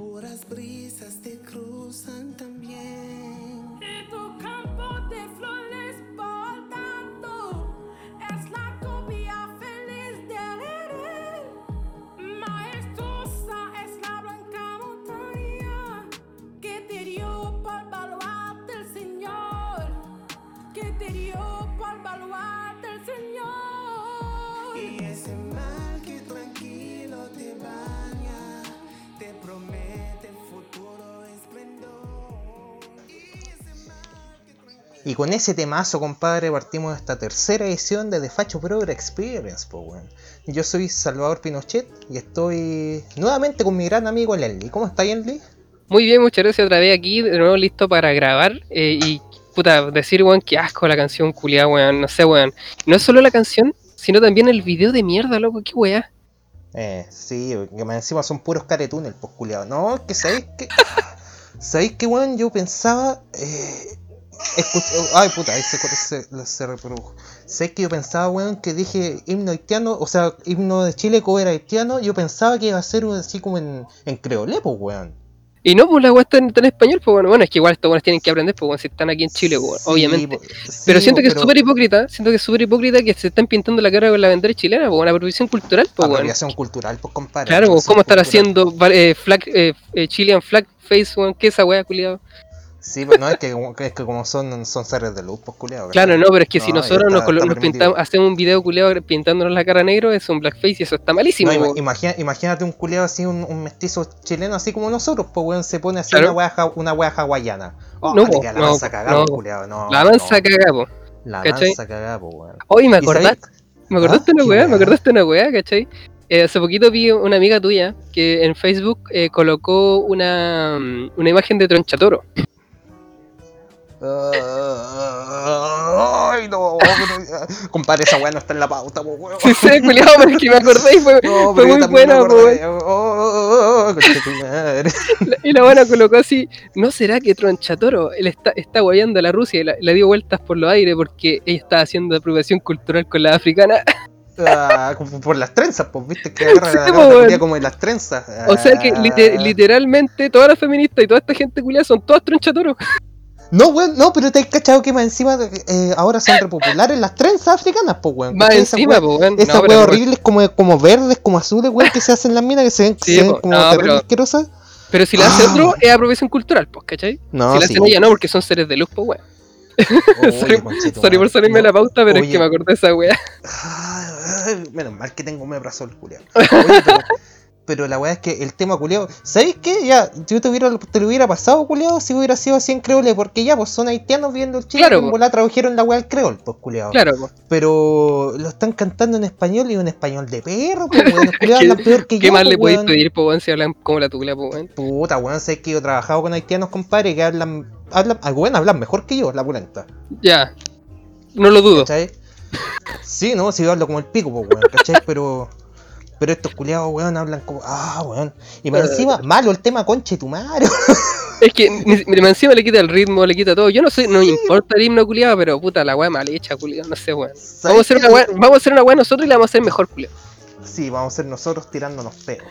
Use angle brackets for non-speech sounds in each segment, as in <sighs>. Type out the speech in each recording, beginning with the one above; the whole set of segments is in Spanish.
puras brisas te cruzan también. Y con ese temazo, compadre, partimos esta tercera edición de The Facho Progress Experience, po, weón. Yo soy Salvador Pinochet y estoy nuevamente con mi gran amigo Lenly. ¿Cómo está, Lenly? Muy bien, muchas gracias otra vez aquí, de nuevo listo para grabar. eh, y puta, decir, weón, que asco la canción culiada, weón. No sé, weón. No es solo la canción, sino también el video de mierda, loco, qué weá. Eh, sí, que más encima son puros caretunes, pues culiado. No, es que sabéis que. ¿Sabéis que, weón? Yo pensaba. Eh, escuch- Ay, puta, ahí se, se, reprodujo. ¿Sabéis que yo pensaba, weón, que dije himno haitiano, o sea, himno de Chile, cover haitiano? Yo pensaba que iba a ser así como en, en creolé, pues, weón. Y no, pues la weá está en, está en español, pues bueno, bueno, es que igual estos weones tienen que aprender, pues bueno, si están aquí en Chile, Sí, obviamente. po- sí, Pero siento que es súper hipócrita, siento que es súper hipócrita que se están pintando la cara con la bandera chilena, pues una apropiación cultural, pues weón. Apropiación cultural, pues, compadre. Claro, pues, ¿cómo estar haciendo eh, flag, eh, eh, Chilean flag face, weón? ¿Qué es esa weá, culiado? Sí, pues no, es que, es que como son, son seres de luz, pues, culiado. Claro, no, pero es que si No, nosotros está- nos, pintamos, hacemos un video culiado pintándonos la cara negro, es un blackface y eso está malísimo. No, imagina- imagínate un culeado así, un, un mestizo chileno así como nosotros, pues weón, se pone así Claro. una wea, una wea hawaiana. Oh, No, la no, mansa cagada, culiao, no, la mansa cagada, po. La mansa cagada, po, weón. Hoy me ¿Y acordaste, me acordaste Ah, una qué weá, weá. me acordaste una weá, ¿cachai? Eh, hace poquito vi una amiga tuya que en Facebook eh, colocó una, mm, una imagen de Tronchatoro. Ay, no, pero- compadre, esa weá no está en la pauta, po, weón. <laughs> Sí, sí, culiado, pero es que me acordé y fue, No, muy buena, po. Oh, oh, oh. Y la buena colocó así, ¿no será que Tronchatoro él está, está guayando a la Rusia y la, le dio vueltas por los aires porque ella está haciendo apropiación cultural con la africana? Ah, por las trenzas, pues viste que agarra Sí, la como en las trenzas. O sea que Ah. literalmente todas las feministas y toda esta gente culiada son todas Tronchatoro. No, weón, no, pero te has cachado que más encima eh, ahora son repopulares las trenzas africanas, pues, weón. Más encima, po, weón. Esas No, horribles como, como verdes, como azules, weón, que se hacen en las minas que se ven, Sí, se ven po, como no, pero- asquerosas. Pero si la hace Ah. otro, es apropiación cultural, pues, ¿cachai? No, si la sí. hacen ella, no, porque son seres de luz, pues, weón. Oye, <laughs> sorry, por salirme la pauta, pero es que me acordé de esa weá. Menos mal que tengo meprazol, culiao. Oye, pero, pero la weá es que el tema culiao. ¿Sabéis qué? Ya, yo te, hubiera, te lo hubiera pasado, culiao, si hubiera sido así en creole, porque ya, pues son haitianos viendo el Chile Claro, po. volá tradujeron la weá al creol, pues, culiao. Claro, pues. Pero lo están cantando en español y un español de perro, pues, <laughs> weón. ¿Qué- hablan peor que ¿Qué yo, más pues, le podéis weón. pedir, pues, weón, si hablan como la tula, pues, weón? Puta, weón, sé que yo he trabajado con haitianos, compadre, que hablan, hablan, ah, weón, hablan mejor que yo, la pulenta. Ya. No lo dudo. ¿Cachai? Sí, no, si yo hablo como el pico, pues, weón, ¿cachai? Pero, pero estos culiados, weón, hablan como, ah, weón. Y más encima, malo el tema conche tu madre. <laughs> Es que ni- encima le quita el ritmo, le quita todo. Yo no sé, no me importa el himno culiado, pero puta, la weá mal hecha, culiado, no sé, weón. Vamos a hacer una weá, vamos a hacer una weá nosotros y la vamos a hacer mejor, culiado. Sí, vamos a ser nosotros tirándonos pedos.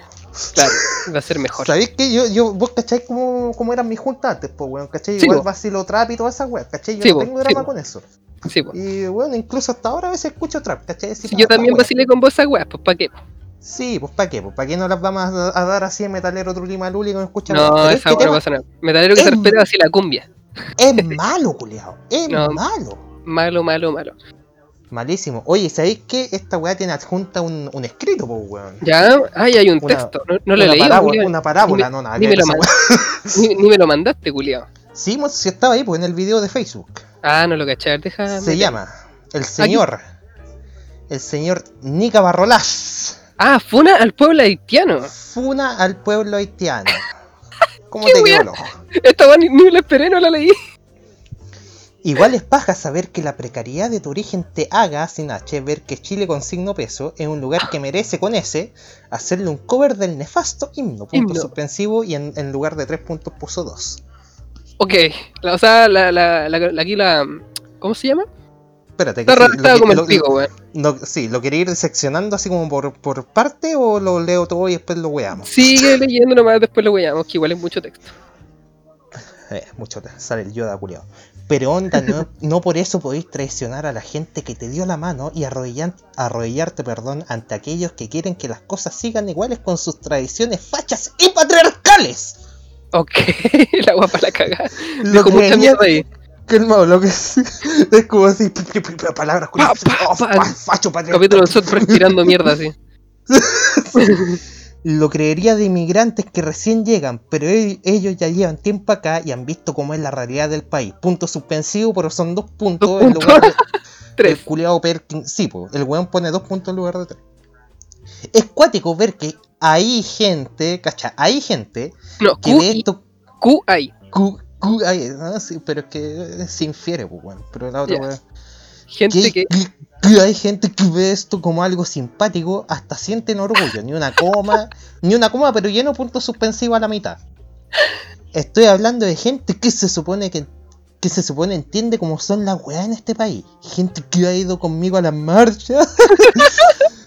Claro, va a ser mejor. ¿Sabéis que yo, yo, vos cachai cómo, cómo eran mis juntas antes, pues, weón? ¿Cachai? Sí, Igual po. vacilo trap y todas esas weas, ¿cachai? Yo Sí, no po, tengo sí, drama po. con eso. Sí, pues. Y bueno, incluso hasta ahora a veces escucho trap, ¿cachai? Sí, Si yo también vacilé con vos esa weá, pues, ¿para qué? Sí, pues ¿para qué? Pues ¿para qué no las vamos a, a dar así en metalero Trulima Luli con escucha No, esa este no pasa nada. Metalero que se Em. respeta así la cumbia. Es malo, culiao. Es <laughs> No. malo. Malo, malo, malo. Malísimo. Oye, ¿sabéis que esta weá tiene adjunta un, un escrito, pues weón? Ya, ay, hay un Una- texto. No, no lo he una, parábola, culiao. una parábola, Ni no, nada. ni que me lo esa man- weá. <laughs> Ni, ni me lo mandaste, culiao. Sí, pues, sí estaba ahí, pues en el video de Facebook. Ah, no lo caché, deja. Se llama El Señor. El señor Nica Barrolás. Ah, Funa al pueblo haitiano. Funa al pueblo haitiano. <laughs> ¿Cómo ¿Qué te quedó el ojo? Esta weá ni, ni la esperé, no la leí. Igual es paja saber que la precariedad de tu origen te haga, sin H, ver que Chile con signo peso es un lugar que merece con S hacerle un cover del nefasto himno, punto Himno. suspensivo, y en, en lugar de tres puntos puso dos. Ok, la- o sea, la, la, la- la- aquí la. ¿Cómo se llama? Espérate. que Está redactado como el pico, weón. sí, ¿lo quería ir diseccionando así como por, por parte o lo leo todo y después lo weamos? Sigue leyendo nomás, después lo veamos, que igual es mucho texto. <laughs> Eh, mucho te sale el Yoda culiao. Pero onda, no, no por eso podéis traicionar a la gente que te dio la mano y arrodillan- arrodillarte perdón, ante aquellos que quieren que las cosas sigan iguales con sus tradiciones fachas y patriarcales. Ok, <laughs> la guapa la cagada. Lo que mucha mierda ahí. Calmado, lo que es, <laughs> es como así, palabras pa, Oh, facho patriarcal. Capítulo de nosotros respirando mierda así. <laughs> Lo creería de inmigrantes que recién llegan, pero e- ellos ya llevan tiempo acá y han visto cómo es la realidad del país. Punto suspensivo, pero son dos puntos Dos en puntos. lugar de, <laughs> Tres. El culiado Perkins, sí, po, el weón pone dos puntos en lugar de tres. Es cuático ver que hay gente, cacha, hay gente No, que Q, ve esto. Q hay. Ay, ah, sí, pero es que se infiere, pues, weón. Pero la otra. Gente Que, que. que- que hay gente que ve esto como algo simpático, hasta sienten orgullo, ni una coma, <laughs> ni una coma, pero lleno punto suspensivo a la mitad. Estoy hablando de gente que se supone que, que se supone entiende cómo son las weas en este país. Gente que ha ido conmigo a las marchas. <laughs>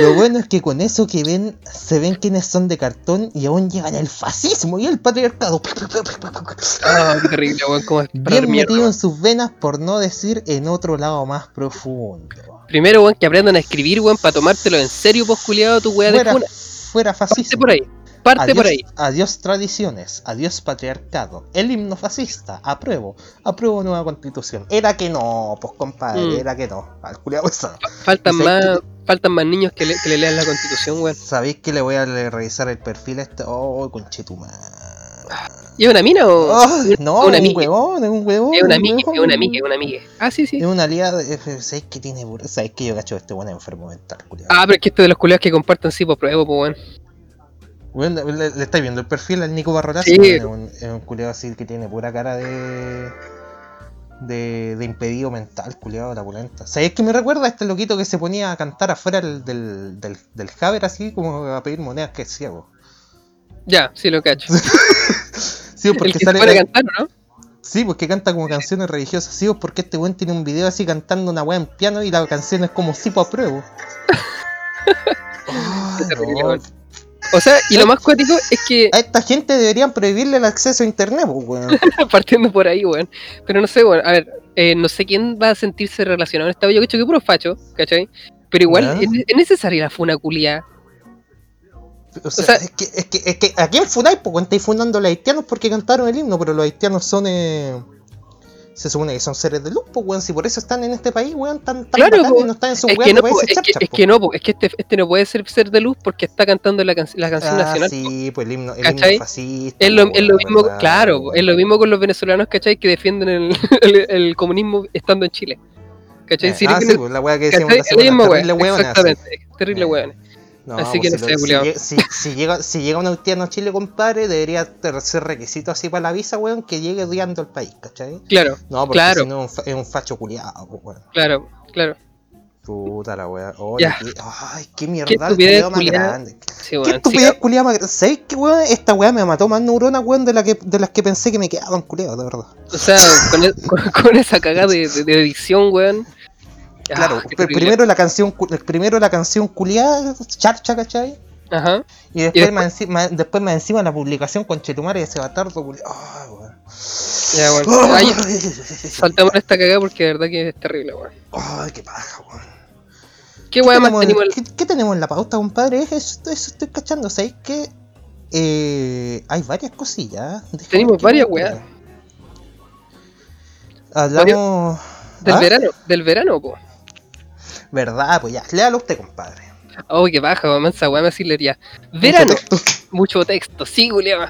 Lo bueno es que con eso que ven, se ven quienes son de cartón y aún llegan el fascismo y el patriarcado. Ah, qué terrible, weón. Como es Bien dar mierda, metido en sus venas, por no decir en otro lado más profundo. Primero, weón, que aprendan a escribir, weón, para tomártelo en serio, pues culiado, tu weá de fuera, funa. fuera Parte fascismo. por ahí. Parte adiós, por ahí. adiós tradiciones, adiós patriarcado, el himno fascista, apruebo, apruebo nueva constitución. Era que no, pues compadre, Mm. era que no. Al culiao esa. Faltan ¿Y sabes más, faltan más niños que le, que le lean la constitución, weón. ¿Sabéis que le voy a revisar el perfil a este? Oh, conchetumar. ¿Y es una mina o.? Oh, no, una es un huevón, es un huevón. es una un amiga, es una amiga, es una amiga. Ah, sí, sí. Es una aliada. ¿Sabéis que tiene pura- ¿Sabéis que yo cacho este buen enfermo mental, culiao? Ah, pero es que esto de los culiados que comparten sí, por prueba, pues, weón. Bueno, le, le estáis viendo el perfil al Nico Barrolazo. Sí. Es un, es un culiao así que tiene pura cara de. De, de impedido mental, culiado de la pulenta. ¿Sabéis que me recuerda a este loquito que se ponía a cantar afuera del, del, del, del Haber así como a pedir monedas que es ciego? Ya, sí lo cacho. <laughs> Sí, El porque que se sale. pone a cantar, ¿no? Sí, porque canta como canciones religiosas. Sí, porque este weón tiene un video así cantando una weá en piano y la canción es como si po apruebo. <laughs> No. O sea, y lo más cuático es que, A esta gente deberían prohibirle el acceso a internet, pues, weón. <laughs> partiendo por ahí, weón. Pero no sé, weón. A ver, eh, no sé quién va a sentirse relacionado en esta Yo cacho que puro facho, ¿cachai? Pero igual es, es necesaria la funa culia. O sea, sea- es, que, es, que, es que, ¿a quién funáis? Pues estáis fundando a los haitianos porque cantaron el himno, pero los haitianos son. Eh, se supone que son seres de luz, pues, weón. Si por eso están en este país, weón, tan, tan Claro, po. y no están en su Es que no, es que, es no, po, es que este, este no puede ser ser de luz porque está cantando la, can- la canción Ah, nacional. po. sí, pues el himno, el himno fascista. Es lo, po, es lo mismo, verdad, claro, es lo mismo con los venezolanos, ¿cachai? Que defienden el, <laughs> el- el comunismo estando en Chile. ¿Cachai? Eh, Si ah, sí, pues la weá que decíamos. Exactamente, terrible Eh. weón. No, Así pues que no si si, si, si llega, si llega un haitiano a Chile, compadre, debería ser requisito así para la visa, weón, que llegue odiando al país, ¿cachai? Claro, No, porque Claro. si no es un facho culiado, pues, weón. claro, claro. Puta la weá. Ay, qué mierda Qué el estupidez culiao más grande. Sí, Qué estupidez siga- culiada más grande. ¿Sabéis qué weón? Esta weá me mató más neuronas, weón, de, la que, de las que pensé que me quedaban culiados, de verdad. o sea, con, e- <laughs> con- con esa cagada de, de- de edición, weón. Ah, Claro, qué terrible. primero la canción primero la canción culiada, charcha, ¿cachai? Ajá. Y después, después- Más, encima, después más encima la publicación con Chetumare y ese batardo culiado. Ay, weón. Ya, bueno. Ay, Ay, saltamos esta cagada porque de verdad que es terrible, weón. Ay, qué paja, weón. ¿Qué más tenemos, tenemos? el- ¿qué, qué tenemos en la pauta, compadre? Eso, eso estoy cachando. ¿Sabéis que eh, hay varias cosillas? Déjame Tenemos varias weas. Hablamos. Del ¿Ah? verano, del verano, po. ¿Verdad? Pues ya, léalo usted, compadre. Oh, qué baja, esa weá me asilería. Verano, Mucho texto. <laughs> mucho texto, sí, culiao.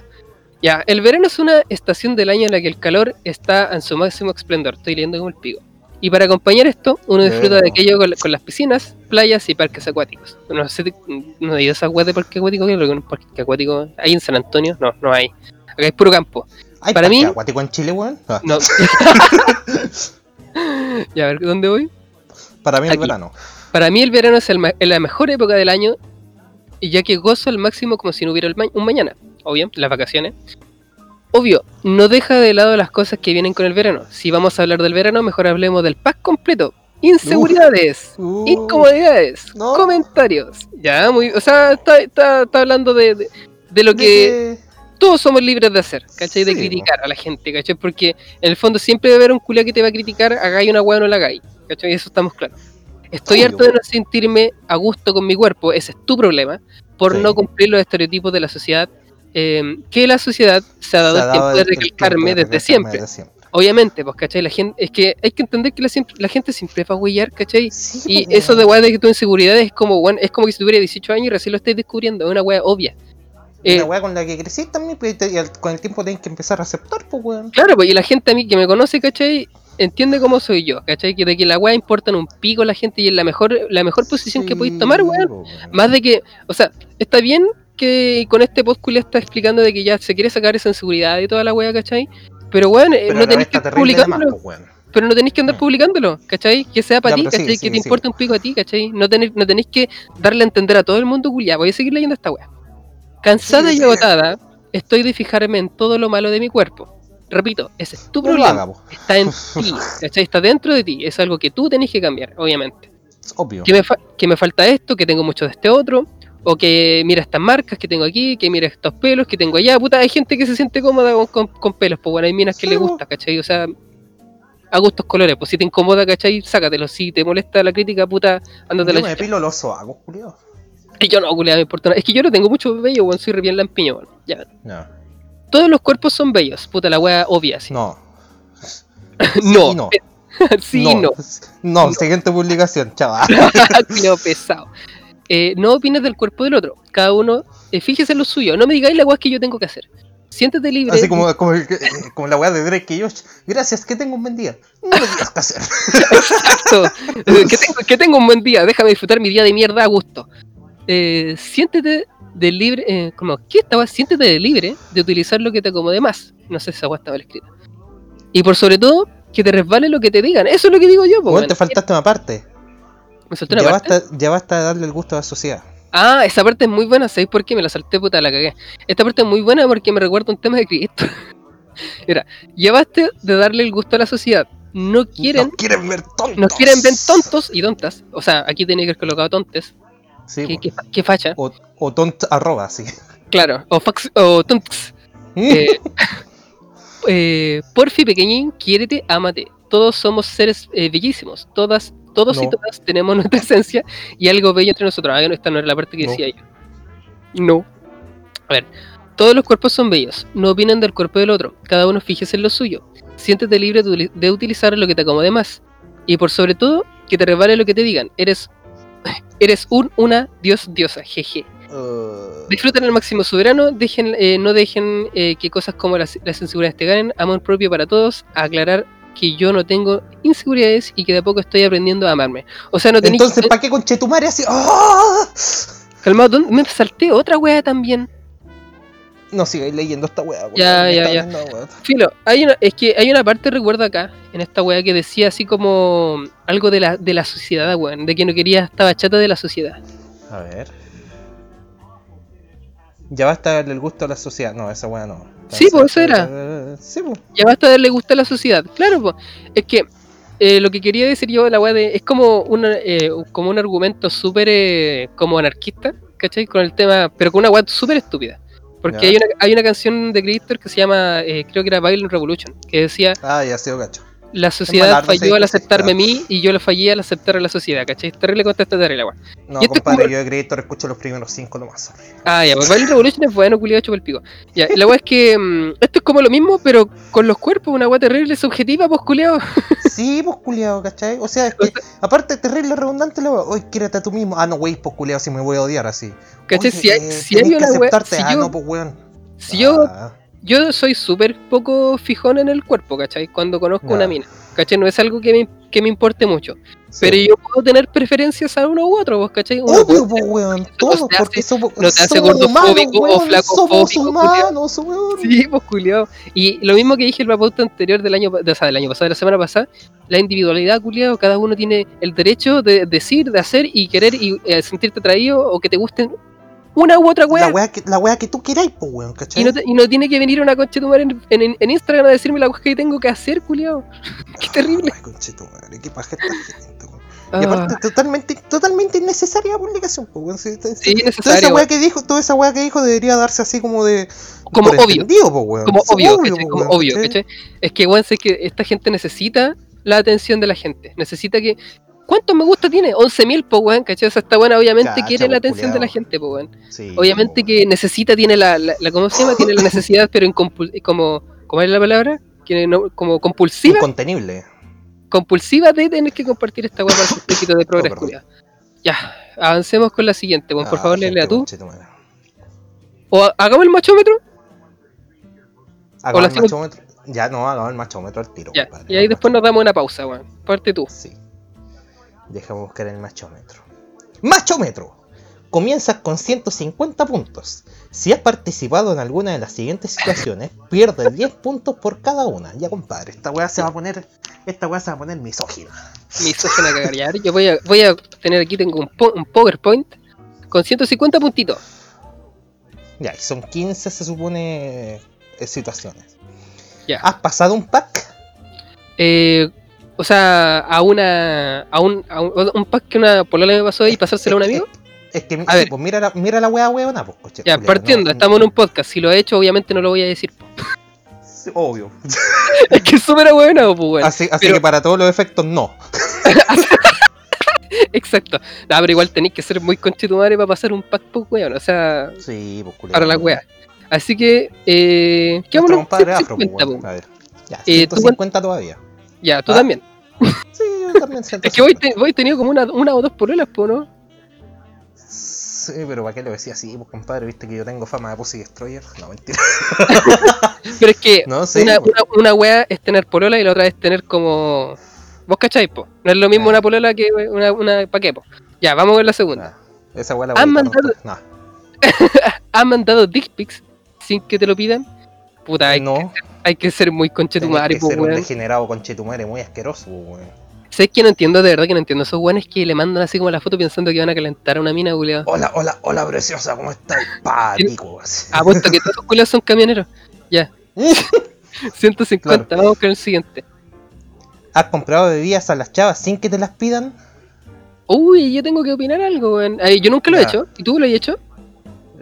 Ya, el verano es una estación del año en la que el calor está en su máximo esplendor. Estoy leyendo como el pico. Y para acompañar esto, uno disfruta de aquello con, con las piscinas, playas y parques acuáticos. No sé, no he ido a esa weá de parque acuático, creo que un parque acuático hay en San Antonio. No, no hay. Acá hay puro campo. ¿Hay Para parque mí- acuático en Chile, weón? No. <laughs> <laughs> ya, a ver, ¿dónde voy? Para mí el aquí. verano. Para mí el verano es el ma- la mejor época del año, ya que gozo al máximo como si no hubiera el ma- un mañana, obvio, las vacaciones. Obvio, no deja de lado las cosas que vienen con el verano. Si vamos a hablar del verano, mejor hablemos del pack completo. Inseguridades, Uh, incomodidades, no. comentarios. Ya, muy. O sea, está, está, está hablando de, de, de lo que todos somos libres de hacer, ¿cachai? De Sí, criticar a la gente, ¿cachai? Porque en el fondo siempre debe haber un culiao que te va a criticar, hagáis una weá o no la hagáis, ¿cachai? Y eso estamos claros. Estoy Obvio. harto de no sentirme a gusto con mi cuerpo, ese es tu problema, por Sí. no cumplir los estereotipos de la sociedad, eh, que la sociedad se ha dado se ha el tiempo de tiempo recalcarme de desde siempre. Obviamente, pues, ¿cachai? La gente, es que hay que entender que la, gente siempre va a huellar, ¿cachai? Sí, Y pues, eso de weá de que tu inseguridad es como, weón, es como que si tuviera 18 años y recién lo estés descubriendo, es una weá obvia. Eh, la weá con la que crecí también, pues, y te- y al- con el tiempo tenés que empezar a aceptar, pues weón. Claro, pues, y la gente a mí que me conoce, ¿cachai? Entiende cómo soy yo, ¿cachai? Que de que la weá importa en un pico a la gente y es la mejor, la mejor posición que podéis tomar, weón. Más de que, o sea, está bien que con este post culia está explicando de que ya se quiere sacar esa inseguridad y toda la weá, ¿cachai? Pero weón, eh, Pero no tenéis que de más, pues, weón. pero no tenéis que andar Mm. publicándolo, ¿cachai? Que sea para ti, ¿cachai? que te importe un pico a ti, ¿cachai? No tenéis, no tenéis que darle a entender a todo el mundo, culia. Voy a seguir leyendo esta weá. Cansada y agotada, estoy de fijarme en todo lo malo de mi cuerpo. Repito, ese es tu No problema. haga. Está en <laughs> ti, ¿cachai? Está dentro de ti. Es algo que tú tenés que cambiar, obviamente. Es obvio. Que me, que me falta esto, que tengo mucho de este otro. O que mira estas marcas que tengo aquí, que mira estos pelos que tengo allá. Puta, hay gente que se siente cómoda con, con- con pelos, pues bueno, hay minas que le po. gusta, ¿cachai? O sea, a gustos colores. Pues si te incomoda, ¿cachai? Sácatelo. Si te molesta la crítica, puta, ándate Yo la me chucha. pilo los sobacos, culiao. Y yo no, culiao, me importa nada. Es que yo no tengo mucho weón, soy re bien lampiño, weón. Ya. No. Todos los cuerpos son bellos, puta, la wea obvia, sí. No. no. <laughs> y no. sí, <laughs> no. No, siguiente publicación, chaval. <laughs> Culiao pesado. Eh, no opines del cuerpo del otro. Cada uno, eh, fíjese en lo suyo. No me digáis la weá que yo tengo que hacer. Siéntete libre. Así como, como, eh, como la weá de Drake y Josh. Gracias, que tengo un buen día. No me digas qué hacer. Exacto. Que, tengo, que tengo un buen día. Déjame disfrutar mi día de mierda a gusto. Eh, siéntete de libre. Eh, como, ¿qué estaba? Siéntete de libre de utilizar lo que te acomode más. No sé si esa estaba mal escrita. Y por sobre todo, que te resbale lo que te digan. Eso es lo que digo yo, Bueno, te faltaste una parte. Me solté una Ya parte. basta, ya basta de darle el gusto a la sociedad. Ah, esa parte es muy buena, ¿sabéis por qué? Me la salté, puta, la cagué. Esta parte es muy buena porque me recuerda un tema de Cristo. <laughs> Mira, llevaste de darle el gusto a la sociedad. No quieren, Nos quieren ver tontos. nos quieren ver tontos y tontas. O sea, aquí tenía que haber colocado tontes. Sí, ¿Qué, facha? O, o tont arroba, sí. Claro, o, fax, o tontos. Eh, <laughs> eh, porfi, pequeñín, quiérete, ámate. Todos somos seres eh, bellísimos. Todas, todos y todas tenemos nuestra <laughs> esencia y algo bello entre nosotros. Ah, no, esta no era la parte que No. decía yo. No. A ver, todos los cuerpos son bellos. No opinen del cuerpo del otro. Cada uno fíjese en lo suyo. Siéntete libre de, utilizar lo que te acomode más. Y por sobre todo, que te resbale lo que te digan. Eres, eres un, una dios, diosa. Jeje. Uh, Disfruten al máximo soberano, dejen, eh, no dejen eh, que cosas como las, las inseguridades te ganen, amor propio para todos, aclarar que yo no tengo inseguridades y que de a poco estoy aprendiendo a amarme. O sea, no tenéis Entonces, ¿para qué conchetumare así? ¡Ah! calmado, ¿dónde- me salté otra wea también. No sigáis leyendo esta weá. weón. Ya, Me ya, ya. Filo, hay una, es que hay una parte, recuerdo acá, en esta wea que decía así como algo de la, de la sociedad, weón, de que no quería, estaba chata de la sociedad. A ver. Ya basta darle el gusto a la sociedad. No, esa weá no. Sí, pues, eso era. Sí, pues. ya basta darle gusto a la sociedad. Claro, po. es que eh, lo que quería decir yo de la weá de. Es como, una, eh, como un argumento súper eh, como anarquista, ¿cachai? Con el tema, pero con una weá súper estúpida. Porque hay una, hay una canción de Creator que se llama, eh, creo que era Violent Revolution, que decía: Ah, ya sido gacho. La sociedad falló al aceptarme a mí y yo lo fallé al aceptar a la sociedad, ¿cachai? Terrible contestataria weá. No, Y esto es compadre, como- yo de Creator escucho los primeros cinco nomás. Ah, ya, pues Violent Revolution es bueno, culiado, chupa el pico. Ya, la weá es que mm, esto es como lo mismo, pero con los cuerpos, una weá terrible, subjetiva, pues culiado. <laughs> Sí, pues culiado, ¿cachai? O sea, es que, aparte, terrible redundante, la weá. Oye, quiérete a tú mismo. Ah, no, wey, pues culiado, si me voy a odiar así. ¿Cachai? Oye, Si hay- eh, si hay que una si ah, yo- no, pues weón. Si yo Ah, yo soy súper poco fijón en el cuerpo, ¿cachai? Cuando conozco Ya. una mina, ¿cachai? No es algo que me, que me importe mucho. sí. Pero yo puedo tener preferencias a uno u otro, ¿vos cachai? Uno Obvio, puede- pues weón, no todos, porque hace- somos, no te hace gordofóbico o flacofóbico, humanos, weón. Sí, pues culiado. Y lo mismo que dije en la pauta anterior del año, pa- o sea, del año pasado, de la semana pasada, la individualidad, culiado, cada uno tiene el derecho de decir, de hacer y querer y eh, sentirte atraído o que te gusten una u otra La weá. weá que, la weá que tú queráis, pues, weón, ¿cachai? Y no, te- y no tiene que venir una concha de tu madre en, en, en Instagram a decirme la weá que tengo que hacer, culiao. <laughs> Qué terrible. Ay, conchetumare, qué paja esta gente, weón. Y Ah, aparte, totalmente, totalmente innecesaria la publicación, pues, weón. Sí, sí, Sí, Toda esa weá que dijo, toda esa weá que dijo debería darse así como de. Como obvio. como Sí, obvio, ¿cachai? Como obvio, ¿cachai? Es que, weón, sé que esta gente necesita la atención de la gente. Necesita que. ¿Cuántos me gusta tiene? 11.000, po, weón, ¿cachai? O sea, esta buena obviamente Cacha, quiere la po, atención de la gente, po, weón. Sí, Obviamente pues, que necesita, tiene la, la, la- ¿cómo se llama? Tiene la <coughs> necesidad, pero como, ¿cómo es la palabra? Que no- como compulsiva, Incontenible. compulsiva de tener que compartir esta weá para su poquito de <coughs> progres, perdón. culiao. Ya, avancemos con la siguiente, weón. Por Ah, favor, gente, léela tú. O ha- hagamos el machómetro. Hagamos el machómetro. Ya, no, hagamos el machómetro al tiro, Ya, compadre, y ahí después nos damos una pausa, weón. Parte tú. Sí. Déjame buscar el machómetro. ¡Machómetro! Comienzas con 150 puntos. Si has participado en alguna de las siguientes situaciones, pierdes 10 puntos por cada una. Ya, compadre, esta weá se va a poner. Esta weá se va a poner misógina. Me hizo a cagar. Yo voy a, voy a tener aquí, tengo un, po- un PowerPoint con 150 puntitos. Ya, y son 15, se supone, eh, situaciones. Ya. ¿Has pasado un pack? Eh, o sea, a una. a un, a un, un pack que una polola me pasó y pasárselo a un amigo. Es que, A sí, ver. pues mira la, mira la weá weona, pues, coche. Ya, partiendo, no- estamos en un podcast. Si lo he hecho, obviamente no lo voy a decir. Sí, Obvio. <laughs> es que es súper bueno, pues, weón. así así pero- que para todos los efectos, no. <laughs> Exacto. No, pero igual tenéis que ser muy conchetumare para pasar un pack, pues, weón. O sea, Sí, pues, para la wea. Así que, eh. Quedámonos compadre afro, pues, 150, weón. po. A ver. Ya, Eh, ¿tú 150 todavía. Ya, tú Ah. también. Sí, yo también siento <laughs> Es que voy, te- voy tenido como una, una o dos pololas, po, ¿no? Sí, pero ¿para qué lo decía así? Pues compadre, viste que yo tengo fama de Pussy Destroyer. No, mentira. <laughs> Pero es que No, sí. una, pues. una, una wea es tener polola y la otra es tener como. ¿Vos cacháis, po? No es lo mismo Ah. una polola que una, una pa' qué, po. Ya, vamos a ver la segunda. Ah, esa weá la Han mandado- no. <laughs> ¿Han mandado dick pics sin que te lo pidan? Puta, hay, No, hay que ser muy conchetumare, que po, ser un degenerado con chetumare muy asqueroso, pues, weón. ¿Sabes que no entiendo? De verdad que no entiendo. Esos weones que le mandan así como la foto pensando que van a calentar a una mina, culiado. Hola, hola, hola, preciosa, ¿cómo estás? <laughs> Así. Apuesto que todos los culiados son camioneros. Ya. <laughs> 150, vamos con el siguiente. ¿Has comprado bebidas a las chavas sin que te las pidan? Uy, yo tengo que opinar algo, weón. Yo nunca lo he hecho. ¿Y tú lo has hecho?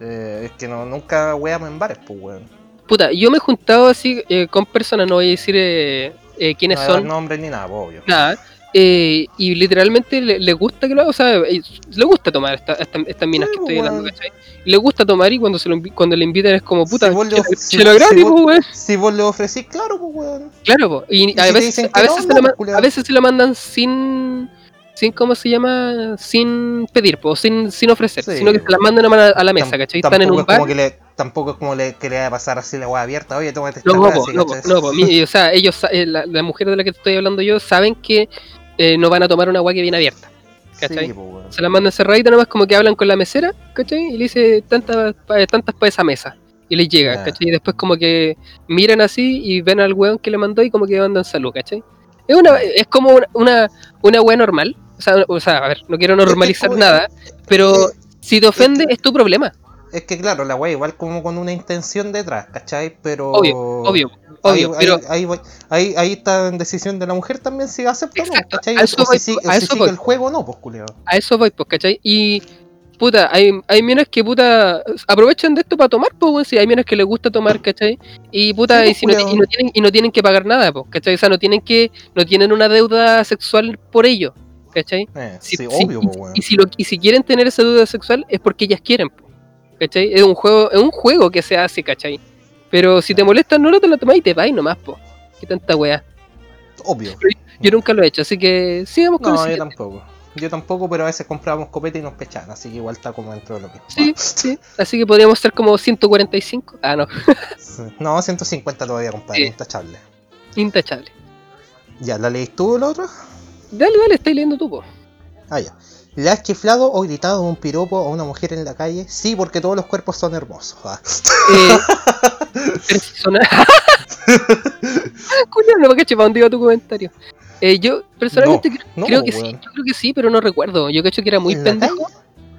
Eh, es que no, nunca weamos en bares, pues, weón. Puta, yo me he juntado así eh, con personas, no voy a decir eh, eh, quiénes no son, nombres ni nada, pues, obvio. nada. eh, y literalmente le, le gusta que lo haga, o sea, eh, le gusta tomar esta, esta- estas minas Sí, que estoy pues, hablando. ¿cachai? Le gusta tomar y cuando se lo cuando le invitan es como puta, Si vos le chela, of- si- vos- pues, weón. Si vos le ofrecís, claro, pues, weón. Claro, po. y, ¿Y a, si veces, a, veces no, se no, la, pues, ma- culiao. a veces se la mandan sin, sin ¿cómo se llama? Sin pedir, po, sin, sin ofrecer, Sí, sino que se la mandan a, la- a la mesa, ¿cachai? Están en un es como bar. que le, tampoco es como le, que le va a pasar así la weá abierta. Oye, tómate esta No, no, no, mi- o sea, ellos, eh, la, la mujer de la que estoy hablando yo, saben que eh, no van a tomar una agua que viene abierta. ¿cachai? Sí, pues. Se la mandan cerradita nomás como que hablan con la mesera, ¿cachai? Y le dice tantas tantas para esa mesa. Y les llega, Ah. ¿cachai? Y después como que miran así y ven al weón que le mandó y como que mandan salud, ¿cachai? Es una, es como una, una, una normal. O sea, o sea, a ver, no quiero normalizar nada, pero si te ofende es tu problema. Es que claro, la weá igual como con una intención detrás, ¿cachai? Pero. Obvio, obvio, Ahí, obvio, ahí, pero ahí, voy- ahí, ahí está en decisión de la mujer también si acepta o no, Exacto, ¿cachai? a eso o voy, si, a si eso voy. el juego o no, pues culiao. a eso voy, pues, ¿cachai? Y puta, hay, hay minas que puta aprovechan de esto para tomar, pues, weón, si hay minas que les gusta tomar, ¿cachai? Y puta, Sí, y, pues, si no, y no tienen, y no tienen que pagar nada, pues, ¿cachai? O sea, no tienen que, no tienen una deuda sexual por ello, ¿cachai? Eh, Si- sí, si- obvio, y, pues weón. y si lo, y si quieren tener esa deuda sexual es porque ellas quieren, pues, ¿cachai? Es un juego, es un juego que se hace, ¿cachai? Pero si te molesta, no lo te lo tomas y te vas nomás, pues. Qué tanta weá. Obvio. Yo nunca lo he hecho, así que sigamos con No, el yo tampoco. Yo tampoco, pero a veces comprábamos copete y nos pechaban, así que igual está como dentro de lo mismo. Sí, <laughs> sí. Así que podríamos ser como 145. Ah, no. No, 150 todavía, compadre, Sí. intachable. Intachable. Ya, ¿la leís tú la otra? Dale, dale, estáis leyendo tú, po. Ah, ya. ¿Le has chiflado o gritado un piropo a una mujer en la calle? Sí, porque todos los cuerpos son hermosos. Ah. Eh. <laughs> <laughs> Julio, no me caché para dónde iba tu comentario. Eh, yo personalmente No, cre- no, creo que sí, weón. yo creo que sí, pero no recuerdo. Yo cacho que era muy ¿En la pendejo.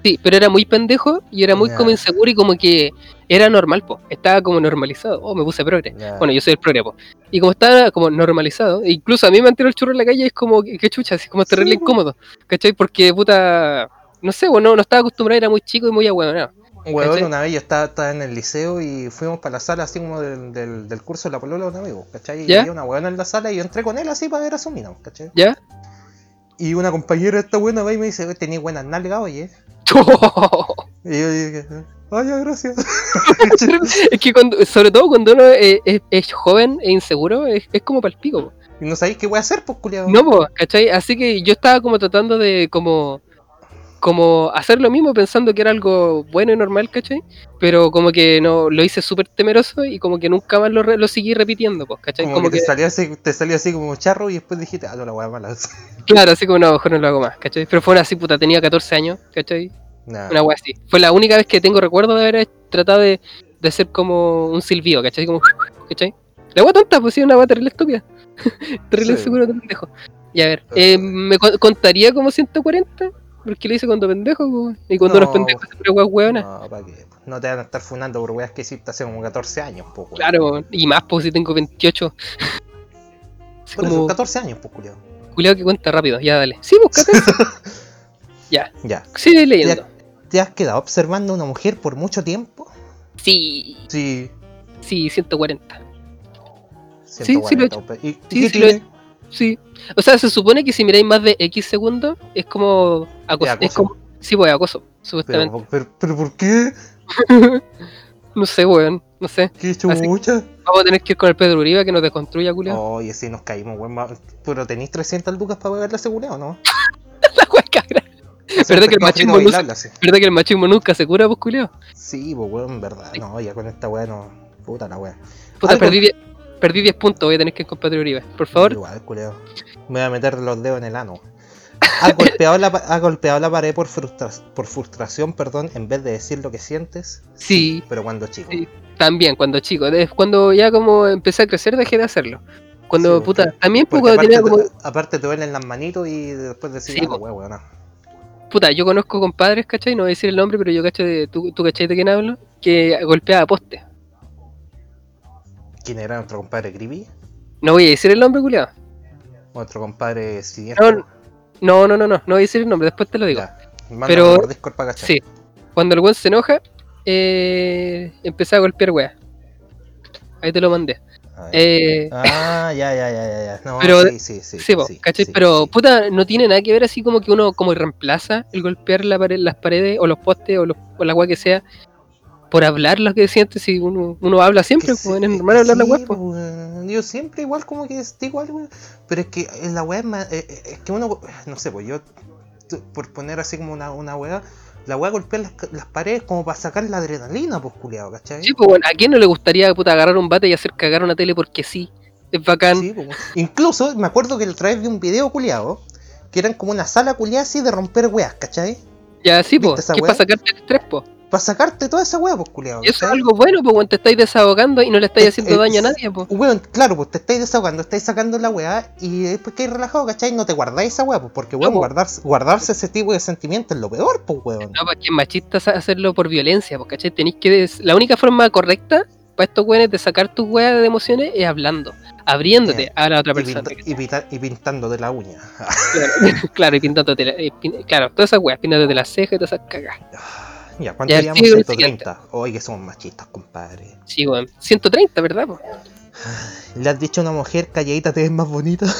Sí, pero era muy pendejo y era muy Ya. como inseguro y como que era normal, po. Estaba como normalizado. Oh, me puse progre. Ya. Bueno, yo soy el progre, po. Y como estaba como normalizado, incluso a mí me han tirado el churro en la calle y es como, qué chucha, así como terrible Sí, incómodo. ¿Cachai? Porque puta. No sé, bueno, no estaba acostumbrado, era muy chico y muy ahueonado. Weón, ¿Cachai? una vez yo estaba, estaba en el liceo y fuimos para la sala así como del, del, del curso de la polola de un amigo, ¿cachai? Y ¿Ya? había una weona en la sala y yo entré con él así para ver a su mina, ¿cachai? ¿Ya? Y una compañera de esta buena va y me dice, "Oye, tenía buenas nalgas, oye. <laughs> Y yo dije, ay, ya, gracias. <laughs> es que cuando, sobre todo cuando uno es, es- es joven e inseguro, es, es como palpico. y no sabéis qué voy a hacer, pues, culiado. No, po, ¿cachai? Así que yo estaba como tratando de como como hacer lo mismo pensando que era algo bueno y normal, ¿cachai? Pero como que no lo hice súper temeroso y como que nunca más lo, re- lo seguí repitiendo, pues, ¿cachai? Como, Como, que, que, te, salió así, te salió así como charro y después dijiste, ah, no, la weá mala. <laughs> claro, así como no, mejor no lo hago más, ¿cachai? Pero fue una así, puta, tenía 14 años, ¿cachai? Nah. Una wea así. Fue la única vez que tengo recuerdo de haber tratado de, de ser como un silbido, ¿cachai? Como, ¿cachai? La wea tonta, pues sí, una wea terrible estúpida. <laughs> terrible Sí. seguro de pendejo. Y a ver, eh, ¿me co- contaría como 140? Porque lo hice cuando pendejo, po. Y cuando No. unos pendejos se pone weas hueonas. No, ¿para qué? No te van a estar funando por weas que hiciste hace como 14 años, pues, weón. Claro, y más, pues si tengo 28. Así Por eso, como, 14 años, pues, culiado. culiao que cuenta rápido, ya dale. Sí, búscate. <laughs> ya, Ya. sigue leyendo. ¿Te has quedado observando a una mujer por mucho tiempo? Sí, Sí. sí, 140. sí 140, lo he ¿Y, y Sí, qué sí lo he tiene? Sí. O sea, se supone que si miráis más de X segundos, es como acoso. Es como. Sí, pues acoso, supuestamente. Pero, pero, pero ¿por qué? <laughs> no sé, weón. No sé. ¿Qué? Vamos a tener que ir con el Pedro Uribe que nos deconstruya, culiao. Oye, sí, nos caímos, weón. Pero tenéis 300 lucas para pagar la seguridad, ¿o no? <laughs> La cagra. ¿Verdad que el machismo no sí. ¿Verdad que el machismo nunca se cura, pues, culiao? Sí, pues, weón, verdad. No, ya con esta weá no. Puta la weá. Puta, perdí 10, perdí 10 puntos. Voy a tener que ir con Pedro Uribe. Por favor. Igual, culiao. Me voy a meter los dedos en el ano. ¿Has golpeado la, has golpeado la pared por, frustra- por frustración, perdón, en vez de decir lo que sientes? Sí, Pero cuando chico. Sí. también cuando chico. Cuando ya como empecé a crecer, dejé de hacerlo. Cuando, Sí, puta, también cuando aparte, tenía como. te, aparte te duelen las manitos y después decir, Sí, ah, weá, weón. Puta, yo conozco compadres, ¿cachai? No voy a decir el nombre, pero yo cacho de. ¿Tú, tú cachai de quién hablo? Que golpeaba poste. ¿Quién era nuestro compadre Creepy? No voy a decir el nombre, culiado. Nuestro compadre siniestro. No, no, no, no, no voy a decir el nombre, después te lo digo. Ya, Pero- por Discord para cachar. Sí. Cuando el weón se enoja, eh, empecé a golpear weas. Ahí te lo mandé. Eh, Ah, ya, ya, ya, ya, ya. No, Pero- sí, sí, sí. sí, sí, Pero, puta, no tiene nada que ver así como que uno como reemplaza el golpear la pared, las paredes o los postes o, los, o la wea que sea por hablar lo que siente. Si uno, uno habla siempre, Que pues, es normal hablar la sí, wea, po, pues. weón. Yo siempre igual como que digo algo, pero es que en la es más, eh, eh, es que uno, no sé, pues yo, por poner así como una, una wea, la wea golpea las, las paredes como para sacar la adrenalina, pues culiado, ¿cachai? Sí, pues bueno, ¿a quién no le gustaría puta agarrar un bate y hacer cagar una tele porque sí? Es bacán. Sí, weón. Incluso me acuerdo que otra vez vi un video culiado, que eran como una sala culiada así de romper weas, ¿cachai? Ya, sí, ¿Viste pues. Que wea? para sacarte el estrés, pues. Para sacarte toda esa wea, pues culiado. Y eso es algo bueno, pues, cuando te estáis desahogando y no le estáis haciendo daño a nadie, pues. Weón, claro, pues te estáis desahogando, estáis sacando la weá y después que hay relajado, ¿cachai? No te guardáis esa weá, pues porque weón, po. guardarse, guardarse ese tipo de sentimientos es lo peor, pues weón. No, para que es machista hacerlo por violencia, porque ¿cachai? Tenéis que. La única forma correcta para estos weones de sacar tus weas de emociones es hablando, abriéndote a la otra Y, persona. y, pinta- y pintando de la uña. Claro, <laughs> claro, y pintándote la, eh, pin- Claro, todas esas weas, pintándote las cejas y todas esas cagas. Ya, ¿cuánto Ya, llevamos? sigue con el 130. Oye, que somos machistas, compadre. Sí, weón. 130, ¿verdad? po? <sighs> ¿Le has dicho a una mujer calladita te ves más bonita? <laughs>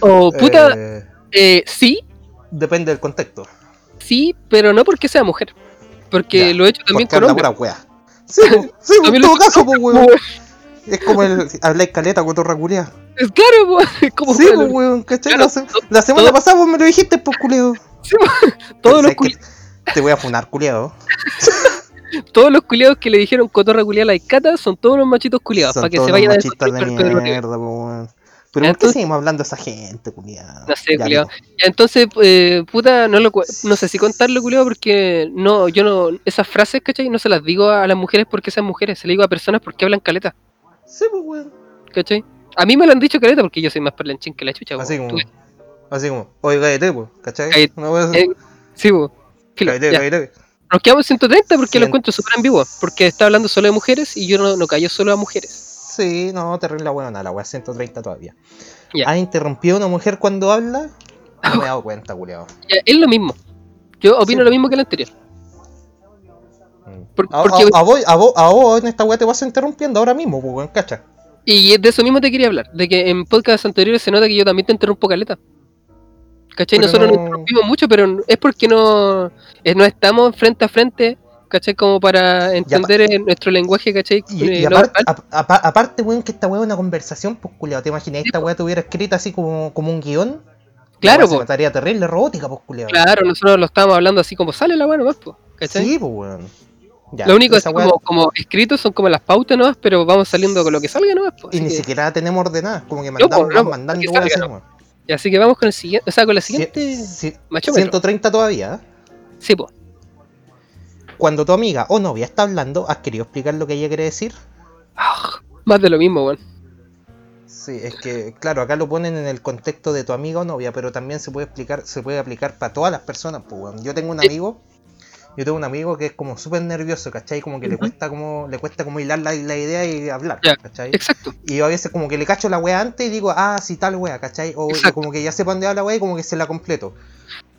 O puta, <laughs> Eh, eh, sí, depende del contexto. sí, pero no porque sea mujer. Porque Ya, lo he hecho también con hombres. Sí, sí, <laughs> en todo caso, pues weón. Es como el habláis caleta con torra culia. Es claro, po. <laughs> Es como Sí, pues weón, ¿cachai? Claro, la, se- to- la semana todo- pasada vos me lo dijiste, pues culeo. <laughs> todos, los. Te voy a funar, culiado. <laughs> todos los culiados que le dijeron cotorra culiada a la Icata son todos los machitos culiados. Para que todos se vayan a machistas de Pedro mierda, po, weón. Pero ¿por qué Entonces- seguimos hablando de esa gente, culiado? No sé, culiao. Ya, Entonces, eh, puta, no, lo, no sé si contarlo, culiado, porque no, yo no, esas frases, ¿cachai? No se las digo a las mujeres porque sean mujeres, se las digo a personas porque hablan caleta, Sí, pues weón. ¿cachai? A mí me lo han dicho caleta porque yo soy más parlanchín que la chucha, Así po. como. Tú- Así como, oye, cállate, pues, ¿cachai? Cállate. Una wea así, Eh, sí. Filo, cállate, cállate. Nos quedamos en 130 porque lo encuentro súper ambiguo. Porque está hablando solo de mujeres y yo no, no callo solo a mujeres. Sí, no, terrible la buena, la wea 130 todavía. Ya. ¿Has interrumpido a una mujer cuando habla? No me he dado cuenta, culiao. <laughs> Es lo mismo. Yo opino Sí. lo mismo que el anterior. Por- a, porque- a- a vos, a, vos, a vos en esta wea te vas interrumpiendo ahora mismo, pues, weón, cacha. Y de eso mismo te quería hablar. De que en podcasts anteriores se nota que yo también te interrumpo caleta. ¿Cachai? Pero Nosotros no- nos interrumpimos mucho, pero es porque no, eh, no estamos frente a frente. ¿Cachai? Como para entender en nuestro lenguaje, ¿cachai? Y, Eh, y no aparte, aparte, weón, que esta weá es una conversación, pues, culiao. ¿Te imaginas esta weá tuviera escrita así como, como un guion? Claro, weá po. mataría terrible robótica, pues, culiao. Claro, nosotros lo estábamos hablando así como sale la weá nomás, po, ¿cachai? Sí, pues, weón. Ya, lo único es weá- como, como escritos son como las pautas nomás, pero vamos saliendo con lo que salga nomás, po, Y ni que- siquiera tenemos ordenada, como que No, mandamos, no, po, mandando que salga, así, no. Y así que vamos con el siguiente, o sea, con la siguiente ci- machómetro. 130 todavía, ¿eh? Sí, po. Cuando tu amiga o novia está hablando, ¿has querido explicar lo que ella quiere decir? Ah, más de lo mismo, weón. Sí, es que, claro, acá lo ponen en el contexto de tu amiga o novia, pero también se puede explicar, se puede aplicar para todas las personas, pues, weón. Yo tengo un amigo, yo tengo un amigo que es como súper nervioso, ¿cachai? Como que le cuesta como, le cuesta como hilar la, la idea y hablar. ¿cachai? Exacto. Y yo a veces como que le cacho la wea antes y digo, ah, sí, tal wea, ¿cachai? O, como que ya sepa dónde va la wea y como que se la completo.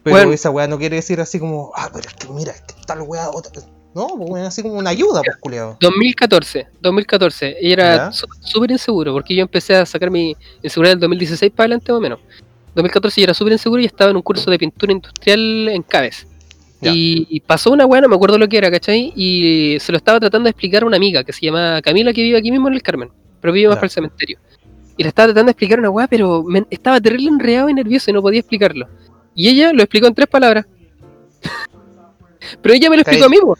Pero Bueno. esa wea no quiere decir así como, ah, pero es que mira, es que tal wea, otra... No, pues así como una ayuda, pues, culiao. 2014, 2014, y era súper inseguro, porque yo empecé a sacar mi inseguridad del 2016 para adelante más o menos. 2014 yo era súper inseguro y estaba en un curso de pintura industrial en Caves. Y, y pasó una weá, no me acuerdo lo que era, ¿cachai? Y se lo estaba tratando de explicar a una amiga que se llama Camila, que vive aquí mismo en el Carmen, pero vive más para el cementerio. Y le estaba tratando de explicar una weá, pero me- estaba terrible enredado y nervioso y no podía explicarlo. Y ella lo explicó en tres palabras. <laughs> pero ella me lo explicó a mí, po.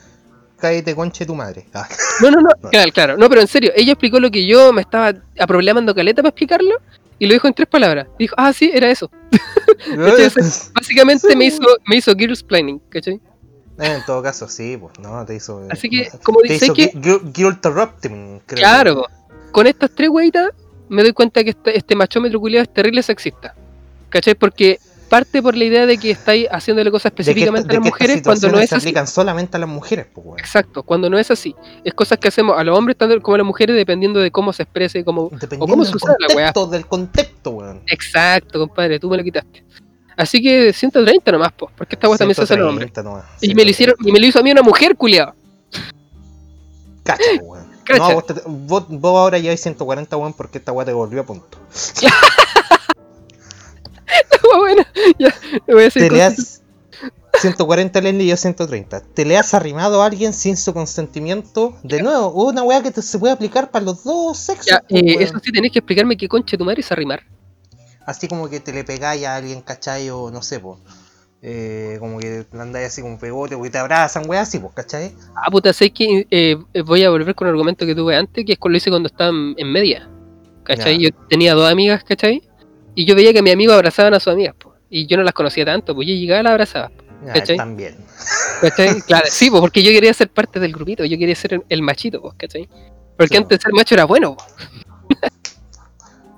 Cállate conche tu madre. Ah, No, no, no, <laughs> No. claro, claro. No, pero en serio, ella explicó lo que yo me estaba aproblemando caleta para explicarlo y lo dijo en tres palabras. Dijo, ah, sí, era eso. <laughs> <laughs> Básicamente Sí, me hizo, me hizo girls planning, ¿cachai? Eh, en todo caso, sí, pues, no, te hizo... Así que, como dice que- creo. Claro, con estas tres weitas me doy cuenta que este, este machómetro culiado es terrible sexista. ¿Cachai? Porque parte por la idea de que estáis haciéndole cosas que, específicamente a las mujeres cuando no es se así. aplican solamente a las mujeres, pues, weón. Exacto, cuando no es así. Es cosas que hacemos a los hombres tanto como a las mujeres dependiendo de cómo se exprese, cómo... Dependiendo o cómo del sucede la weá. del contexto, weón. Exacto, compadre, tú me lo quitaste. Así que 130 nomás, po, porque esta weá también se hace a los hombres. 130 nomás, Y me lo hicieron, y me lo hizo a mí una mujer, culiado. Cacha, weón. <laughs> No, vos, te- vos, vos ahora ya hay 140, weón, porque esta weá te volvió a punto. <laughs> <laughs> bueno, ya, voy a hacer Te le has... 140 Leslie y yo 130. ¿Te le has arrimado a alguien sin su consentimiento? De nuevo, una weá que te- se puede aplicar para los dos sexos. Ya, po, eh, eso sí tenés que explicarme qué conche tu madre es arrimar. Así como que te le pegáis a alguien, ¿cachai? O no sé, pues. como que andáis así como pegote, o que te abrazan, weá, así, pues, ¿cachai? Ah, puta, sé que eh, eh, voy a volver con un argumento que tuve antes, que es cuando lo hice cuando estaba en, media. ¿Cachai? Yo tenía dos amigas, ¿cachai? Y yo veía que mis amigos abrazaban a sus amigas, po, y yo no las conocía tanto, pues yo llegaba y las abrazaba. ¿Cachai? también. <laughs> ¿Cachai? Claro, sí, pues porque yo quería ser parte del grupito, yo quería ser el, machito, pues, ¿cachai? Porque Sí, antes ser macho era bueno, po.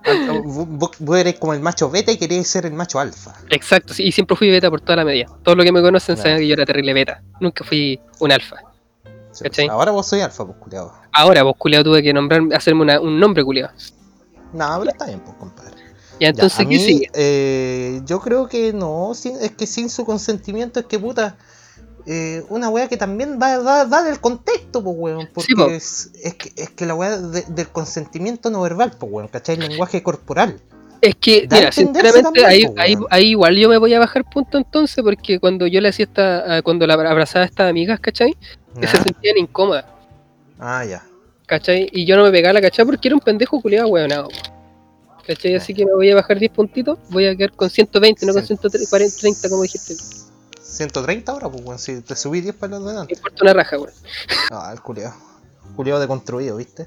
Ah, Vos, vos- vos eres como el macho beta y querías ser el macho alfa. Exacto, sí, y siempre fui beta por toda la media. Todos los que me conocen saben que yo era terrible beta. Nunca fui un alfa. Ahora vos soy alfa, pues, culiado. Ahora, vos culiado tuve que nombrar, hacerme una- un nombre culiado. No, pero está bien, pues, compadre. Ya, entonces, a ¿qué mí, sigue? eh, yo creo que no, sin- es que sin su consentimiento es que puta, eh, una weá que también va, va, va del contexto, pues weón, porque Sí, po. es, es que, es que la weá de- del consentimiento no verbal, pues weón, ¿cachai? El lenguaje corporal. Es que, da mira, sinceramente, también, ahí, po, ahí, ahí igual yo me voy a bajar punto entonces, porque cuando yo le hacía esta, ah, cuando la abrazaba a estas amigas, ¿cachai? Que se sentían incómodas, Ah, ya. ¿cachai? Y yo no me pegaba la cachai porque era un pendejo culiado, weonado. ¿Cachai? Así que me voy a bajar 10 puntitos, voy a quedar con 120, no con Sí. 130, como dijiste. 130 ahora, pues weón, si te subí 10 para los Me importa una raja, weón. Ah, el culiado. Culiado deconstruido, ¿viste?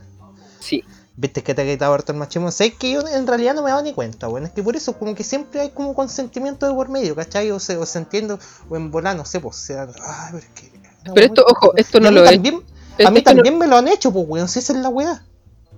Sí. ¿Viste que te ha quitado harto el machismo? Sé que yo en realidad no me he dado ni cuenta, weón. Es que por eso como que siempre hay como consentimiento de por medio, ¿cachai? O se, o se entiendo, o en volar, no sé, pues sea. Ay, pero es que. una Pero weá esto, ojo, esto no lo también, a mí no- también me lo han hecho, pues weón, si esa es la weá.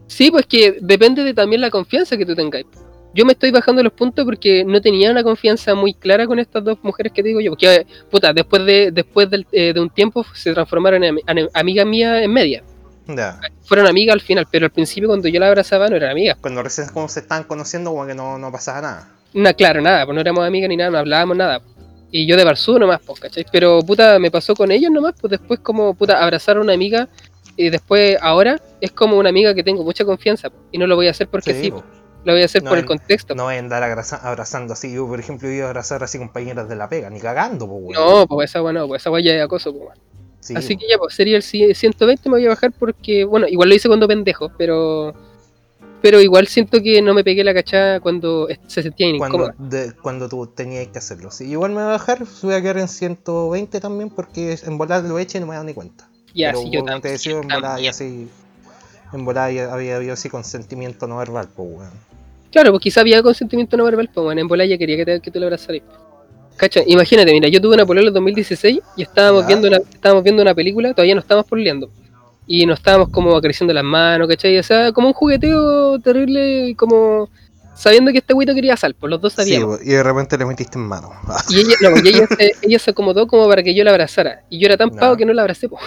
Sí, pues que depende de también la confianza que tú tengáis. yo me estoy bajando los puntos porque no tenía una confianza muy clara con estas dos mujeres que te digo yo. Porque, puta, después de después del- eh, de un tiempo se transformaron en, en amigas mías en media. Ya. Fueron amigas al final, pero al principio cuando yo la abrazaba no eran amigas. Cuando recién como se estaban conociendo, como que no, no pasaba nada. No, claro, nada, pues no éramos amigas ni nada, no hablábamos nada. Y yo de Barzú nomás, pues, ¿cachai? Pero, puta, me pasó con ellos nomás, pues después como, puta, abrazar a una amiga y después ahora es como una amiga que tengo mucha confianza y no lo voy a hacer porque sí, po. lo voy a hacer No, por el contexto. No voy a andar abraza- abrazando así. Yo, por ejemplo, iba a abrazar así compañeras de la pega, ni cagando, pues, weón. No, pues esa weá no, pues esa weá ya es acoso, weón. Sí, Así po. que ya, pues sería el ci- 120, me voy a bajar porque, bueno, igual lo hice cuando pendejo, pero pero igual siento que no me pegué la cachada cuando se sentía cuando, incómoda. de- cuando tú tenías que hacerlo. Sí, igual me voy a bajar, voy a quedar en 120 también porque en volar lo he hecho y no me he dado ni cuenta. Ya, Pero sí, yo te también. decía, en volar ya así. En volar ya había habido así consentimiento no verbal, pues weón. Claro, pues quizá había consentimiento no verbal, pues bueno, en bola ya quería que te, que te lo abrazaras. Cacha, imagínate, mira, yo tuve una polola en 2016 y estábamos Ya. viendo una, estábamos viendo una película, todavía no estábamos pololeando. Y nos estábamos como acariciando las manos, ¿cachai? O sea, como un jugueteo terrible, como sabiendo que este güito quería sal, pues los dos Sí, sabíamos. po, y de repente le metiste en mano. Y ella, no, y ella, <laughs> se, ella se acomodó como para que yo la abrazara. Y yo era tan pavo que no la abracé, po.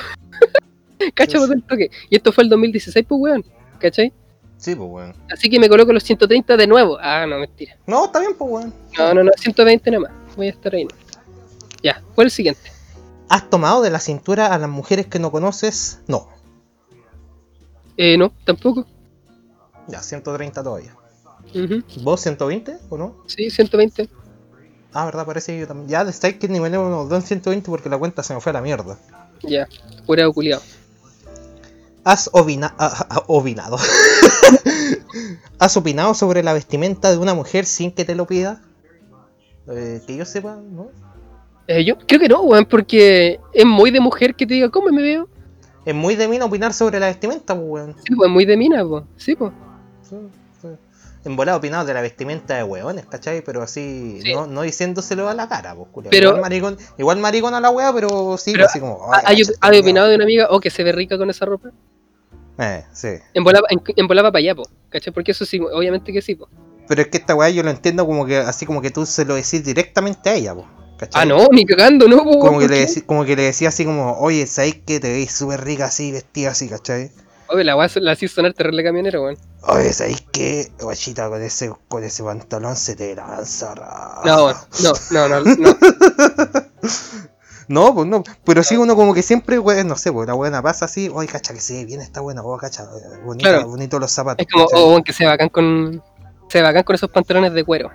Cacha, por el toque. Y esto fue el 2016, pues, weón. ¿Cachai? Sí, pues weón. Así que me coloco los 130 de nuevo. Ah, no, mentira. No, está bien, pues weón. No, no, no, 120 nada más. Voy a estar ahí. ¿no? Ya, ¿cuál es el siguiente? ¿Has tomado de la cintura a las mujeres que no conoces? No. Eh, no, tampoco. Ya, 130 todavía. ¿Vos 120 o no? Sí, 120. Ah, verdad, parece que yo también. Ya, que nivelemos unos dos en 120 porque la cuenta se me fue a la mierda. Ya, curado culiado. ¿Has ovina- ah, ah, opinado? <laughs> ¿Has opinado sobre la vestimenta de una mujer sin que te lo pida? Eh, que yo sepa, ¿no? Eh, yo creo que no, weón, porque es muy de mujer que te diga, ¿cómo me veo? Es muy de mina opinar sobre la vestimenta, pues, weón. Sí, pues muy de mina, pues. Sí, pues. Sí. En volado opinado de la vestimenta de weones, ¿cachai? Pero así, Sí. no, no diciéndoselo a la cara, pues. Pero- Igual maricón, igual maricón a la wea, pero sí, Pero así como. "Ay, ¿Hay, cacha, hay opinado de una amiga, oh, que se ve rica con esa ropa? weón". Eh, sí. En volaba, en, en volaba para allá, po, ¿cachai? Porque eso sí, obviamente que sí, po. Pero es que esta weá yo lo entiendo como que así como que tú se lo decís directamente a ella, po, ¿cachai? Ah, no, ni cagando, no, po, Como que, ¿por le decí- como que le decía así como, oye, ¿sabéis que te veis súper rica así, vestida así, ¿cachai? Oye, la weá la hizo sonar terrible camionero, weón. Oye, ¿sabéis que, guachita, con ese, con ese pantalón se te la lanza ra-". No, weón, no, no, no, no. <laughs> No, pues no, pero sí uno como que siempre, weón, no sé, pues la buena pasa así, oye, cacha que se ve bien, está buena, oh, cacha, eh, bonita, Claro. bonito los zapatos. Es como, ¿cachai? oh, weón, que se bacán con. Se bacán con esos pantalones de cuero.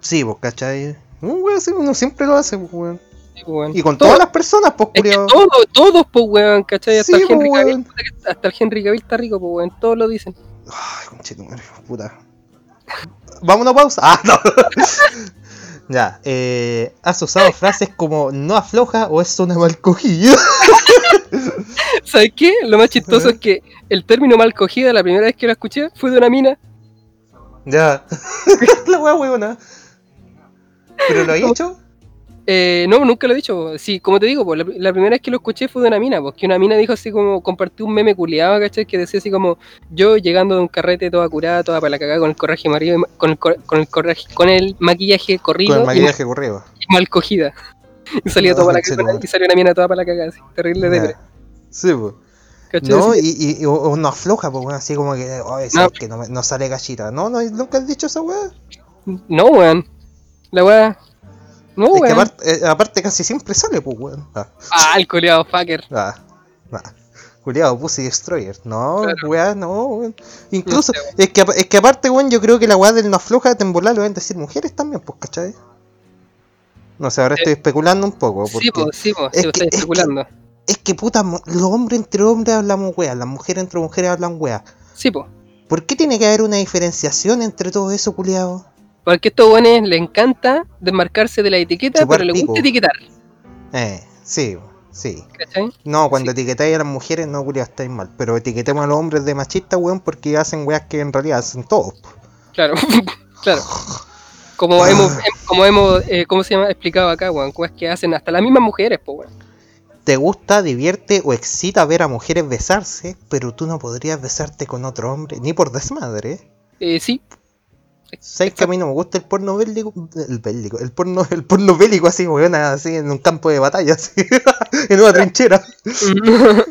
Sí, pues, ¿cachai? Un weón así, uno siempre lo hace, pues, weón. Sí. Y con todas las personas, pues, Es que culiao. todos, todos, pues, weón, ¿cachai? Hasta, Sí, el Henry Cavill, hasta el Henry Cavill está rico, pues, weón. Todos lo dicen. Ay, conchetumare, puta. Vamos a una pausa. Ah, no. <laughs> ya, eh, ¿has usado frases como no afloja o es una mal cogida? <laughs> ¿Sabes qué? Lo más chistoso es que el término mal cogida, la primera vez que lo escuché, fue de una mina. ya. <laughs> La wea huevona. ¿Pero lo he hecho? Eh, no, nunca lo he dicho. Sí, como te digo, pues, la, la primera vez que lo escuché fue de una mina, porque una mina dijo así como, compartió un meme culiado, ¿cachai? Que decía así como, yo llegando de un carrete toda curada, toda para la cagada, con el corraje marido, con el, cor- con el corraje, con el maquillaje corrido Con el y maquillaje corrido. y mal cogida. <laughs> Y salía toda para la cagada, y salió una mina toda para la cagada, así, terrible de Ya. Sí, pues. ¿cachai? No, y, y, y- o- no afloja, pues, bueno, así como que, oye, sabes que no, no sale gachita. No, no, nunca has dicho esa weá. no, weón. La weá. No, Es que weón. aparte, eh, aparte casi siempre sale, pues, weón. Ah, Ah, el culiado fucker. ah, ah. Culeado, Pussy Destroyer. No, weá, no, weón. Incluso, es, que, es que aparte, weón, yo creo que la weá del no afloja de embolar lo deben decir mujeres también, pues, ¿cachai? No sé, ahora estoy especulando un poco. Porque Sí, pues, sí, pues, es sí, estoy es que- especulando. Es que, puta, mo- los hombres entre hombres hablamos weá, las mujeres entre mujeres hablan weá. Sí, pues. ¿Por qué tiene que haber una diferenciación entre todo eso, culiado? Porque a estos buenos les encanta desmarcarse de la etiqueta, Chupar pero les pico. gusta etiquetar. Eh, sí, sí. ¿Cachai? No, cuando etiquetáis a las mujeres, no, culiado, estáis mal. Pero etiquetemos a los hombres de machistas, weón, porque hacen weas que en realidad hacen todos. Claro, <laughs> claro. <laughs> Ah. Como hemos, em- como hemos eh, ¿cómo se llama? explicado acá, weón, cosas que hacen hasta las mismas mujeres, pues, weón. Te gusta, divierte o excita ver a mujeres besarse, pero tú no podrías besarte con otro hombre, ni por desmadre. Eh, sí. ¿Sabes que a mí no me gusta el porno bélico? El bélico, el porno, <laughs> el porno bélico así, weón, así en un campo de batalla, <laughs> así, en una trinchera. <laughs>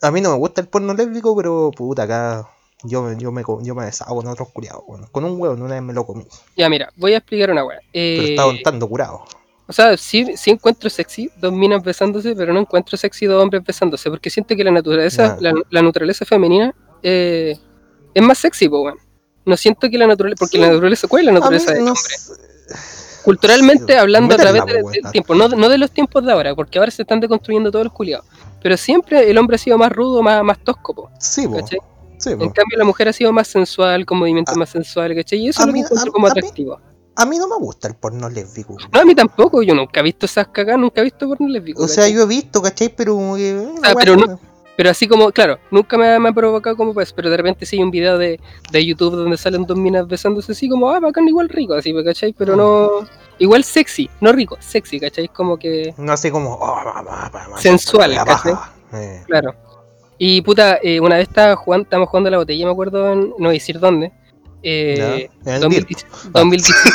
A mí no me gusta el porno lésbico, pero puta, acá yo, yo, me, yo me deshago con otros curiados, weón. Con un huevo una vez me lo comí, ya, mira, voy a explicar una weá. pero Eh, estaba untando curado. O sea, sí, sí encuentro sexy dos minas besándose, pero no encuentro sexy dos hombres besándose, porque siento que la naturaleza, la, la naturaleza femenina eh, es más sexy, pues, weón. No siento que la naturaleza, porque Sí. la naturaleza, ¿cuál es la naturaleza del no hombre? sé. Culturalmente Sí, hablando a través de- del weón. tiempo, no, no de los tiempos de ahora, porque ahora se están deconstruyendo todos los culiados. Pero siempre el hombre ha sido más rudo, más, más tosco, po, Sí, sí. En cambio la mujer ha sido más sensual, con movimientos A- más sensuales, ¿cachai? Y eso lo que encuentro a- como a mí- atractivo. A mí no me gusta el porno lésbico. No, a mí tampoco, yo nunca he visto esas cagadas, nunca he visto porno lésbico. O sea, yo he visto, ¿cachai? Pero eh, Ah, pero no- Pero así como, claro, nunca me, ha- me ha provocado como pues, pero de repente sí hay un video de, de YouTube donde salen dos minas besándose así como, ah, bacán, igual rico, así, ¿cachai? Pero no, igual sexy, no rico, sexy, ¿cachai? Como que, No así como. oh, Sensual, ¿cachai? Eh, claro. Y puta, eh, una vez estaba jugando, estábamos jugando a la botella, me acuerdo, en- no voy a decir dónde. Eh, ya, en el 2010 Dirk. 2017,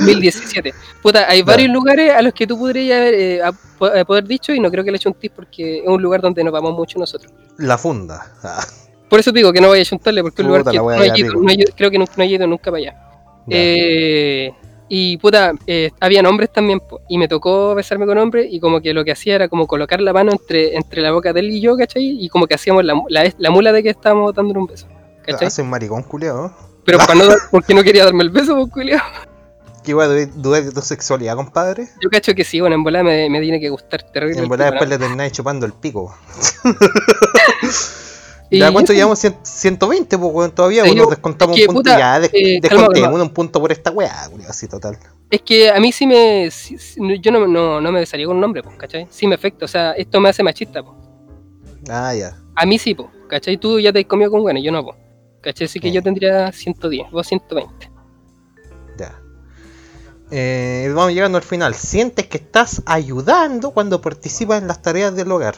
2017. Puta, hay varios lugares a los que tú podrías haber, eh, poder dicho y no creo que le eche un tip porque es un lugar donde nos vamos mucho nosotros. La funda. Ah, Por eso te digo que no vaya a chuntarle, porque es un lugar que no he ido- no creo que no, he ido nunca para allá. Eh, y puta, eh, habían hombres también, po, y me tocó besarme con hombres, y como que lo que hacía era como colocar la mano entre, entre la boca de él y yo, ¿cachai? Y como que hacíamos la, mu- la, la mula de que estábamos dándole un beso, ¿cachai? Hace un maricón culiado. Pero para no dar- porque no quería darme el beso, pues, culiao. ¿Qué a dudar de tu sexualidad, compadre? Yo cacho que sí, bueno, en volada me, me tiene que gustar terrible. En tipo, después le termináis chupando el pico. ¿no? <laughs> ¿Ya cuánto llevamos? Cien- 120, pues, weón, todavía. Bueno, descontamos es que, un punto. puta, ya, des- eh, descontemos un punto por esta weá, así total. Es que a mí sí me. sí- sí- yo no, no, no me besaría con un hombre, pues, ¿cachai? Sí me afecta, o sea, esto me hace machista, pues. Ah, ya. A mí sí, pues, ¿cachai? Tú ya te has comido con buenas, yo no, pues. ¿Cachai? Así que Sí. yo tendría 110, vos 120. Ya. Eh, vamos llegando al final. ¿Sientes que estás ayudando cuando participas en las tareas del hogar?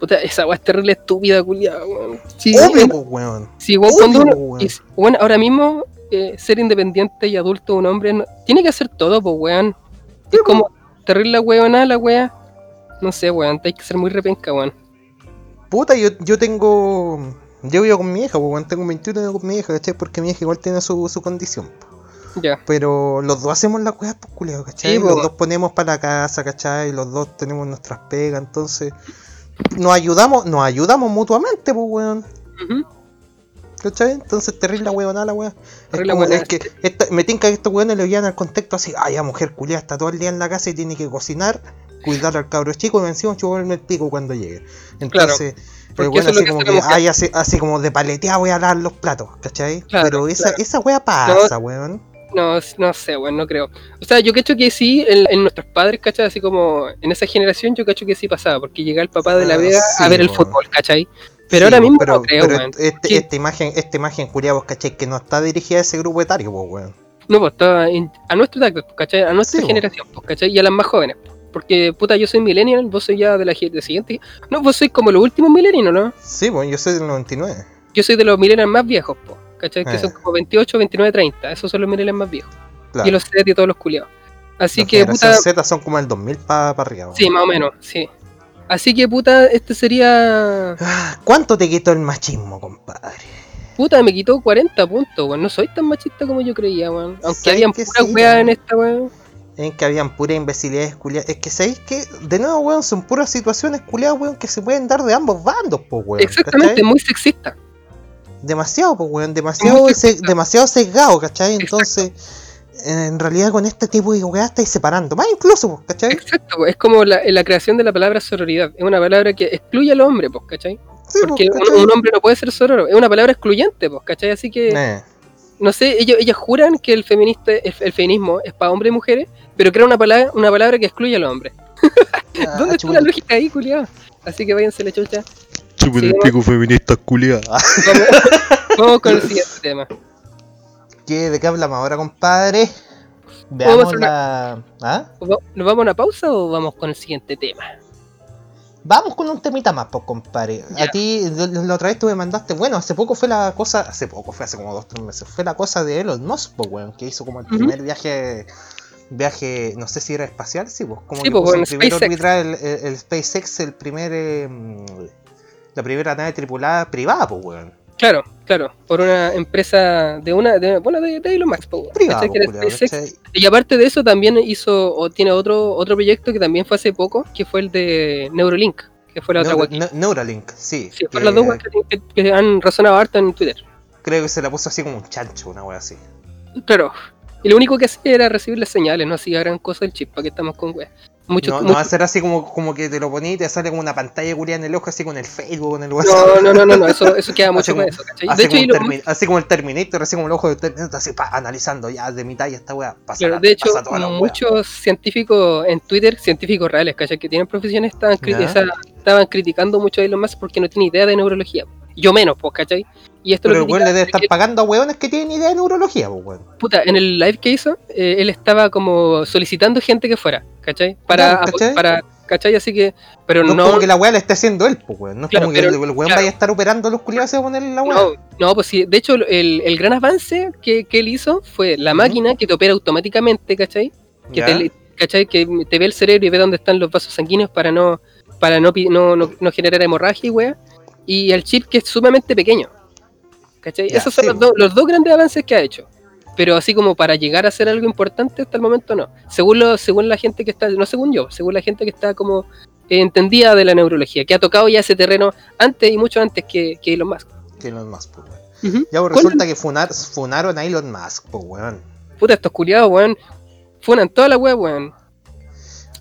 Puta, esa weá es terrible estúpida, culiada, weón. Sí, Obvio, weón. Sí, weón, cuando uno- weón. y s- bueno, ahora mismo, eh, ser independiente y adulto un hombre, no- tiene que hacer todo, pues, weón. Es como terrible la weona, la wea. No sé, weón, hay que ser muy repenca, weón. Puta, yo, yo tengo. Yo vivo con mi hija, pues, weón. Tengo 21 años con mi hija, ¿cachai? Porque mi hija igual tiene su, su condición. Pero los dos hacemos las weas, pues, culiao, ¿cachai? Sí, los dos ponemos para la casa, ¿cachai? Los dos tenemos nuestras pegas, entonces. Nos ayudamos, nos ayudamos mutuamente, pues, weón. ¿Cachai? Entonces terrible la weonada la wea. Es, como, es que esta- me tinca que estos weones le llevan al contexto así, ay, la mujer culia está todo el día en la casa y tiene que cocinar, cuidar al cabro chico y encima chuparme el pico cuando llegue. Entonces, porque lo así como hace que, la mujer. ay, así, así como de paleteada voy a lavar los platos, ¿cachai? Claro, Pero esa, claro. esa wea pasa, weón. No, no sé, weón, no creo. O sea, yo cacho que sí, en, en nuestros padres, ¿cachai? Así como en esa generación, yo cacho que sí pasaba, porque llega el papá de la Ah, Vega a ver el weón. fútbol, ¿cachai? Pero Sí, ahora mismo pero, no creo, pero weón. este- esta imagen, esta imagen culia, vos, ¿cachai? Que no está dirigida a ese grupo etario, weón. No, pues está a nuestro tacto, ¿cachai? A nuestra Sí, generación, pues, ¿cachai? Y a las más jóvenes. pues. Porque, puta, yo soy millennial, vos sois ya de la, de siguiente. No, vos sois como los últimos millennials, ¿no? Sí, pues yo soy del 99. Yo soy de los millennials más viejos, pues, ¿cachai? Que Eh. son como 28, 29, 30. Esos son los millennials más viejos. Claro. Y los Z y todos los culiados. Así Los que, puta. Z son como el 2000 para arriba. Sí, más o menos, sí. Así que, puta, este sería. <gasps> ¿Cuánto te quitó el machismo, compadre? Puta, me quitó 40 puntos, weón. No soy tan machista como yo creía, weón. Aunque ¿Sabes habían que puras sí, weas weón? en esta, weón. En que habían puras imbecilidades culiadas. Es que sabéis que, de nuevo, weón, son puras situaciones culiadas, weón, que se pueden dar de ambos bandos, pues, weón. Exactamente, ¿cachai? muy sexista. Demasiado, pues, weón, demasiado, se- demasiado sesgado, ¿cachai? Exacto. Entonces, en realidad con este tipo de weas estáis separando. Más incluso, pues, ¿cachai? Exacto, es como la, la creación de la palabra sororidad. Es una palabra que excluye al hombre, pues, ¿cachai? Sí, Porque un hombre no puede ser sororo. Es una palabra excluyente, pues, ¿cachai? Así que, Eh, no sé, ellos, ellas juran que el, feminista, el, el feminismo es para hombres y mujeres, pero crea una palabra, una palabra que excluye al hombre. ah, <laughs> ¿Dónde está la lógica ahí, culiado? Así que váyanse la chucha. chupa el pico feminista culiada. <laughs> Vamos, vamos con el siguiente tema. ¿Qué, ¿De qué hablamos ahora, compadre? A Veamos la... ¿Ah? ¿Nos vamos a una pausa o vamos con el siguiente tema? Vamos con un temita más, pues, compadre. A ti, la otra vez tú me mandaste, bueno, hace poco fue la cosa, hace poco, fue hace como dos, tres meses, fue la cosa de Elon Musk, pues, weón, que hizo como el primer viaje, viaje, no sé si era espacial, sí, pues, como Sí, que pues, puso el primer orbital, el, el- el SpaceX, el primer, eh, la primera nave tripulada privada, pues, weón. Claro, claro, por una empresa de una, de, bueno, de, de Elon Musk. ¿cachai? Y aparte de eso también hizo, o tiene otro, otro proyecto que también fue hace poco, que fue el de Neurolink, que fue la otra Neuro-. Ne- Neuralink, sí. Sí, que las dos que, que- que han razonado harto en Twitter. Creo que se la puso así como un chancho, una wea así. Claro. Y lo único que hacía era recibir las señales, no hacía gran cosa el chip, para que estamos con weas. No, no muchos- va a ser así como, como que te lo poní y te sale como una pantalla culiada en el ojo, así con el Facebook, con el no, WhatsApp. no, no, no, no, eso, eso queda mucho como- eso, ¿cachai? Así, De hecho, como así como el Terminator, así como el ojo del Terminator, así pa, analizando ya de mi talla esta wea. Pasa, Claro, la- de hecho, pasa wea. muchos científicos en Twitter, científicos reales, ¿cachai? Que tienen profesiones, estaban criticando mucho a Elon Musk porque no tiene idea de neurología. Yo menos, pues, ¿cachai? Y esto Pero lo el weón le debe estar pagando a weones que tienen idea de neurología, pues weón. puta, en el live que hizo, eh, él estaba como solicitando gente que fuera, ¿cachai? Para, Claro, ¿cachai? para ¿cachai? Así que, pero No, no, como que la wea la esté haciendo él, pues weón. No es Claro, como que el, el weón claro. vaya a estar operando a los culiados y poner la wea. no, no, pues sí, de hecho, el, el gran avance que, que él hizo fue la máquina que te opera automáticamente, ¿cachai? que ¿Ya? te, ¿cachai? que te ve el cerebro y ve dónde están los vasos sanguíneos para no para no, no, no, no generar hemorragia y wea. Y el chip que es sumamente pequeño. ¿Cachai? Ya, Esos son sí, los, dos- los dos grandes avances que ha hecho. Pero así como para llegar a hacer algo importante hasta el momento no. Según lo, según la gente que está, no según yo, según la gente que está como eh, entendida de la neurología, que ha tocado ya ese terreno antes y mucho antes que, que Elon Musk. Que Elon Musk, pues weón. Ujú. Ya pues, ¿Cuál- resulta que funar, funaron a Elon Musk, pues weón. Puta, estos culiados, weón, funan toda la web, weón.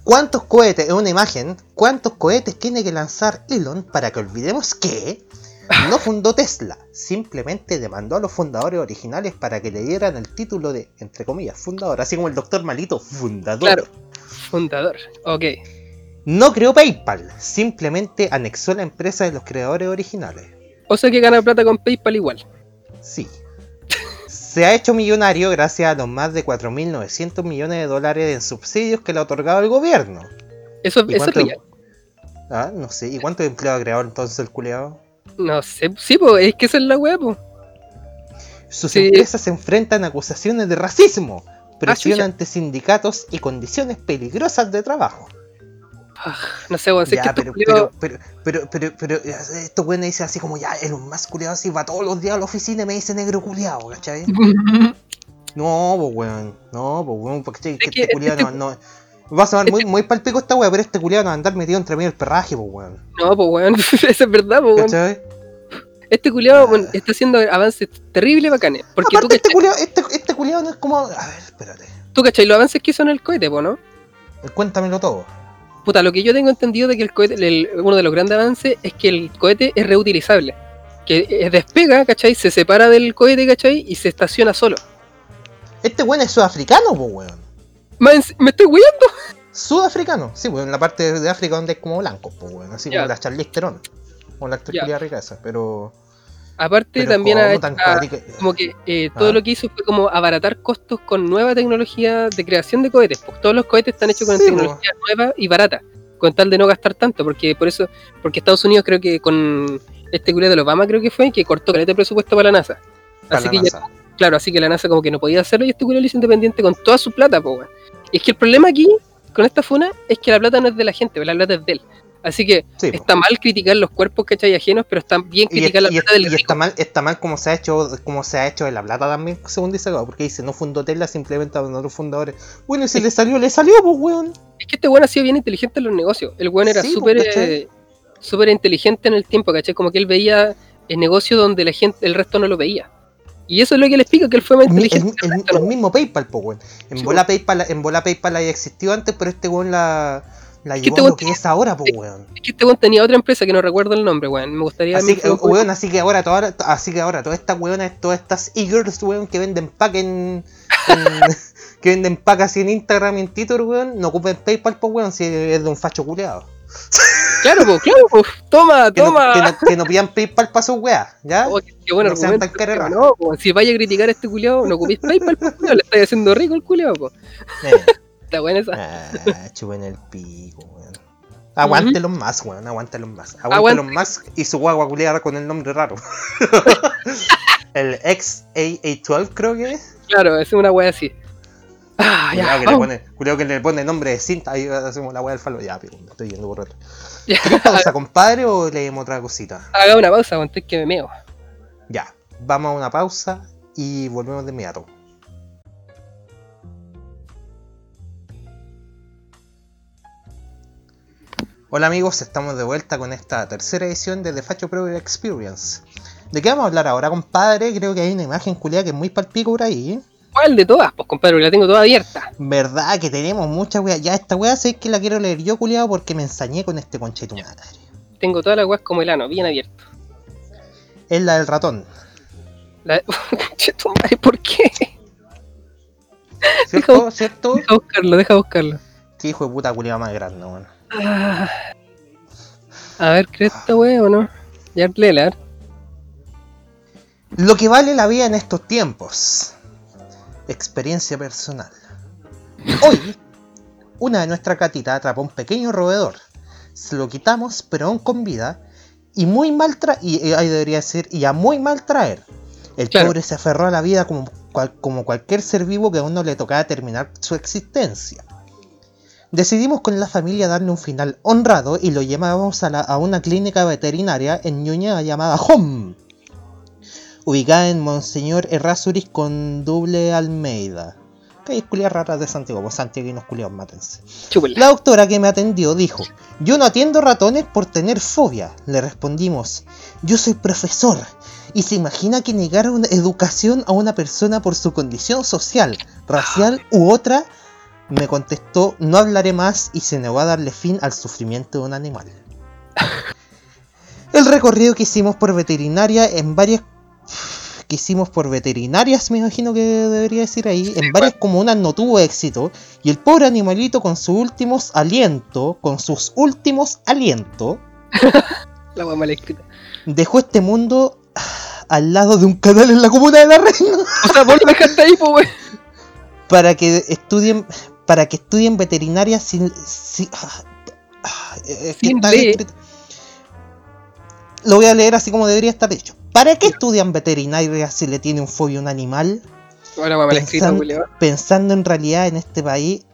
¿Cuántos cohetes, es una imagen, cuántos cohetes tiene que lanzar Elon para que olvidemos que no fundó Tesla? Simplemente demandó a los fundadores originales para que le dieran el título de, entre comillas, fundador, así como el doctor Malito, fundador. Claro. Fundador. Ok. No creó PayPal, simplemente anexó la empresa de los creadores originales. O sea que gana plata con PayPal igual. Sí. Se ha hecho millonario gracias a los más de 4.900 millones de dólares en subsidios que le ha otorgado el gobierno. Eso, ¿Y eso es real. Ah, no sé. ¿Y cuántos empleos ha creado entonces el culeado? No sé, sí, pues, es que esa es la weá, pues. Sus Sí. empresas se enfrentan a acusaciones de racismo, presión ante sindicatos y condiciones peligrosas de trabajo. No sé, weón, sé Ya, que pero, pero, pero, pero, pero, pero, eh, estos güeyes dicen así como ya, el más culeado así va todos los días a la oficina y me dice negro culeado, ¿cachai? <laughs> No, pues weón, no, pues weón, porque este, este culiado no, no. Va a sonar muy, <laughs> muy palpico esta wea, pero este culiado no va a andar metido entre medio del perraje, pues weón. No, pues, weón, <laughs> eso es verdad, pues, weón. ¿Cachai? Este culiado weón, está haciendo avances terribles bacanes. Porque tú este culiado, este, este culiado no es como. A ver, espérate. tú cachai los avances que hizo en el cohete, po, ¿no? Cuéntamelo todo. Puta, lo que yo tengo entendido de que el cohete, el- uno de los grandes avances es que el cohete es reutilizable. Que eh, despega, ¿cachai? Se separa del cohete, ¿cachai? Y se estaciona solo. Este weón es sudafricano, pues weón. Más ¿Me estoy huyendo? Sudafricano, sí, pues en la parte de África donde es como blanco, pues weón. Así Ya. como la Charlize Theron. O la actriz culiada rica esa, pero. Aparte, pero también ha ¿cómo hecho- tan ha- cuática? como que eh, todo Ah. lo que hizo fue como abaratar costos con nueva tecnología de creación de cohetes. Pues todos los cohetes están hechos con Sí, tecnología nueva y barata, con tal de no gastar tanto, porque por eso, porque Estados Unidos creo que con este culo de Obama creo que fue que cortó caleta de presupuesto para la NASA. Para así la que ya- claro, así que la NASA como que no podía hacerlo y este culo lo hizo independiente con toda su plata, pues. Y es que el problema aquí con esta funa es que la plata no es de la gente, la plata es de él. Así que Sí, po. está mal criticar los cuerpos que hay ajenos, pero está bien Y, es- criticar la y es- plata del y rico. está mal, está mal como se ha hecho, como se ha hecho en la plata también, según dice Gabo, porque dice no fundó Tesla, simplemente abandonó a los fundadores. Bueno, y si le salió, le salió, pues weón. Es que este weón ha sido bien inteligente en los negocios. El weón era Sí, súper pues, ¿cachai? eh, súper inteligente en el tiempo, ¿cachai? Como que él veía el negocio donde la gente, el resto no lo veía. Y eso es lo que le explica que él fue más inteligente. el- mismo PayPal, pues weón. En Sí, bola PayPal, en bola PayPal había existido antes, pero este weón la, la que llevó este a lo que es ahora, pues weón. Es que este weón tenía otra empresa que no recuerdo el nombre, weón. Me gustaría... Así que, weón, así que ahora toda, así que ahora todas estas weonas, todas estas e-girls, weón, que venden pack en, en- <laughs> que venden pack así en Instagram y en Twitter, weón, no ocupen PayPal, pues weón, si es de un facho culeado. Claro, pues, claro, pues. Toma, Que no, toma. que, no, que no pidan PayPal para sus weas, ¿ya? Oh, qué, qué buen no sean tan. No, pues, si vaya a criticar a este culiao, no ocupéis PayPal, pues, le estáis haciendo rico el culiao, pues. Eh, Está buena esa. ah, chupen el pico, weón. Aguántelos más, weón, aguántelos más. Aguántelos más y su guagua culiada con el nombre raro. <laughs> el XAA12 creo que es. Claro, es una wea así. Ah, Cuidado ya, que, le pone, cuidado que le pone nombre de cinta, ahí hacemos la weá del falo. Ya, pero me estoy yendo por otro. Ya, ¿Quieres pausa, compadre, o leemos otra cosita? Haga una pausa, antes que me meo. Ya, vamos a una pausa y volvemos de inmediato. Hola amigos, estamos de vuelta con esta tercera edición de The Facho Pro Experience. ¿De qué vamos a hablar ahora, compadre? Creo que hay una imagen culiada que es muy palpico por ahí. ¿Cuál de todas? Pues compadre, la tengo toda abierta. Verdad que tenemos mucha wea. Ya esta wea sé que la quiero leer yo, culiado, porque me ensañé con este conche tu madre. Tengo todas las weas como el ano, bien abierto. Es la del ratón. La... <laughs> Chetumare, ¿por qué? ¿Cierto? ¿Cierto? Deja buscarlo, deja buscarlo. Qué hijo de puta culiado más grande, weón. Ah. A ver, ¿crees esta wea o no? Ya léela. Lo que vale la vida en estos tiempos. Experiencia personal. Hoy, una de nuestras gatitas atrapó un pequeño roedor. Se lo quitamos, pero aún con vida. Y muy mal tra y eh, ahí debería decir, y a muy mal traer. El Claro. pobre se aferró a la vida como, cual- como cualquier ser vivo que aún no le tocaba terminar su existencia. Decidimos con la familia darle un final honrado y lo llevamos a, la- a una clínica veterinaria en Ñuñoa llamada Home ubicada en Monseñor Errázuriz con doble Almeida. Calles culias raras de Santiago, pues santiaguinos culiados, mátense. La doctora que me atendió dijo, yo no atiendo ratones por tener fobia. Le respondimos, yo soy profesor. Y se imagina que negar una educación a una persona por su condición social, racial u otra, me contestó, no hablaré más y se negó a darle fin al sufrimiento de un animal. <laughs> El recorrido que hicimos por veterinaria en varias que hicimos por veterinarias, me imagino que debería decir ahí, en varias comunas no tuvo éxito y el pobre animalito con sus últimos alientos, con sus últimos alientos, <laughs> La escrita. dejó este mundo ah, al lado de un canal en la comuna de la Reina O sea, vos lo dejaste ahí, pues wey. <laughs> para que estudien para que estudien veterinaria sin, sin- ah, ah, es que Sin escrito- Lo voy a leer así como debería estar hecho. ¿Para qué estudian veterinaria si le tiene un fobia a un animal? Pensan- culiao. pensando en realidad en este país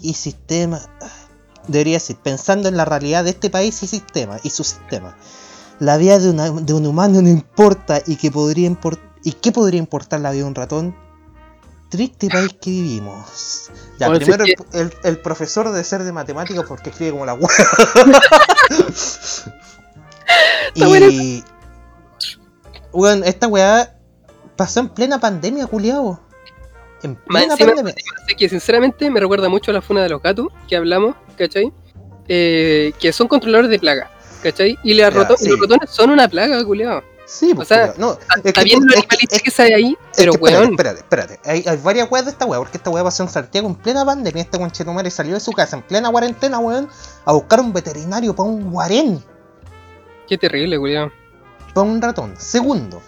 y sistema. Debería decir, pensando en la realidad de este país y sistema, y su sistema. La vida de, una- de un humano no importa y que podría import- ¿Y qué podría importar la vida de un ratón? Triste país que vivimos. Ya, Bueno, primero el, el- el profesor de ser de matemáticas porque escribe como la hueá. <laughs> Y. Weón, esta weá pasó en plena pandemia, culiao. En plena pandemia. Que sinceramente me recuerda mucho a la funa de los gatos que hablamos, ¿cachai? Eh, que son controladores de plagas, ¿cachai? Y Ya, rato- sí. los ratones son una plaga, culiao. Sí, pues, O sea, no, es Está que bien lo es que- animalista es que sale ahí, Es pero que espérate, weón. espérate, espérate. Hay, hay varias weas de esta wea, porque esta wea pasó en Santiago en plena pandemia. Este conchetumare salió de su casa en plena cuarentena, weón, a buscar un veterinario para un guarén, Qué terrible, culiao. Para un ratón. Segundo,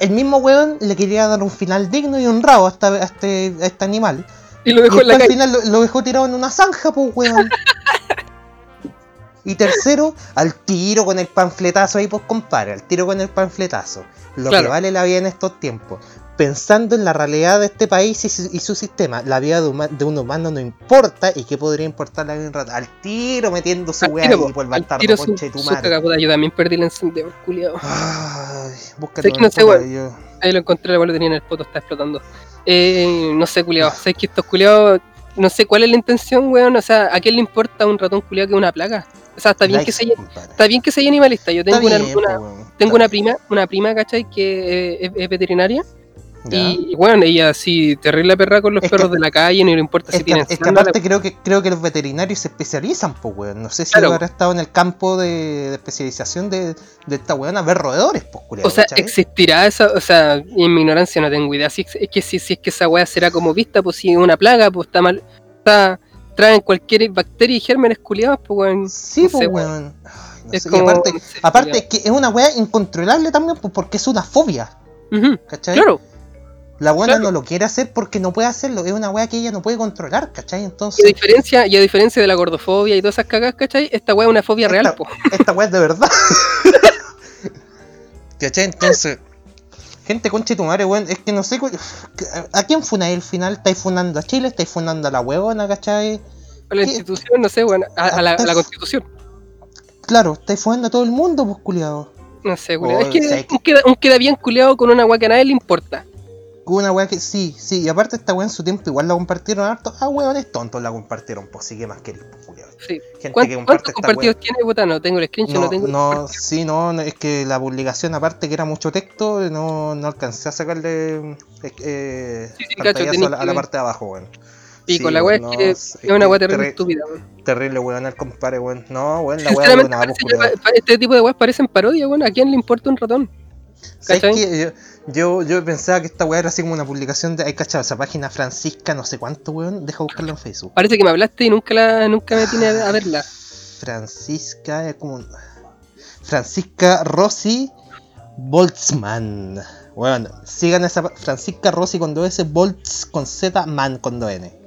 el mismo weón le quería dar un final digno y honrado a, esta- a este, a este animal. Y lo Y dejó en la al calle. final lo, lo dejó tirado en una zanja, pues weón. Y tercero, al tiro con el panfletazo ahí, pues compadre, al tiro con el panfletazo. Lo Claro. que vale la vida en estos tiempos. Pensando en la realidad de este país y su, y su sistema, la vida de, huma- de un humano no importa y qué podría importar la vida de un rato. Al tiro metiendo su weá por el al bastardo, tiro su, de tu su madre. cagaputa. Yo también perdí el encendedor, culiao. Ay, búscate que no sé, yo- Ahí lo encontré, igual lo tenía en el poto, está explotando. Eh, no sé, culiao. Sé que estos culiados. No sé cuál es la intención, weón. O sea, ¿a quién le importa un ratón culiao que es una plaga? O sea, está bien que se. Está bien que sea animalista. Yo tengo una, tengo una prima, una prima, ¿cachai? Que eh, es, es veterinaria. Ya. Y bueno, ella sí, terrible perra con los Es que- perros de la calle, no le importa si tienen es que aparte creo que creo que los veterinarios se especializan, pues weón. No sé si Claro. habrá estado en el campo de, de especialización de, de esta weón a ver roedores, pues culiao, O sea, ¿cachai? existirá esa, o sea, en mi ignorancia no tengo idea. Si es es que si, si es que esa weá será como vista, pues si es una plaga, pues está mal, está, traen cualquier bacteria y gérmenes culiados, pues weón. Sí, no pues sé, weón. Ay, no Es sé, y como- aparte, aparte es que es una weá incontrolable también, pues porque es una fobia, ¿cachai? Claro, La buena Claro. no lo quiere hacer porque no puede hacerlo. Es una weá que ella no puede controlar, ¿cachai? Y a Entonces, diferencia, y a diferencia de la gordofobia y todas esas cagas, ¿cachai? Esta weá es una fobia real, po. esta weá es de verdad. <laughs> ¿Cachai? Entonces, gente conche tu madre, weón. Es que no sé. ¿A quién funáis al final? ¿Estáis funando a Chile? ¿Estáis funando a la huevona, cachai? A la ¿Qué? institución, no sé, weón. A, a la, a la constitución. Claro, estáis funando a todo el mundo, pues culiado. No sé, culiao. Oh, es que un queda bien culiado con una weá que a nadie le importa. Una weá que sí, sí, y aparte esta weá en su tiempo igual la compartieron harto. Ah, weones tontos la compartieron, pues sí que más queréis, pues. Sí. Gente ¿Cuántos, que comparte esta compartidos tiene? Puta, no tengo el screenshot, no, No, tengo. no, sí, no, no, es que la publicación aparte que era mucho texto, no, no alcancé a sacarle eh, Sí, sí, cacho, pantallazo a, la, a la parte de abajo, weón. Pico, Sí, la weá es no, que es una weá terrible terri- estúpida, weón. Terrible, weón, el compadre, weón. No, weón, la weá culiao. pa- este tipo de weas parecen parodias, weón. ¿A quién le importa un ratón? ¿Sabes ¿cachai? Yo, yo, pensaba que esta weá era así como una publicación de. Hay cachado, esa página Francisca, no sé cuánto, weón. Deja buscarla en Facebook. Parece que me hablaste y nunca la nunca me tiene a, verla. Francisca, es como. Francisca Rossi Boltzmann. Bueno, sigan esa Francisca Rossi con 2S, Boltz con Z, Man con 2N.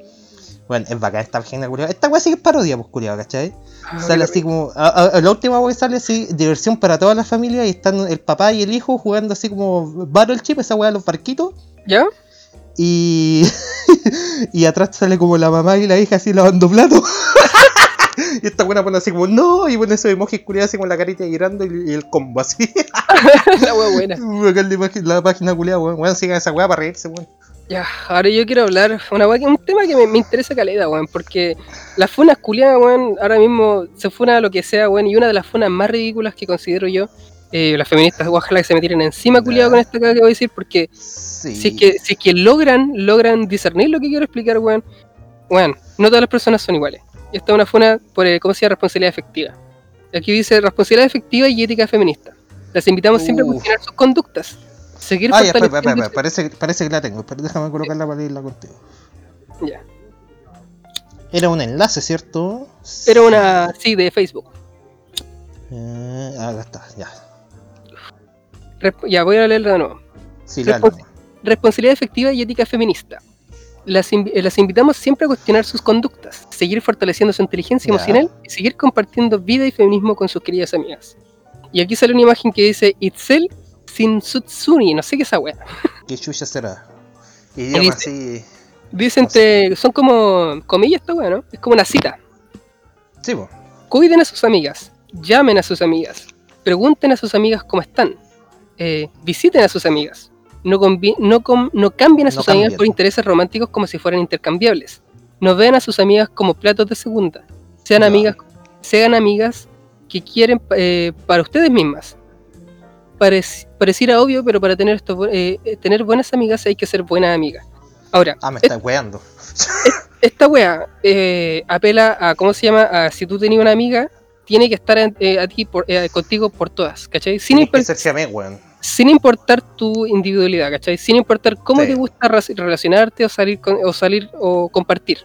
Bueno, es bacán esta página, culiao. Esta weá sí que es parodia, pues, culiao, ¿cachai? Sale así como. A, a- la última weá que sale así, diversión para toda la familia y están el papá y el hijo jugando así como Battle Chip, esa weá de los barquitos. ¿Ya? Y. <laughs> y atrás sale como la mamá y la hija así lavando platos. <laughs> y esta buena pone así como no, y pone esos emojis culiados así con la carita llorando y, y el combo así. <laughs> la wea buena. La página culiada, weón. Weón, sigan esa weá para reírse, weón. Ya, ahora yo quiero hablar una wea un tema que me, me interesa caleta, weón, porque las funas culiadas, weón, ahora mismo se funa lo que sea, weón, y una de las funas más ridículas que considero yo, eh, las feministas, ojalá que se me tiren encima, culiado, con esta cosa que voy a decir, porque Sí. si es que, si es que logran, logran discernir lo que quiero explicar, weón, weón, no todas las personas son iguales. Esta es una funa por, eh, ¿cómo se llama? Responsabilidad efectiva. Aquí dice responsabilidad efectiva y ética feminista. Las invitamos siempre a Uf. cuestionar sus conductas. Seguir Ah, ya, espera, espera, espera, parece, parece que la tengo, pero déjame colocarla para leerla contigo. Ya. Era un enlace, ¿cierto? Era una, sí, de Facebook. Eh, ah, acá está, ya. Resp- ya, voy a leerla de nuevo. Sí, Respons- léalo. Responsabilidad efectiva y ética feminista. Las, eh, las invitamos siempre a cuestionar sus conductas, seguir fortaleciendo su inteligencia Ya. emocional y seguir compartiendo vida y feminismo con sus queridas amigas. Y aquí sale una imagen que dice Itzel Shinsutsuni, no sé qué es esa wea. ¿Qué chucha será? Idioma así. Dice No sé. entre, son como comillas esta wea, ¿no? Es como una cita. Sí, po. Cuiden a sus amigas, llamen a sus amigas, pregunten a sus amigas cómo están, eh, visiten a sus amigas, no, cambien a No sus amigas por intereses románticos como si fueran intercambiables, no vean a sus amigas como platos de segunda, sean amigas, sean amigas que quieren eh, para ustedes mismas. Parec- pareciera obvio, pero para tener, esto, eh, eh, tener buenas amigas hay que ser buenas amigas. Ahora, Ah, me está weando. esta wea eh, apela a, ¿cómo se llama? A si tú tenías una amiga, tiene que estar eh, a ti por- eh, contigo por todas, ¿cachai? Sin, sin importar tu individualidad, ¿cachai? Sin importar cómo Sí. te gusta relacionarte o salir con- o salir o compartir.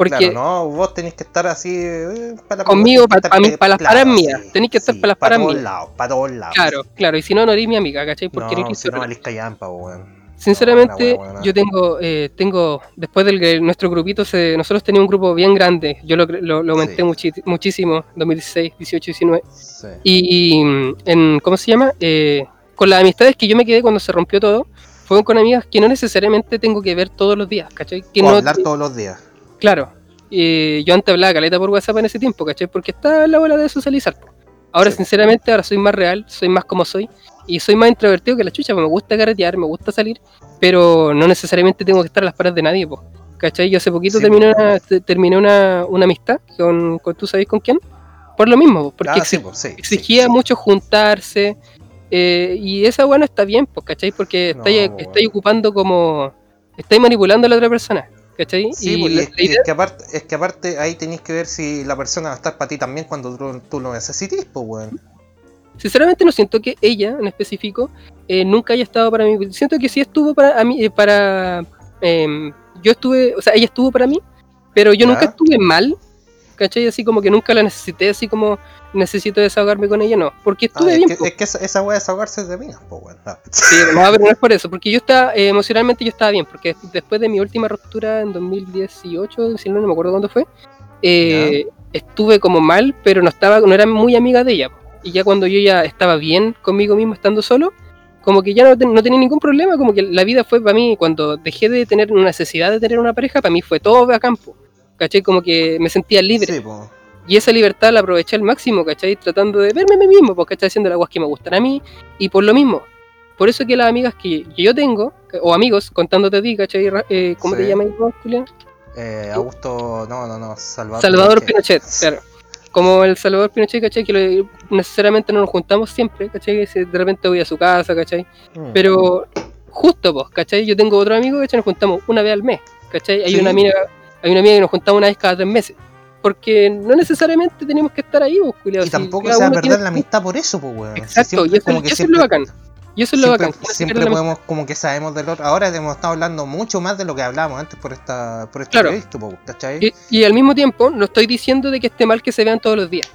Porque Claro, no, vos tenés que estar así eh, para Conmigo, tenés que pa- pa' mí, estar, pa' las claro, paras mías. Tenés que estar pa' las paras Para todos mías. lados, para todos lados. claro, claro, y si no, no eres mi amiga, ¿cachai? Porque no, eres si no, callampa, weón. Sinceramente, No, buena. yo tengo, eh, tengo, después del que nuestro grupito, se, nosotros teníamos un grupo bien grande, yo lo, lo, lo aumenté Sí. muchi- muchísimo, 2016, 18, 19, Sí. y, y, en, ¿cómo se llama? Eh, con las amistades que yo me quedé cuando se rompió todo, fueron con amigas que no necesariamente tengo que ver todos los días, ¿cachai? Que O no, hablar todos los días. Claro, eh, yo antes hablaba caleta por WhatsApp en ese tiempo, ¿cachai? Porque estaba en la bola de socializar. po. Ahora, Sí. sinceramente, ahora soy más real, soy más como soy, y soy más introvertido que la chucha, pues me gusta carretear, me gusta salir, pero no necesariamente tengo que estar a las paras de nadie, po. ¿cachai? Yo hace poquito Sí, terminé, una, te- terminé una, una amistad con, con, ¿tú sabes con quién? Por lo mismo, po, porque Ah, sí, sí, exigía mucho juntarse, eh, y esa bueno está bien, pues, ¿cachai? Porque No, estáis, bueno. ocupando como... Estáis manipulando a la otra persona, ¿cachai? Sí, y pues, es, que aparte, es que aparte ahí tenéis que ver si la persona va a estar para ti también cuando tú, tú lo necesites, pues, weón. Sinceramente no siento que ella en específico eh, nunca haya estado para mí. Siento que sí estuvo para a mí, eh, para... em, yo estuve, o sea, ella estuvo para mí, pero yo Ya. nunca estuve mal, ¿cachai? Así como que nunca la necesité, así como necesito desahogarme con ella, no. Porque Ah, estuve es, bien, que, po. es que esa, esa wea de desahogarse es de minas, pues weón. Ah. Sí, <laughs> no, pero no es por eso, porque yo estaba, eh, emocionalmente yo estaba bien, porque después de mi última ruptura en 2018, si no, no me acuerdo cuándo fue, eh, estuve como mal, pero no estaba, no era muy amiga de ella. po. Y ya cuando yo ya estaba bien conmigo mismo estando solo, como que ya no, ten- no tenía ningún problema, como que la vida fue para mí, cuando dejé de tener una necesidad de tener una pareja, para mí fue todo a campo. ¿Cachai? Como que me sentía libre. Sí, po. Y esa libertad la aproveché al máximo, ¿cachai? Tratando de verme a mí mismo, porque estoy haciendo las cosas que me gustan a mí. Y por lo mismo, por eso que las amigas que, yo tengo, o amigos, contándote a ti, ¿cachai? Eh, ¿Cómo Sí. te llamas Julián? Eh, Augusto, no, no, no, Salvador. Salvador Pinochet, claro. Como el Salvador Pinochet, ¿cachai? Que lo- necesariamente no nos juntamos siempre, ¿cachai? De repente voy a su casa, ¿cachai? Mm. Pero justo, pues, ¿cachai? Yo tengo otro amigo, ¿cachai? Nos juntamos una vez al mes, ¿cachai? Hay Sí. una amiga, hay una amiga que nos juntamos una vez cada tres meses. Porque no necesariamente tenemos que estar ahí, pues, culiao, Y tampoco se va a perder tiene- la amistad por eso, pues weón. Exacto, y eso, es lo bacán. Y eso es lo siempre, bacán. siempre podemos, como que sabemos del otro. Ahora hemos estado hablando mucho más de lo que hablábamos antes por esta por este Claro. proyecto, po, ¿cachai? Y, y al mismo tiempo, no estoy diciendo de que esté mal que se vean todos los días.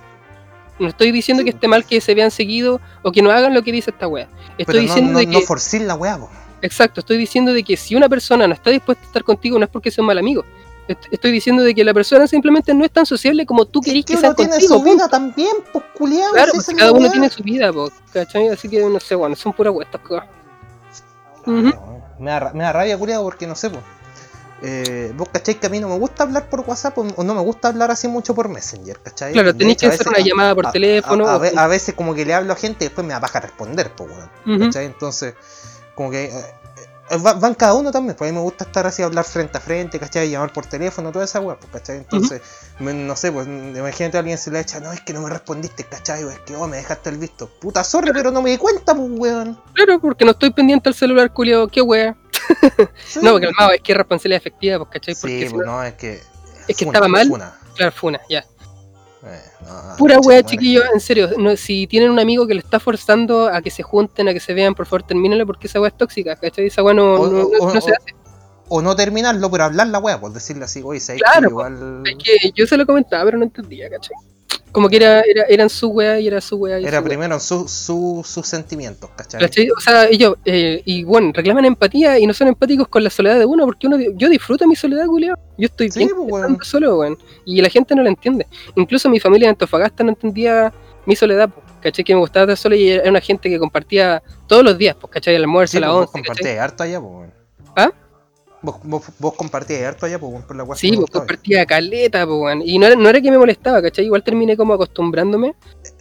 No estoy diciendo que esté mal que se vean seguido o que no hagan lo que dice esta wea. Estoy Pero no, diciendo no, de no forcís la weá, po. Exacto, estoy diciendo de que si una persona no está dispuesta a estar contigo, no es porque sea un mal amigo. Est- Estoy diciendo de que la persona simplemente no es tan sociable como tú querís Es que que sea uno tiene contigo. su punto. vida también, pues culiado. Claro, pues cada uno tiene su vida, po, ¿cachai? Así que no sé, bueno, son puras huestas, cosas. Me, da, ra- me da rabia, culiado, porque no sé, pues. Eh, vos cachai que a mí no me gusta hablar por WhatsApp o no me gusta hablar así mucho por Messenger, ¿cachai? Claro, tenéis hecho, que hacer una llamada por a- teléfono. A, a o- a veces como que le hablo a gente y después me da paja responder, pues. Ujú. ¿Cachai? Entonces, como que eh, va- van cada uno también, pues a mí me gusta estar así, hablar frente a frente, ¿cachai? Llamar por teléfono, toda esa weá, pues, ¿cachai? Entonces, me- no sé, pues imagínate a alguien se le echa, no, es que no me respondiste, ¿cachai? O es que, oh, me dejaste el visto. Puta, sorry, pero no me di cuenta, pues, weón. Claro, porque no estoy pendiente al celular, culiao, qué. Sí, No, calmado, es que es responsabilidad efectiva, pues, ¿cachai? Porque Sí, si pues no- no, es que. Es que funa, estaba mal. funa. claro, fue una, ya. Eh, no, Pura wea, chiquillos, en serio, no, si tienen un amigo que le está forzando a que se junten, a que se vean, por favor, termínenlo porque esa wea es tóxica, ¿cachai? Esa wea no, O- no, o- no- o- no se hace. O no terminarlo, pero hablar la wea, pues decirle así, oye, ¿sabes Claro, que igual. Es que yo se lo comentaba, pero no entendía, ¿cachai? Como que era, era, eran su wea y era su wea. Y Era su primero su, su, sus sentimientos, ¿cachai? ¿Cachai? O sea, ellos, eh, y bueno, reclaman empatía y no son empáticos con la soledad de uno, porque uno, yo disfruto mi soledad, culiao. Yo estoy Sí, bien pues, solo, weón. Y la gente no lo entiende. Incluso mi familia en Antofagasta no entendía mi soledad, pues, ¿cachai? Que me gustaba estar solo y era una gente que compartía todos los días, pues, ¿cachai? El almuerzo, Sí, la pues, once, ¿cachai? compartíais harto allá, pues. Vos, vos, vos compartíais harto allá, pues, por la que Sí, gustaba. compartía caleta, pues. Y no era, no era que me molestaba, ¿cachai? Igual terminé como acostumbrándome,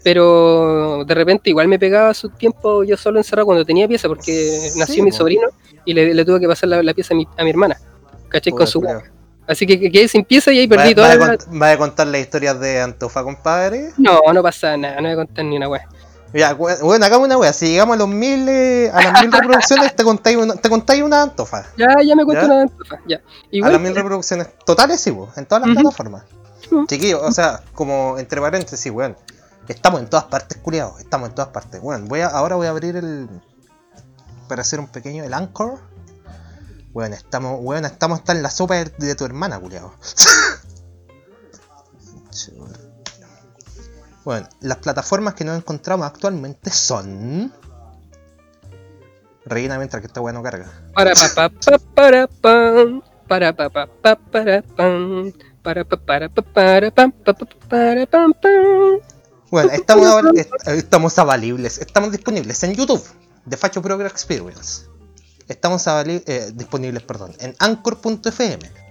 pero de repente igual me pegaba su tiempo yo solo encerrado cuando tenía pieza, porque Sí, nació mi sobrino y le, le tuve que pasar la, la pieza a mi, a mi hermana, ¿cachai? Con su culiao. Así que que- quedé sin pieza y ahí ¿Va, perdí va toda a la... cont- va a contar las historias de Antofa, compadre? No, no pasa nada, no voy a contar ni una weá. Ya, bueno, hagamos una wea. Si llegamos a los mil, eh, a las mil <laughs> reproducciones, te contáis una, te contáis una Antofa. Ya, ya me cuento ¿Ya? una antofa, ya. a las mil reproducciones totales, sí, po, en todas las Ujú. plataformas. Ujú. Chiquillos, o sea, como entre paréntesis, weón. Estamos en todas partes, culiados. Estamos en todas partes. Weón, voy a, ahora voy a abrir el. Para hacer un pequeño. El Anchor. Weón, estamos. Weón, estamos hasta en la sopa de, de tu hermana, culiado. <laughs> bueno, las plataformas que nos encontramos actualmente son. Reina mientras que esta weá no carga. para pa pa pa para pam, para pa pa pa para pam, para pa para pa para pam, pa pa pa para pam pam. Bueno, estamos, ahora- estamos avalibles, estamos disponibles en YouTube, de Facho Progress Experience. Estamos eh, disponibles, perdón, en Anchor.fm.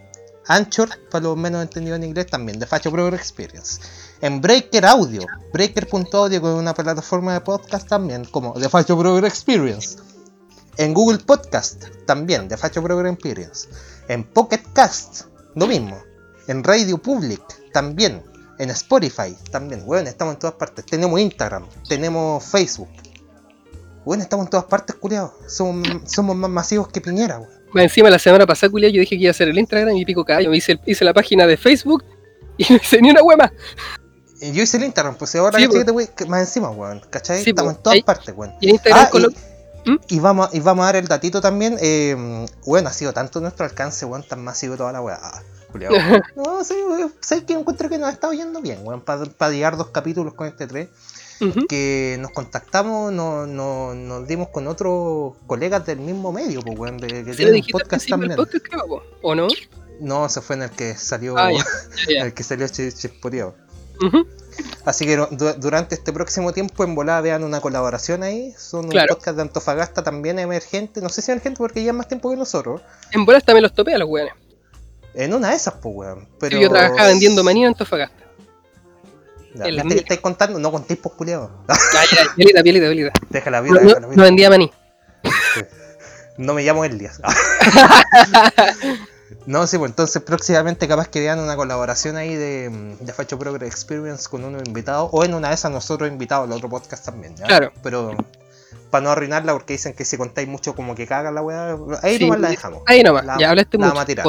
Anchor, para los menos entendidos en inglés, también, de Facho Progress Experience. En Breaker Audio, Breaker.audio, con una plataforma de podcast también, como de Facho Experience. En Google Podcast, también, de Facho Experience. En Pocket Cast, lo mismo. En Radio Public, también. En Spotify, también. Bueno, estamos en todas partes. Tenemos Instagram, tenemos Facebook. Bueno, estamos en todas partes, culiados. Somos, somos más masivos que Piñera, weón. Más encima la semana pasada, culia, yo dije que iba a hacer el Instagram y pico callo. Hice, hice la página de Facebook <laughs> y no hice ni una hueá más. Yo hice el Instagram, pues ahora Sí, pues. Que más encima, weón. ¿Cachai? Sí, estamos pues. en todas Ahí- partes, weón. Y en Instagram Ah, ¿Mm? Y vamos, y vamos a dar el datito también. eh, bueno, ha sido tanto nuestro alcance, weón, tan masivo toda la weá. Ah, <laughs> no, sí, weón, sé que encuentro que nos ha estado yendo bien, weón, para llegar dos capítulos con este 3. Ujú. Que nos contactamos, no, no- nos dimos con otros colegas del mismo medio, pues, weón, de, que tienen un podcast también. podcast, creo, ¿o no? No, se fue en el que salió, Ah, <laughs> el que salió Ch- Chispoteado. Ujú. Así que du- durante este próximo tiempo en volada vean una colaboración ahí. Son Claro. un podcast de Antofagasta también emergente. No sé si emergente porque llevan más tiempo que nosotros. En bolas también los topé a los weones. En una de esas, pues, weón. Pero... Sí, Yo trabajaba vendiendo maní en Antofagasta. Ya, en la ¿viste mía. que estáis contando? No contéis. <laughs> Ya, ya, pielita, pielita, pielita. Déjala No, vida, no- déjala vida. no vendía maní. No me llamo Elias. <laughs> no, sí, pues entonces próximamente capaz que vean una colaboración ahí de, mm, de Facho Progress Experience con uno invitado. O en una de esas nosotros invitados al otro podcast también, ¿ya? Claro. Pero para no arruinarla porque dicen que si contáis mucho como que cagan la weá. Ahí Sí, nomás la dejamos. Ahí nomás, La- ya hablaste la mucho. vamos a tirar.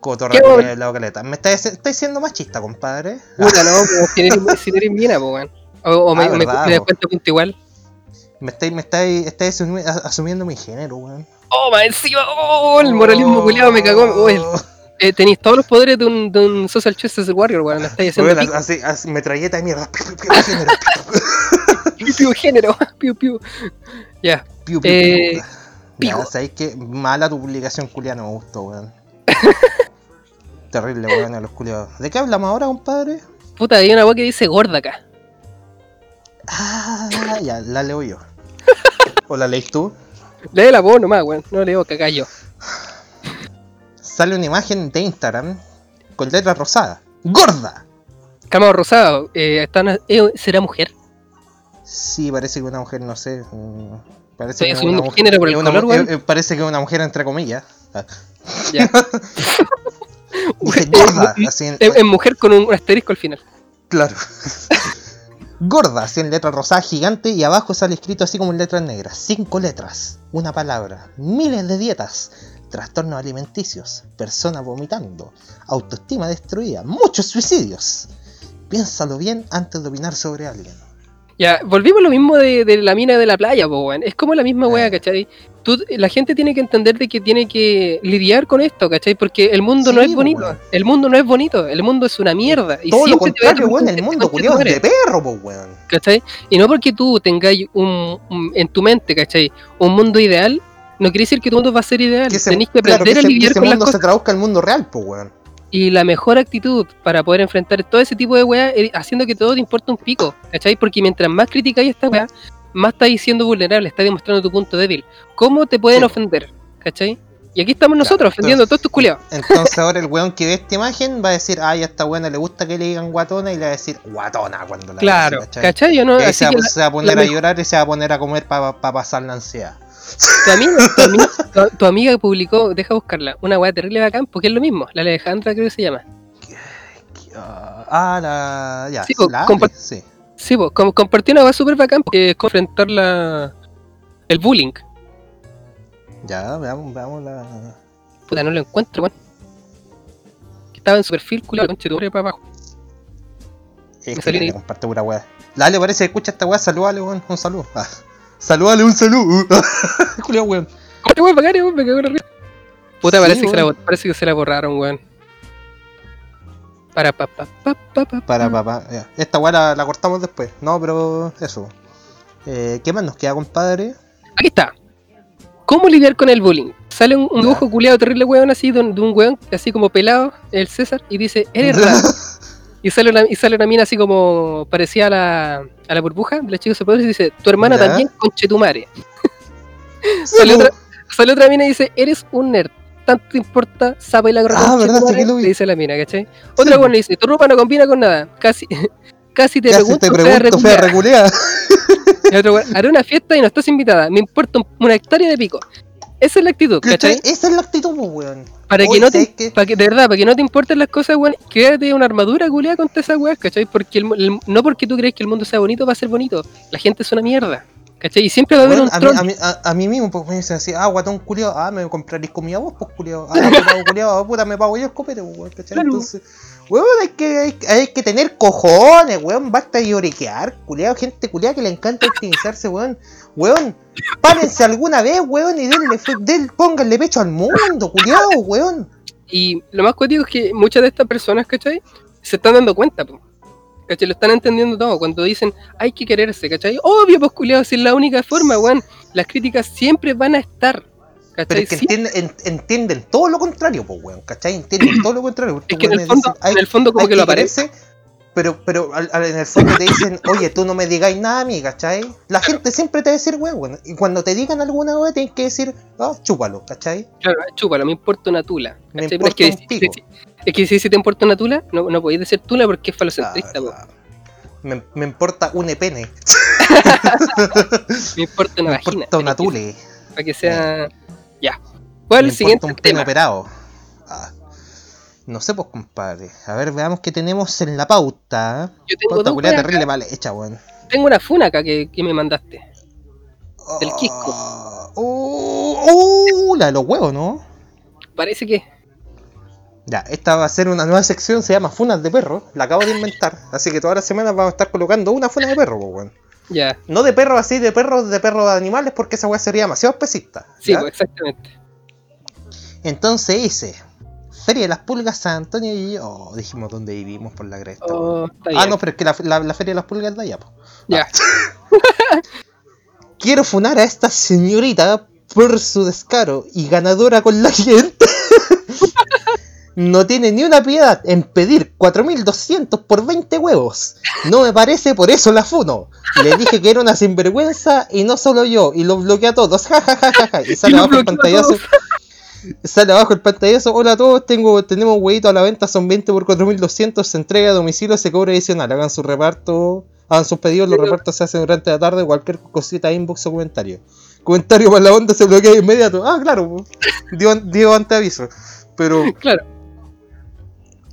Cotorra bueno. de la caleta. Me estáis estáis siendo machista, compadre. Puta, <laughs> no, si eres, si eres mina, po. O, o me, Ah, me, verdad, me po. cuenta punto igual. Me estáis, me estáis, estáis asumi- asumiendo mi género, weón. Oh, más encima, oh, el moralismo culiado me cagó. Oh, el- <laughs> eh, tenéis todos los poderes de un, de un Social Justice Warrior, weón. La estáis haciendo pico. así, así, metralleta de mierda. Piu, piu, género. Piu, piu, género. <laughs> Piu, piu. Ya. Piu, piu, Eh, piu. pico. Ya, sabéis que mala tu publicación culia no me gustó, weón. Terrible, weón, a los culiados. ¿De qué hablamos ahora, compadre? Puta, hay una weá que dice gorda acá. Ah, ya, la leo yo. ¿O la leís tú? Lee la voz nomás, weón. No leo yo. Sale una imagen de Instagram con letra rosada. ¡Gorda! Camado rosado. Eh, eh, ¿Será mujer? Sí, parece que una mujer, no sé. mm, Parece Estoy que una mujer. género por el una color, eh, parece que es una mujer entre comillas. Ya. <laughs> Dice <laughs> gorda, así en, mujer con un asterisco al final. Claro. <laughs> Gorda, así en letra rosada gigante y abajo sale escrito así como en letras negras. Cinco letras, una palabra, miles de dietas, trastornos alimenticios, personas vomitando, autoestima destruida, muchos suicidios. Piénsalo bien antes de opinar sobre alguien. Ya, volvimos a lo mismo de, de la mina de la playa, po. Es como la misma Eh. ¿cachai? Tú, la gente tiene que entender de que tiene que lidiar con esto, ¿cachai? Porque el mundo no es po, bonito. weón. El mundo no es bonito. El mundo es una mierda. Y Todo lo contrario, weón, el mundo culiado de perro, pues weón. ¿cachai? Y no porque tú tengáis un, un- en tu mente, ¿cachai? Un mundo ideal, no quiere decir que tu mundo va a ser ideal. Que ese, Tenés que claro, aprender que a ese- que lidiar con las mundo cosas. se traduzca al mundo real, pues weón. Y la mejor actitud para poder enfrentar todo ese tipo de weá es haciendo que todo te importe un pico, ¿cachai? Porque mientras más criticáis esta weá, más estáis siendo vulnerable, estás demostrando tu punto débil. ¿Cómo te pueden Sí. ofender? ¿cachai? Y aquí estamos Claro, nosotros ofendiendo a todos estos culiados. Entonces <laughs> ahora el weón que ve esta imagen va a decir, ay, a esta buena le gusta que le digan guatona y le va a decir guatona cuando la Claro, vea, ¿cachai? ¿cachai? Yo no, así se, va, que la- se va a poner a llorar y se va a poner a comer para pasar la ansiedad. tu, amiga, <laughs> tu, amiga, tu- tu amiga publicó, deja buscarla, una weá terrible bacán, porque es lo mismo, la Alejandra creo que se llama. Ah, la. Ya, Sí, la Ale, sí. Sí, pues, com- compartió una weá súper bacán porque es confrontar la, el bullying. Ya, veamos, veamos la. Puta, no lo encuentro, weón. Que Estaba en su perfil, culiado, conche tu para abajo. Es que le comparte pura weá. La Ale parece que escucha esta weá, saludale, weón. Un saludo. Ah. Saludale, un saludo. <laughs> Julio, weón. ¿Cómo te voy a pagar, weón? Me cago en la. Puta, Sí, parece, que se la, weón. parece que se la borraron, weón. Para pa pa pa pa pa. Para papá. ya. Esta weá la, la cortamos después. No, pero eso. Eh, ¿Qué más nos queda, compadre? Aquí está. ¿Cómo lidiar con el bullying? Sale un, dibujo culiado terrible, weón, así, de un, de un weón, así como pelado, el César, y dice, eres <laughs> raro. Y sale una, y sale una mina así como parecía a la, a la burbuja de la chica superpoderes y dice, tu hermana Ya. también, conchetumare. <laughs> sale, otra, sale otra mina y dice, eres un nerd. Tanto te importa, sabe la Ah, verdad, sí que lo vi. le dice la mina, ¿cachai? Otra weón le dice, tu ropa no combina con nada. Casi, <laughs> casi te pregunto, te pregunto, fea reculeada". reculeada. <laughs> <laughs> Y otro haré una fiesta y no estás invitada. Me importa un- una hectárea de pico. Esa es la actitud, ¿Cachai? Esa es la actitud, weón. Para que Oye, no te, para que, de verdad, para que no te importen las cosas, weón, créate una armadura culiada contra esas weas, ¿cachai? Porque el el- no porque tú crees que el mundo sea bonito va a ser bonito. La gente es una mierda. ¿Cachai? Y siempre va a haber un a, mí, troll. a, mí, a, a mí mismo, pues me dicen así, ah, guatón culiao, ah, me compraréis comida vos, pues culiao, ah, te pago culiao, ah, puta, me pago yo el copete, pues, weón, ¿cachai? Claro. Entonces, weón, hay que, hay, hay que tener cojones, weón, basta de lloriquear, culiao, gente culiao que le encanta optimizarse, weón, weón, párense alguna vez, weón, y denle, fe- den- pónganle pecho al mundo, culiao, weón. Y lo más cuático es que muchas de estas personas, ¿cachai? Se están dando cuenta, po. ¿Cachai? Lo están entendiendo todo. Cuando dicen hay que quererse, ¿cachai? Obvio, pues culiado, si es la única forma, weón. Las críticas siempre van a estar, Pero ¿cachai? es que entienden, en- entienden todo lo contrario, pues, weón, ¿cachai? Entienden todo lo contrario. es que en el fondo, dicen, "Ay, en el fondo como que lo aparece. quererse, pero, pero al- al- en el fondo te dicen, oye, tú no me digáis nada a mí, ¿cachai? La gente siempre te va a decir, weón. Y cuando te digan alguna weón, tienes que decir, ah, chúpalo, ¿cachai? Claro, chúpalo, me importa una tula. Me ¿cachai? Pero es que, importa un pico. Es que si, si te importa una tula, no, no podéis decir tula porque es falocentrista, Ah, verdad. me, me importa un pene, <laughs> <laughs> Me importa una me vagina. importa una tenés que- tule, Para que sea. Ya. ¿Cuál me es el siguiente importa un pene tema? operado. Ah, No sé, pues, compadre. A ver, veamos qué tenemos en la pauta. Yo tengo Pauta culiada terrible mal hecha, weón. Tengo una funa acá que, que me mandaste. Del Quisco. Ah, Uh, uh, la de los huevos, ¿no? Parece que. Ya, esta va a ser una nueva sección, se llama Funas de Perro. La acabo de inventar. Así que todas las semanas vamos a estar colocando una funa de perro, pues, weón. Ya. No de perros así, de perros, de perros de animales, porque esa weá sería demasiado especista. Sí, pues, exactamente. Entonces hice Feria de las Pulgas San Antonio y yo. Oh, dijimos dónde vivimos por la cresta. Oh, está ah, no, pero es que la, la- la Feria de las Pulgas es de allá, po. Ya. <laughs> Quiero funar a esta señorita por su descaro y ganadora con la gente. <laughs> No tiene ni una piedad en pedir 4200 por 20 huevos. No me parece, por eso la funo. Le dije que era una sinvergüenza y no solo yo, y lo bloqueé a todos. <laughs> Ja, ja, ja, ja, ja. Y sale Y abajo el pantallazo. Sale abajo el pantallazo. Hola a todos, tengo, tenemos huevitos a la venta, son 20 por 4200. Se entrega a domicilio, se cobra adicional. Hagan su reparto, hagan sus pedidos, los repartos se hacen durante la tarde. Cualquier cosita, inbox o comentario. Comentario para la onda se bloquea de inmediato. Ah, claro, dio, dio ante aviso. Pero. <laughs> Claro.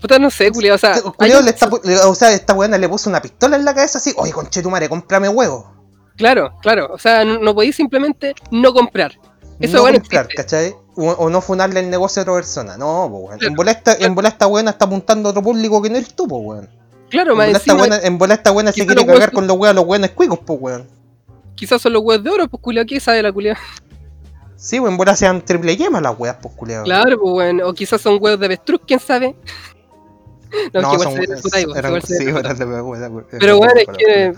Puta, no sé, culiado. O sea, hay un- le está, o sea, esta weona le puso una pistola en la cabeza así. Oye, conchetumare, cómprame huevo. Claro, claro. O sea, no, no podéis simplemente no comprar. Eso no bueno comprar. ¿cachai? O, o no funarle el negocio a otra persona. No, pues weón. En bola esta, en bola esta weona está apuntando a otro público que no eres tú, pues weón. Claro, En bola esta weona, en bola esta weona se quiere cagar con los weas, los weones cuicos, pues weón. quizás son los huevos de oro, pues culiado, ¿qué sabe la culiada? Sí, weón, en bola sean triple yema las weas, pues culiado. Claro, pues bueno. O quizás son huevos de avestruz, quién sabe. <laughs> No, igual son eran- sí, eran de Pero bueno, es que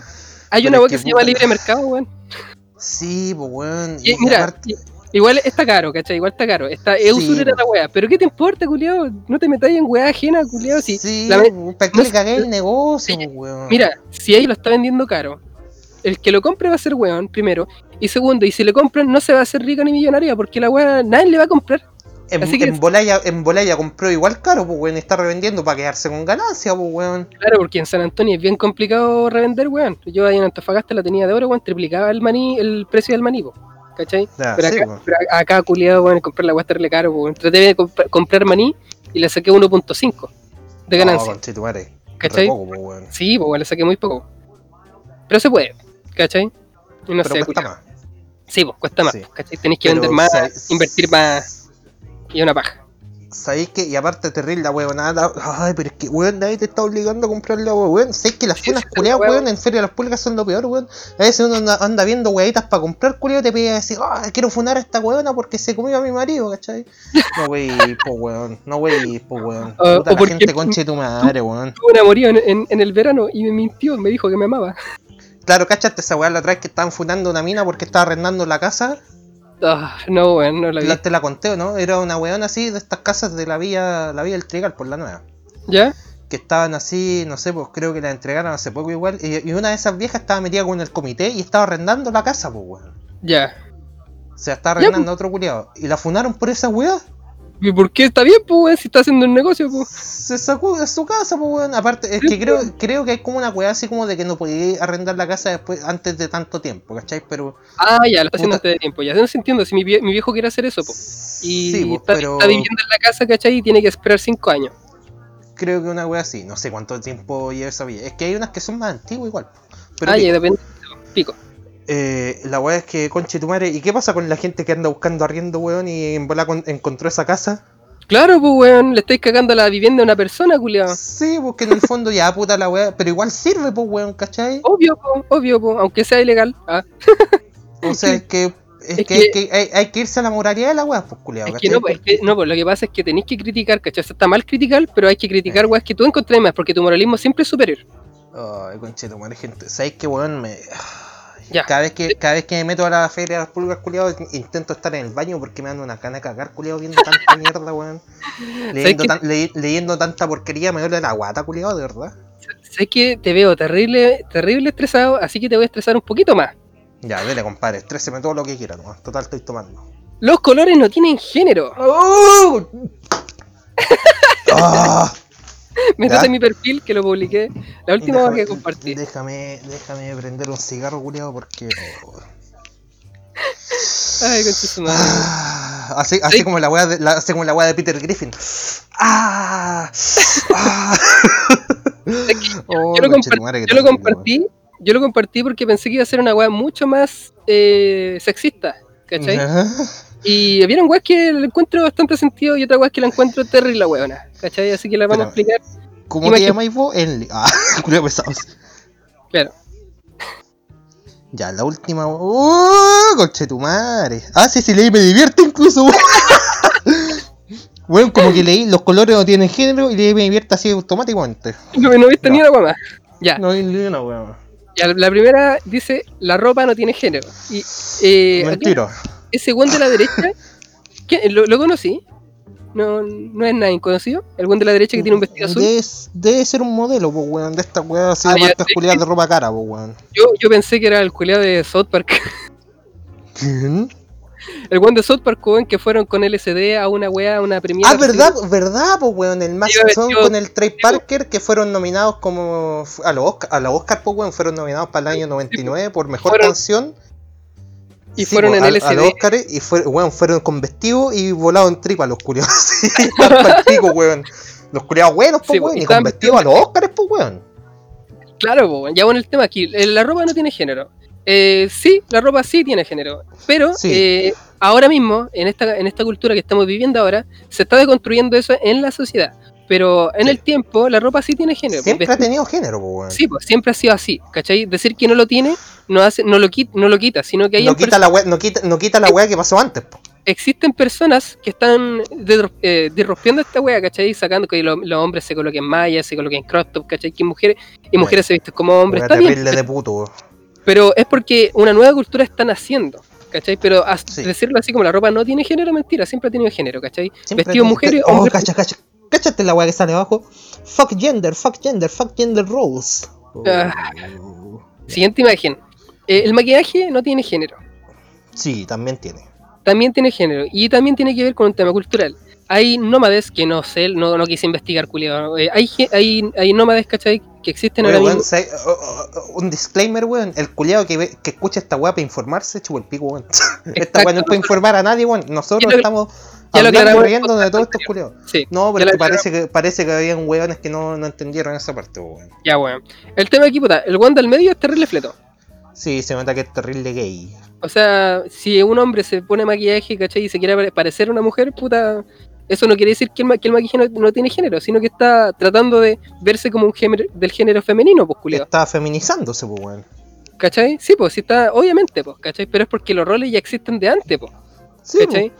hay una web que se llama libre mercado, weón. Sí, pues weón. Mira, igual está caro, ¿cachai? Igual está caro. Está, es usurera la wea. Pero ¿qué te importa, culiado? No te metáis en weá ajena, culiado. Si, sí, la ¿para qué no le cagué el negocio, weón? Mira, si ahí lo está vendiendo caro, el que lo compre va a ser weón, primero. Y segundo, y si le compran, no se va a hacer rica ni millonaria, porque la weá nadie le va a comprar. En, Así que- en Bolaya, en Bolaya compró igual caro, pues weón, está revendiendo para quedarse con ganancia, pues weón. Claro, porque en San Antonio es bien complicado revender, weón. Yo ahí en Antofagasta la tenía de oro, weón, triplicaba el maní, el precio del maní, po, ¿cachai? Pero, sí, acá, pero acá, culiado, weón, comprar la weá está caro, weón. Traté de comp- comprar maní y le saqué 1.5 de No, ganancia, poco, pues, weón. Sí, pues weón, le saqué muy poco. Pero se puede, ¿cachai? Y no Pero sé, cuesta más. Sí, pues cuesta más, Sí. ¿cachai? Tenéis que Pero vender más, invertir más y una paja. ¿Sabéis que? Y aparte terrible la weón, nada. Ay, pero es que weón, nadie te está obligando a comprar la weón. ¿Sabéis que las funas sí, culiadas, weón. en Feria de las Pulgas son lo peor, weón? A veces uno anda, anda viendo weitas para comprar culiado y te pide decir, ah, quiero funar a esta weona porque se comió a mi marido, ¿cachai? No wey, po weón, no wey, po weón. <laughs> Puta o la gente conche tu madre, weón. Tuve un amorío en, en, en el verano y me mintió, me dijo que me amaba. Claro, cachaste esa weá la otra vez que estaban funando una mina porque estaba arrendando la casa. Ah, no, weón, no la vi. La- te la conté, ¿o ¿no? Era una weona así de estas casas de la vía, la vía del Trigal por la nueva. ¿Ya? que estaban así, no sé, pues creo que la entregaron hace poco igual, y, y una de esas viejas estaba metida con el comité y estaba arrendando la casa, pues weón. Ya. O sea, estaba Ya, arrendando a otro culiado. Y la funaron por esa weá. ¿Y por qué está bien, pues, weón, si está haciendo un negocio, pues? Se sacó de su casa, pues weón. Aparte, es que creo, creo que hay como una weá así como de que no podía arrendar la casa después, antes de tanto tiempo, ¿cachai? Pero. Ah, ya, lo está haciendo antes de tiempo. Ya no se entiendo, si mi, vie- mi viejo quiere hacer eso, pues. Y sí, pues, está, pero está viviendo en la casa, ¿cachai? Y tiene que esperar cinco años. creo que una weá así. No sé cuánto tiempo lleva esa villa. Es que hay unas que son más antiguas igual. Pero ah, pico. ya, depende. Pico. Eh, la weá es que, conche tu madre, ¿y qué pasa con la gente que anda buscando arriendo, weón, y en bola con- encontró esa casa? Claro, pues weón, le estáis cagando la vivienda a una persona, culiao. Sí, porque en el fondo ya puta la weá, pero igual sirve, pues weón, ¿cachai? Obvio, po, obvio, po, aunque sea ilegal. Ah, O sea, es que, es es que, hay, que- que hay, hay que irse a la moralidad de la weá, pues culiao, es que no, pues, es que, no, pues lo que pasa es que tenéis que criticar, ¿cachai? O sea, está mal criticar, pero hay que criticar weas que tú encontrás más, porque tu moralismo siempre es superior. Ay, conche tu madre, gente. ¿Sabes qué, weón? Me... Ya. Cada vez, que, cada vez que me meto a la feria de las pulgas, culiao, intento estar en el baño porque me dan una cana de cagar, culiao, viendo tanta <laughs> mierda, weón. Leyendo, qué? tan- le- leyendo tanta porquería, me duele la guata, culiao, de verdad. Sé que te veo terrible, terrible estresado, así que te voy a estresar un poquito más. Ya, dele, compadre, estréseme todo lo que quiera, nomás. Total, estoy tomando. Los colores no tienen género. <laughs> Ah, <laughs> Métete en mi perfil, que lo publiqué la última vez que compartí. Déjame, déjame prender un cigarro, culiao, porque. <laughs> Ay, concha su madre. Ah, <sighs> así, así Sí. como la weá de, la, así como la weá de Peter Griffin. <laughs> ¡Ah! ¡Ah! Es que Oh, yo lo, madre, yo compartí, yo lo compartí porque pensé que iba a ser una weá mucho más eh, sexista, ¿cachai? Ya. Y vieron weas que le encuentro bastante sentido y otra weas que la encuentro terrible la weona, ¿cachai? Así que la vamos a explicar. ¿Cómo Imagina- te llamáis vos? Enli. Ah, <laughs> culiao pesados. Claro. Ya, la última. ¡Oh! Conche tu madre. Ah, sí, sí, leí, me divierte incluso. Bueno, <laughs> como que leí, los colores no tienen género y leí me divierte así automáticamente. No, no viste ni una más. Ya, No leí ni una weá. ya, la primera dice, la ropa no tiene género. Y eh, aquí, Mentira. Ese weón de la derecha, ¿quién? ¿Lo, lo conocí? No, no es nadie conocido. El weón de la derecha que tiene un vestido azul. Debe, debe ser un modelo, pues, weón, de esta weá así Ah, de culiadas de ropa cara, pues, weón. Yo, yo pensé que era el culiado de South Park. ¿Quién? El weón de South Park, weón, que fueron con LSD a una wea, a una premiere. Ah, verdad, verdad, pues, weón, el más Iba son con el Trey Parker que fueron nominados como a los Oscar, a los Oscar, pues, weón, fueron nominados para el año 99 por mejor Fueron- canción. Y fueron en a, LSD. A los Oscar y fue, weón, fueron con vestido y volado en tripa los. <laughs> Sí, pico, weón. Los curiados buenos, pues, Sí, weón, y estaban con vestido a los Oscars, pues, weón. Claro, weón. ya bueno el tema aquí. eh, La ropa no tiene género. Eh, sí, la ropa sí tiene género. Pero Sí. eh, ahora mismo, en esta, en esta cultura que estamos viviendo ahora, se está deconstruyendo eso en la sociedad. Pero en Sí. el tiempo, la ropa sí tiene género. Siempre ha tenido género, pues. Sí, pues siempre ha sido así, ¿cachai? Decir que no lo tiene no, hace, no, lo, quita, no lo quita, sino que hay No quita, la weá, no, quita, no quita la weá que pasó antes, po. existen personas que están eh, disrumpiendo esta wea, ¿cachai? Sacando que lo- los hombres se coloquen mallas, se coloquen crop top, ¿cachai? Que mujeres, y mujeres se visten como hombres, Weá está bien, de puto, pero es porque una nueva cultura está naciendo, ¿cachai? Pero Sí. decirlo así como la ropa no tiene género, mentira, siempre ha tenido género, ¿cachai? Siempre Vestido mujeres, Oh, hombres. cacha, cacha. Cáchate la weá que sale abajo. Fuck gender, fuck gender, fuck gender roles. Ah. Siguiente imagen. Eh, el maquillaje no tiene género. Sí, también tiene. también tiene género y también tiene que ver con un tema cultural. Hay nómades que no sé, no, no quise investigar, culiado. Eh, hay, hay, hay nómades, ¿cachai? Que existen Oye, ahora weón, mismo. Oh, oh, oh, un disclaimer, weón. El culiado que, ve- que escucha esta weá para informarse, chupo el pico, weón. <laughs> esta weá no es para informar a nadie, weón. Nosotros estamos ya lo riendo de todos estos culiados. Sí, No, ya pero lo es que parece que parece que habían weones que no, no entendieron esa parte, weón. ya, weón. El tema aquí, puta, el one del medio es terrible fleto. Sí, se nota que es terrible gay. O sea, si un hombre se pone maquillaje, ¿cachai? Y se quiere pare- parecer a una mujer, puta. Eso no quiere decir que el, ma- que el maquillaje no, no tiene género, sino que está tratando de verse como un género del género femenino, pues, culiado. Está feminizándose, pues, weón. ¿Cachai? Sí, pues, sí está, obviamente, pues, ¿cachai? Pero es porque los roles ya existen de antes, pues. Sí, ¿cachai?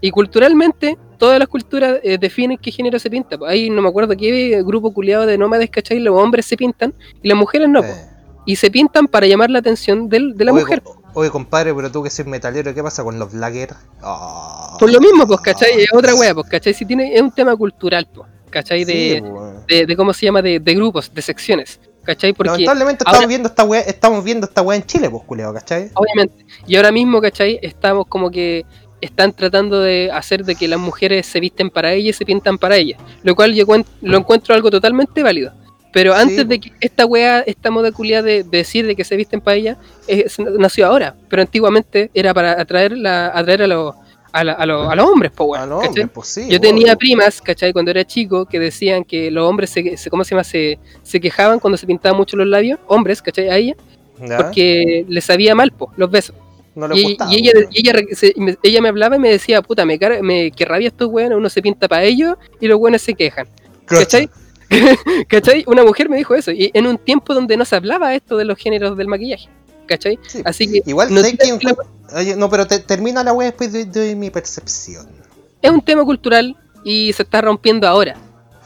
Y culturalmente, todas las culturas eh, definen qué género se pinta. pues. Ahí no me acuerdo qué grupo culiado de nómades, ¿cachai? Los hombres se pintan y las mujeres no. pues. pues. Y se pintan para llamar la atención del- de la Oye, mujer. Oye, compadre, pero tú que soy metalero, ¿qué pasa con los blaggers? Ah. Por lo mismo, pues, ¿cachai? Es otra wea, pues, ¿cachai? Si tiene, es un tema cultural, pues, ¿cachai? Sí, De, de, de cómo se llama, de, de grupos, de secciones, ¿cachai? Porque, Lamentablemente ahora- estamos viendo esta weá, estamos viendo esta weá en Chile, pues, culiao, ¿cachai? obviamente, y ahora mismo, ¿cachai? Estamos como que están tratando de hacer de que las mujeres se visten para ellas y se pintan para ellas, lo cual yo lo encuentro algo totalmente válido. Pero Sí, antes po. de que esta wea, esta moda culiada de, de decir de que se visten para ellas, es- nació ahora, pero antiguamente era para atraer, la, atraer a, los a, la- a, los- a los hombres, po, A los hombres, pues sí. Yo tenía primas, ¿cachai? Cuando era chico, que decían que los hombres se, se- ¿cómo se llama? Se, se quejaban cuando se pintaban mucho los labios, hombres, ¿cachai? A ella, ¿Ya? porque le sabía mal, po, los besos. No le Y, gustaba. y ella, y ella, se- me, ella me hablaba y me decía, puta, me, car- me que rabia estos weones, uno se pinta para ellos y los weones se quejan. ¿Cachai? <laughs> ¿Cachai? Una mujer me dijo eso, y en un tiempo donde no se hablaba esto de los géneros del maquillaje. ¿Cachai? Sí. Así que Igual no sé digas que. que la- Oye, no, pero te- termina la wea después de, de mi percepción. es un tema cultural y se está rompiendo ahora.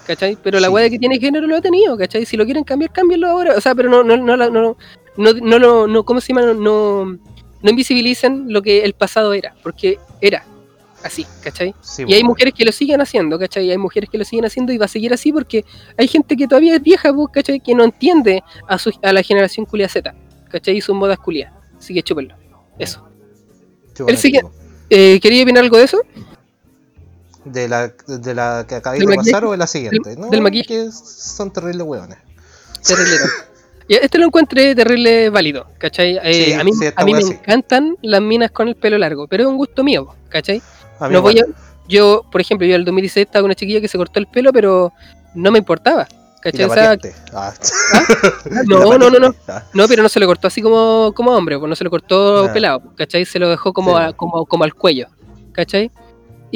¿Cachai? Pero la Sí. weá que tiene género lo ha tenido, ¿cachai? Si lo quieren cambiar, cámbienlo ahora. O sea, pero no, no, no, no, no, no, no, no, ¿cómo se llama? No, no, no invisibilicen lo que el pasado era, porque era así, ¿cachai? Sí, Y hay mujeres que lo siguen haciendo, ¿cachai? Hay mujeres que lo siguen haciendo y va a seguir así porque hay gente que todavía es vieja, pues, ¿cachai? Que no entiende a, su, a la generación culia Z, ¿cachai? Y sus modas culias. Así que chúpenlo. Eso. Eh, ¿Quería opinar algo de eso? ¿De la, de la que acabé ¿Del de pasar o de la siguiente? Del- no, del maquillaje. que son terribles weones. Terrible. <laughs> Este lo encontré terrible válido, ¿cachai? Eh, Sí, a mí, sí, a mí me encantan las minas con el pelo largo, pero es un gusto mío, ¿cachai? A mí No voy a, yo, por ejemplo, yo en el 2016 estaba con una chiquilla que se cortó el pelo, pero no me importaba, ¿cachai? la. Ah. <laughs> La no, no, no, no. Ah. No, pero no se lo cortó así como, como hombre, pues no se lo cortó pelado, ¿cachai? Se lo dejó como, Sí. a- como, como al cuello, ¿cachai?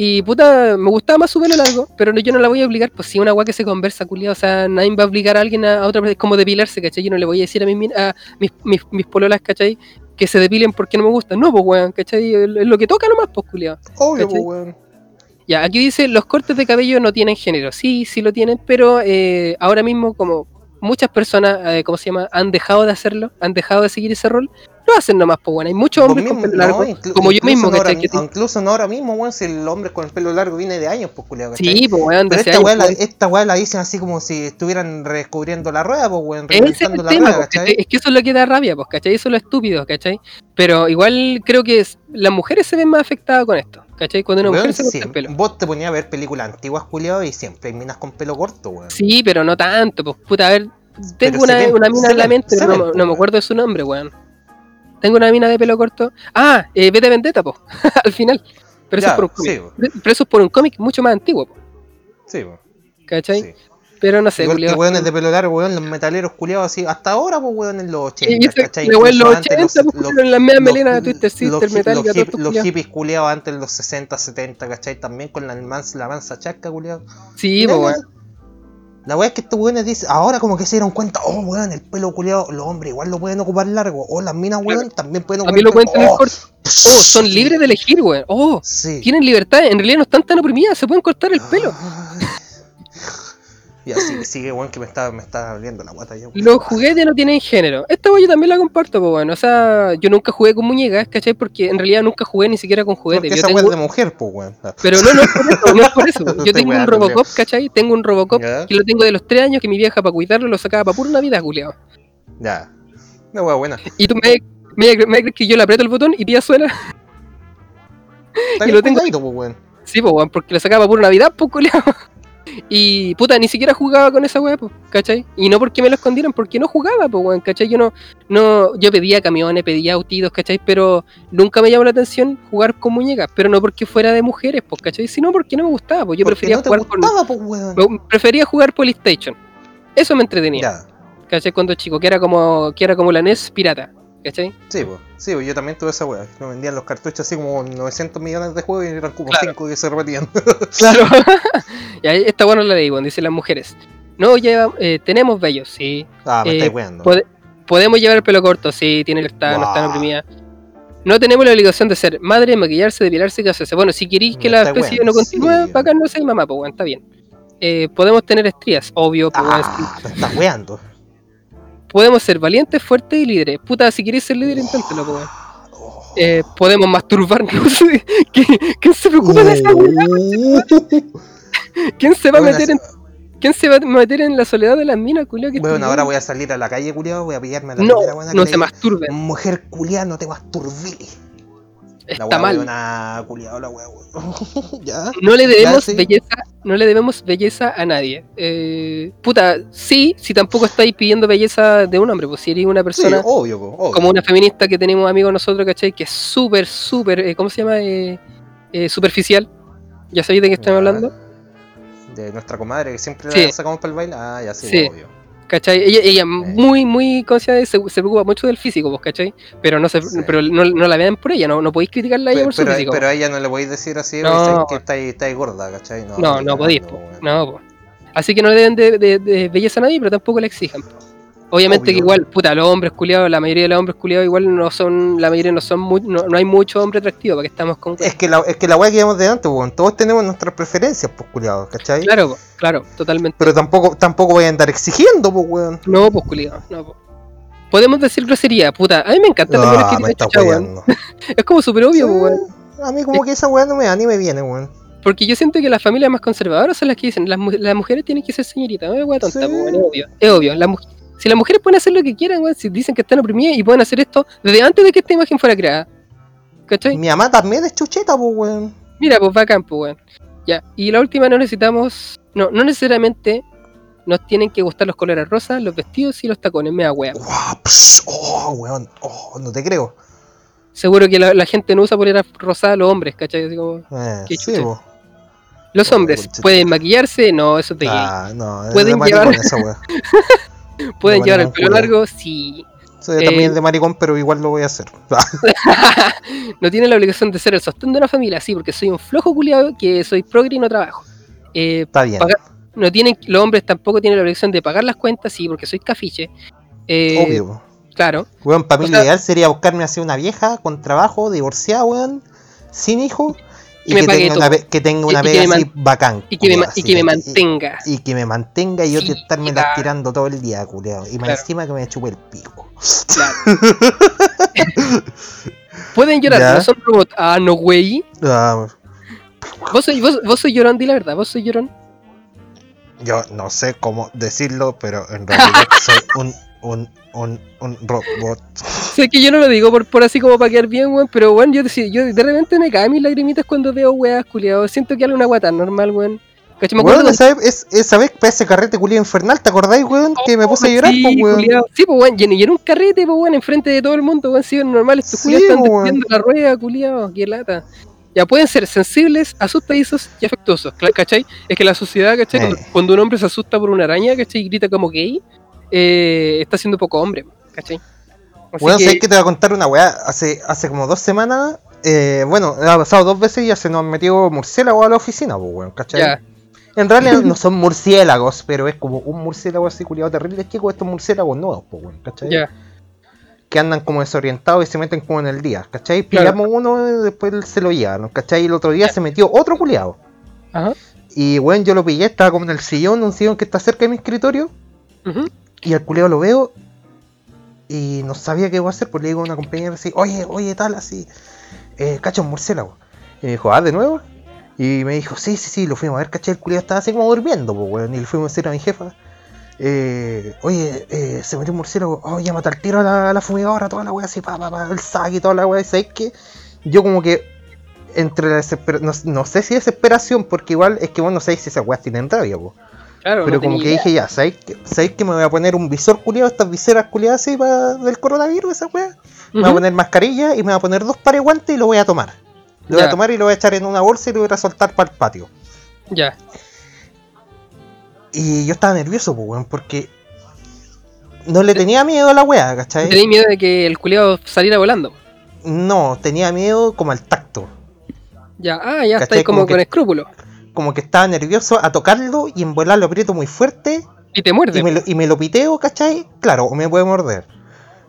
Y puta, me gustaba más su pelo largo, pero no- yo no la voy a obligar, pues si una weá que se conversa, culiado, o sea, nadie va a obligar a alguien a, a otra persona, es como depilarse, ¿cachai? Yo no le voy a decir a, mis a mis, mis, mis pololas, ¿cachai? Que se depilen porque no me gustan, no, pues weón, ¿cachai? Es lo que toca nomás, pues culiado. Obvio, pues, weón. Ya, aquí dice, los cortes de cabello no tienen género. Sí, sí lo tienen, pero eh, ahora mismo como muchas personas, eh, ¿cómo se llama? Han dejado de hacerlo, han dejado de seguir ese rol, lo hacen nomás, pues bueno. Hay muchos hombres con mismo- pelo largo, no, como yo mismo, no ahora Incluso no ahora mismo, weón, si el hombre con el pelo largo viene de años, pues, ¿cachai? Sí, pues weón, Pero esta weá, la, weón. esta weá la dicen así como si estuvieran redescubriendo la rueda, pues, weón, es el la tema, rueda, pues, ¿cachai? es que eso es lo que da rabia, pues, ¿cachai? Eso es lo estúpido, ¿cachai? Pero igual creo que es- las mujeres se ven más afectadas con esto, ¿cachai? Cuando una Weón, mujer se corta el pelo. Vos te ponías a ver películas antiguas, culiado, y siempre hay minas con pelo corto, weón. Sí, pero no tanto, pues puta, a ver, tengo una, ven, una mina en la mente, pero no, pues, no me acuerdo de su nombre, weón. Tengo una mina de pelo corto. Ah, eh, Vete Vendetta, po, <laughs> al final. Pero eso, Ya, es por un sí, cómic. pero eso es por un cómic mucho más antiguo, po, Sí, weón. ¿cachai? sí. Pero no sé, Igual que culiao. weones de pelo largo, weón, los metaleros culiados así, hasta ahora, pues, weón, en los 80, Y eso, ¿cachai? en los Incluso antes 80, pues, culiao, en las medias melenas de Twister Sister, los, Metallica, los, hip- los hippies culiados antes de los 60, 70, ¿cachai? También con la mansa, la mansa chasca, culiado. Sí, po, weón. La weá es que estos weones dicen, ahora como que se dieron cuenta, oh weón, el pelo culiado, los hombres igual lo pueden ocupar largo, o las minas weón también pueden ocupar También lo pueden oh, corto. Oh, son libres de elegir, weón. Oh, Sí. tienen libertad. En realidad no están tan oprimidas, se pueden cortar el pelo. Ay. Ya sigue, sigue, weón, que me está, me está abriendo la guata ya. weón. Los juguetes no tienen género. Esta weá yo también la comparto, pues bueno. O sea, yo nunca jugué con muñecas, ¿cachai? Porque en realidad nunca jugué ni siquiera con Porque juguetes. Yo esa tengo- de mujer, pues weón. Pero no, no es por eso, no es por eso. <laughs> Yo Estoy tengo un Robocop, ¿cachai? Tengo un Robocop Ya. que lo tengo de los tres años que mi vieja para cuidarlo lo sacaba para pura Navidad, culiao. Ya. Una weá buena. Y tú me, me, me crees que yo le aprieto el botón y pilla suena. <laughs> Y lo tengo- pues weón. Sí, pues weón, porque lo sacaba para pura Navidad, pues culiao. Y puta, ni siquiera jugaba con esa weá, pues, ¿cachai? Y no porque me lo escondieran, porque no jugaba, pues weón, ¿cachai? Yo no, no, yo pedía camiones, pedía autitos, ¿cachai? Pero nunca me llamó la atención jugar con muñecas, pero no porque fuera de mujeres, pues, ¿cachai? Sino porque no me gustaba, pues yo Porque prefería no te jugar con. gustaba, pues me- Prefería jugar Polystation. Eso me entretenía, Ya. ¿cachai? Cuando chico, que era como, que era como la NES pirata, ¿cachai? Sí, pues. Sí, pues yo también tuve esa weá. Me vendían los cartuchos así como 900 millones de juegos y eran como Claro. 5 que se repetían. <laughs> Claro. <laughs> y ahí esta bueno la leí, bueno, dicen las mujeres. No, ya eh, tenemos bellos, sí. ah, me Eh, estáis weando. Pode- podemos llevar el pelo corto, sí, tiene libertad, no están oprimidas. No tenemos la obligación de ser madre, maquillarse, depilarse y casarse. Bueno, si queréis que Me la especie no continúe, sí. bacán no sé, mamá, pues bueno, está bien. Eh, podemos tener estrías, obvio, pues. Ah, me estás weando. Podemos ser valientes, fuertes y líderes. Puta, si queréis ser líder, inténtelo, bueno. Oh. Eh, podemos masturbarnos. <laughs> ¿Quién, se preocupa de esa? <laughs> ¿Quién se va a meter en ¿Quién se va a meter en la soledad de las minas, culiao? que Bueno, estoy ahora voy a salir a la calle, culiado, voy a pillarme a la No, primera buena que no le se diga, masturben. Mujer culiada, no te masturbili. La Está weá mal. una culiado, la <laughs> ya. No le debemos sí. belleza, no le debemos belleza a nadie. Eh, puta, sí, si tampoco estáis pidiendo belleza de un hombre, pues si eres una Sí, persona obvio, obvio. como una feminista que tenemos amigos nosotros, ¿cachai? Que es súper, súper, eh, ¿cómo se llama? Eh, eh, superficial. ¿Ya sabéis de qué Ya. hablando? De nuestra comadre que siempre Sí. la sacamos para el baile. Ah, ya sí, Sí. obvio. ¿Cachai? Ella, ella muy, muy consciente, se, se preocupa mucho del físico, pues, ¿cachai? Pero no se, Sí. pero no, no la vean por ella, no, no podéis criticarla a ella Pero, por su pero, físico. pero a ella no le podéis decir así, No. "Oye, sabes que está ahí, está ahí gorda, ¿cachai? No, no, no podéis, po. no, po. Así que no le deben de, de- de belleza a nadie, pero tampoco la exijan. po. Obviamente Obvio. que igual, puta, los hombres culiados, la mayoría de los hombres culiados igual no son, la mayoría no son muy, no, no hay mucho hombre atractivo, para que estamos con... Es que la, es que la weá que llevamos delante, weón. Todos tenemos nuestras preferencias, pues, culiados, ¿cachai? Claro, claro, totalmente. Pero tampoco, tampoco voy a andar exigiendo, pues, weón. No, pues culiado, no, po. Podemos decir grosería, puta. A mí me encanta la Ah, que me está chucha, weón. <laughs> Es como súper obvio, po, weón. A mí como que esa weá no me da ni me viene, weón. Porque yo siento que las familias más conservadoras son las que dicen, las, las mujeres tienen que ser señoritas, no es weá tonta, Sí. po, weón, es obvio. Es obvio. Las mu- si las mujeres pueden hacer lo que quieran, weón, si dicen que están oprimidas y pueden hacer esto desde antes de que esta imagen fuera creada. ¿Cachai? Mi mamá también es chucheta, pues, weón. Mira, pues bacán, pues weón. Ya. Y la última no necesitamos. No, no necesariamente nos tienen que gustar los colores rosas, los vestidos y los tacones, me da psh, oh, weón. Oh, no te creo. Seguro que la, la gente no usa polera rosada los hombres, ¿cachai? Así como, Eh, Qué sí, los Oh, hombres pueden maquillarse, no, eso gay. Ah, no, Pueden llevar- <laughs> de llevar el pelo largo, sí. Soy Eh, también de maricón, pero igual lo voy a hacer. <laughs> no tienen la obligación de ser el sostén de una familia, sí, porque soy un flojo culiado que soy progre y no trabajo. Eh, Está bien. No tienen, los hombres tampoco tienen la obligación de pagar las cuentas, sí, porque soy cafiche. Eh, Obvio. Claro. Weón, para mí o lo ideal sería buscarme así una vieja con trabajo, divorciada, weón, sin hijo, y Que me tenga una, que tenga una así bacán. Y que me, culiao, ma- y así, que me y- mantenga. Y, que me mantenga y yo Sí, estarme claro. tirando todo el día, culiao. Y más Claro. encima que me chupe el pico. Claro. <laughs> Pueden llorar, Ya. no son robots. Ah, no, güey. Ah, Vos soy, vos, vos soy llorón, di la verdad, vos soy llorón. yo no sé cómo decirlo, pero en realidad <laughs> soy un, un, un, un robot. Sé que yo no lo digo por, por así como para quedar bien, weón, pero weón, yo, yo de repente me caen mis lagrimitas cuando veo weas, culiado. Siento que algo una guata normal, weón. ¿Cachai? Me acuerdo Weón, cuando- esa vez, es- esa vez para ese carrete culiao infernal, ¿te acordáis, weón? Que me puse a llorar, sí, pues, weón. culiao. Sí, pues weón, y en un carrete, pues weón, enfrente de todo el mundo, weón, sí, normal, estos Sí, culiados están destruyendo la rueda, culiado, qué lata. Ya pueden ser sensibles, asustadizos y afectuosos, ¿cachai? Es que la sociedad, ¿cachai? Eh. Cuando un hombre se asusta por una araña, ¿cachai? Y grita como gay, eh, está siendo poco hombre, ¿cachai? Así Bueno, que- sé que te voy a contar una weá. Hace, hace como dos semanas, eh, bueno, ha pasado dos veces y ya se nos han metido murciélagos a la oficina, pues, weón, ¿cachai? ya, En realidad no son murciélagos, pero es como un murciélago así culiado terrible. Con estos murciélagos nuevos, pues, weón, ¿cachai? ya, Que andan como desorientados y se meten como en el día, ¿cachai? Claro. Pillamos uno y después se lo llevan, ¿cachai? Y el otro día Ya. se metió otro culiado. ajá, Y, weón, yo lo pillé, estaba como en el sillón, un sillón que está cerca de mi escritorio. ujú, Y al culiado lo veo y no sabía qué iba a hacer, pues le digo a una compañera así, oye, oye, tal, así, eh, cacha un murciélago. Y me dijo, ah, de nuevo. Y me dijo, sí, sí, sí, lo fuimos a ver, caché, el culiado estaba así como durmiendo, pues, weón. Y le fuimos a decir a mi jefa, eh, oye, eh, se metió un murciélago, oh, llámate al tiro a la, a la fumigadora, toda la weá así, pa, pa, pa, el saque y toda la weá, ¿sabes qué? Yo como que entre la desesperación, no, no sé si desesperación, porque igual es que vos no sabéis si esas weas tienen rabia, pues. Claro, Pero no como que idea. dije, ya, ¿sabéis que, ¿sabéis que me voy a poner un visor culiado, estas viseras culiadas así pa- del coronavirus, esa weá? Me voy a poner mascarilla y me voy a poner dos pares de guantes y lo voy a tomar. Lo voy a tomar y lo voy a echar en una bolsa y lo voy a soltar para el patio. Ya, Y yo estaba nervioso, pues, weón, porque no le tenía miedo a la weá, ¿cachai? tenía miedo de que el culiado saliera volando. No, tenía miedo como al tacto. Ya, ah, ya estáis como, Como que- con escrúpulos. Como que estaba nervioso a tocarlo y en volar lo aprieto muy fuerte Y te muerde. y me, lo, y me lo piteo, ¿cachai? Claro, o me puede morder.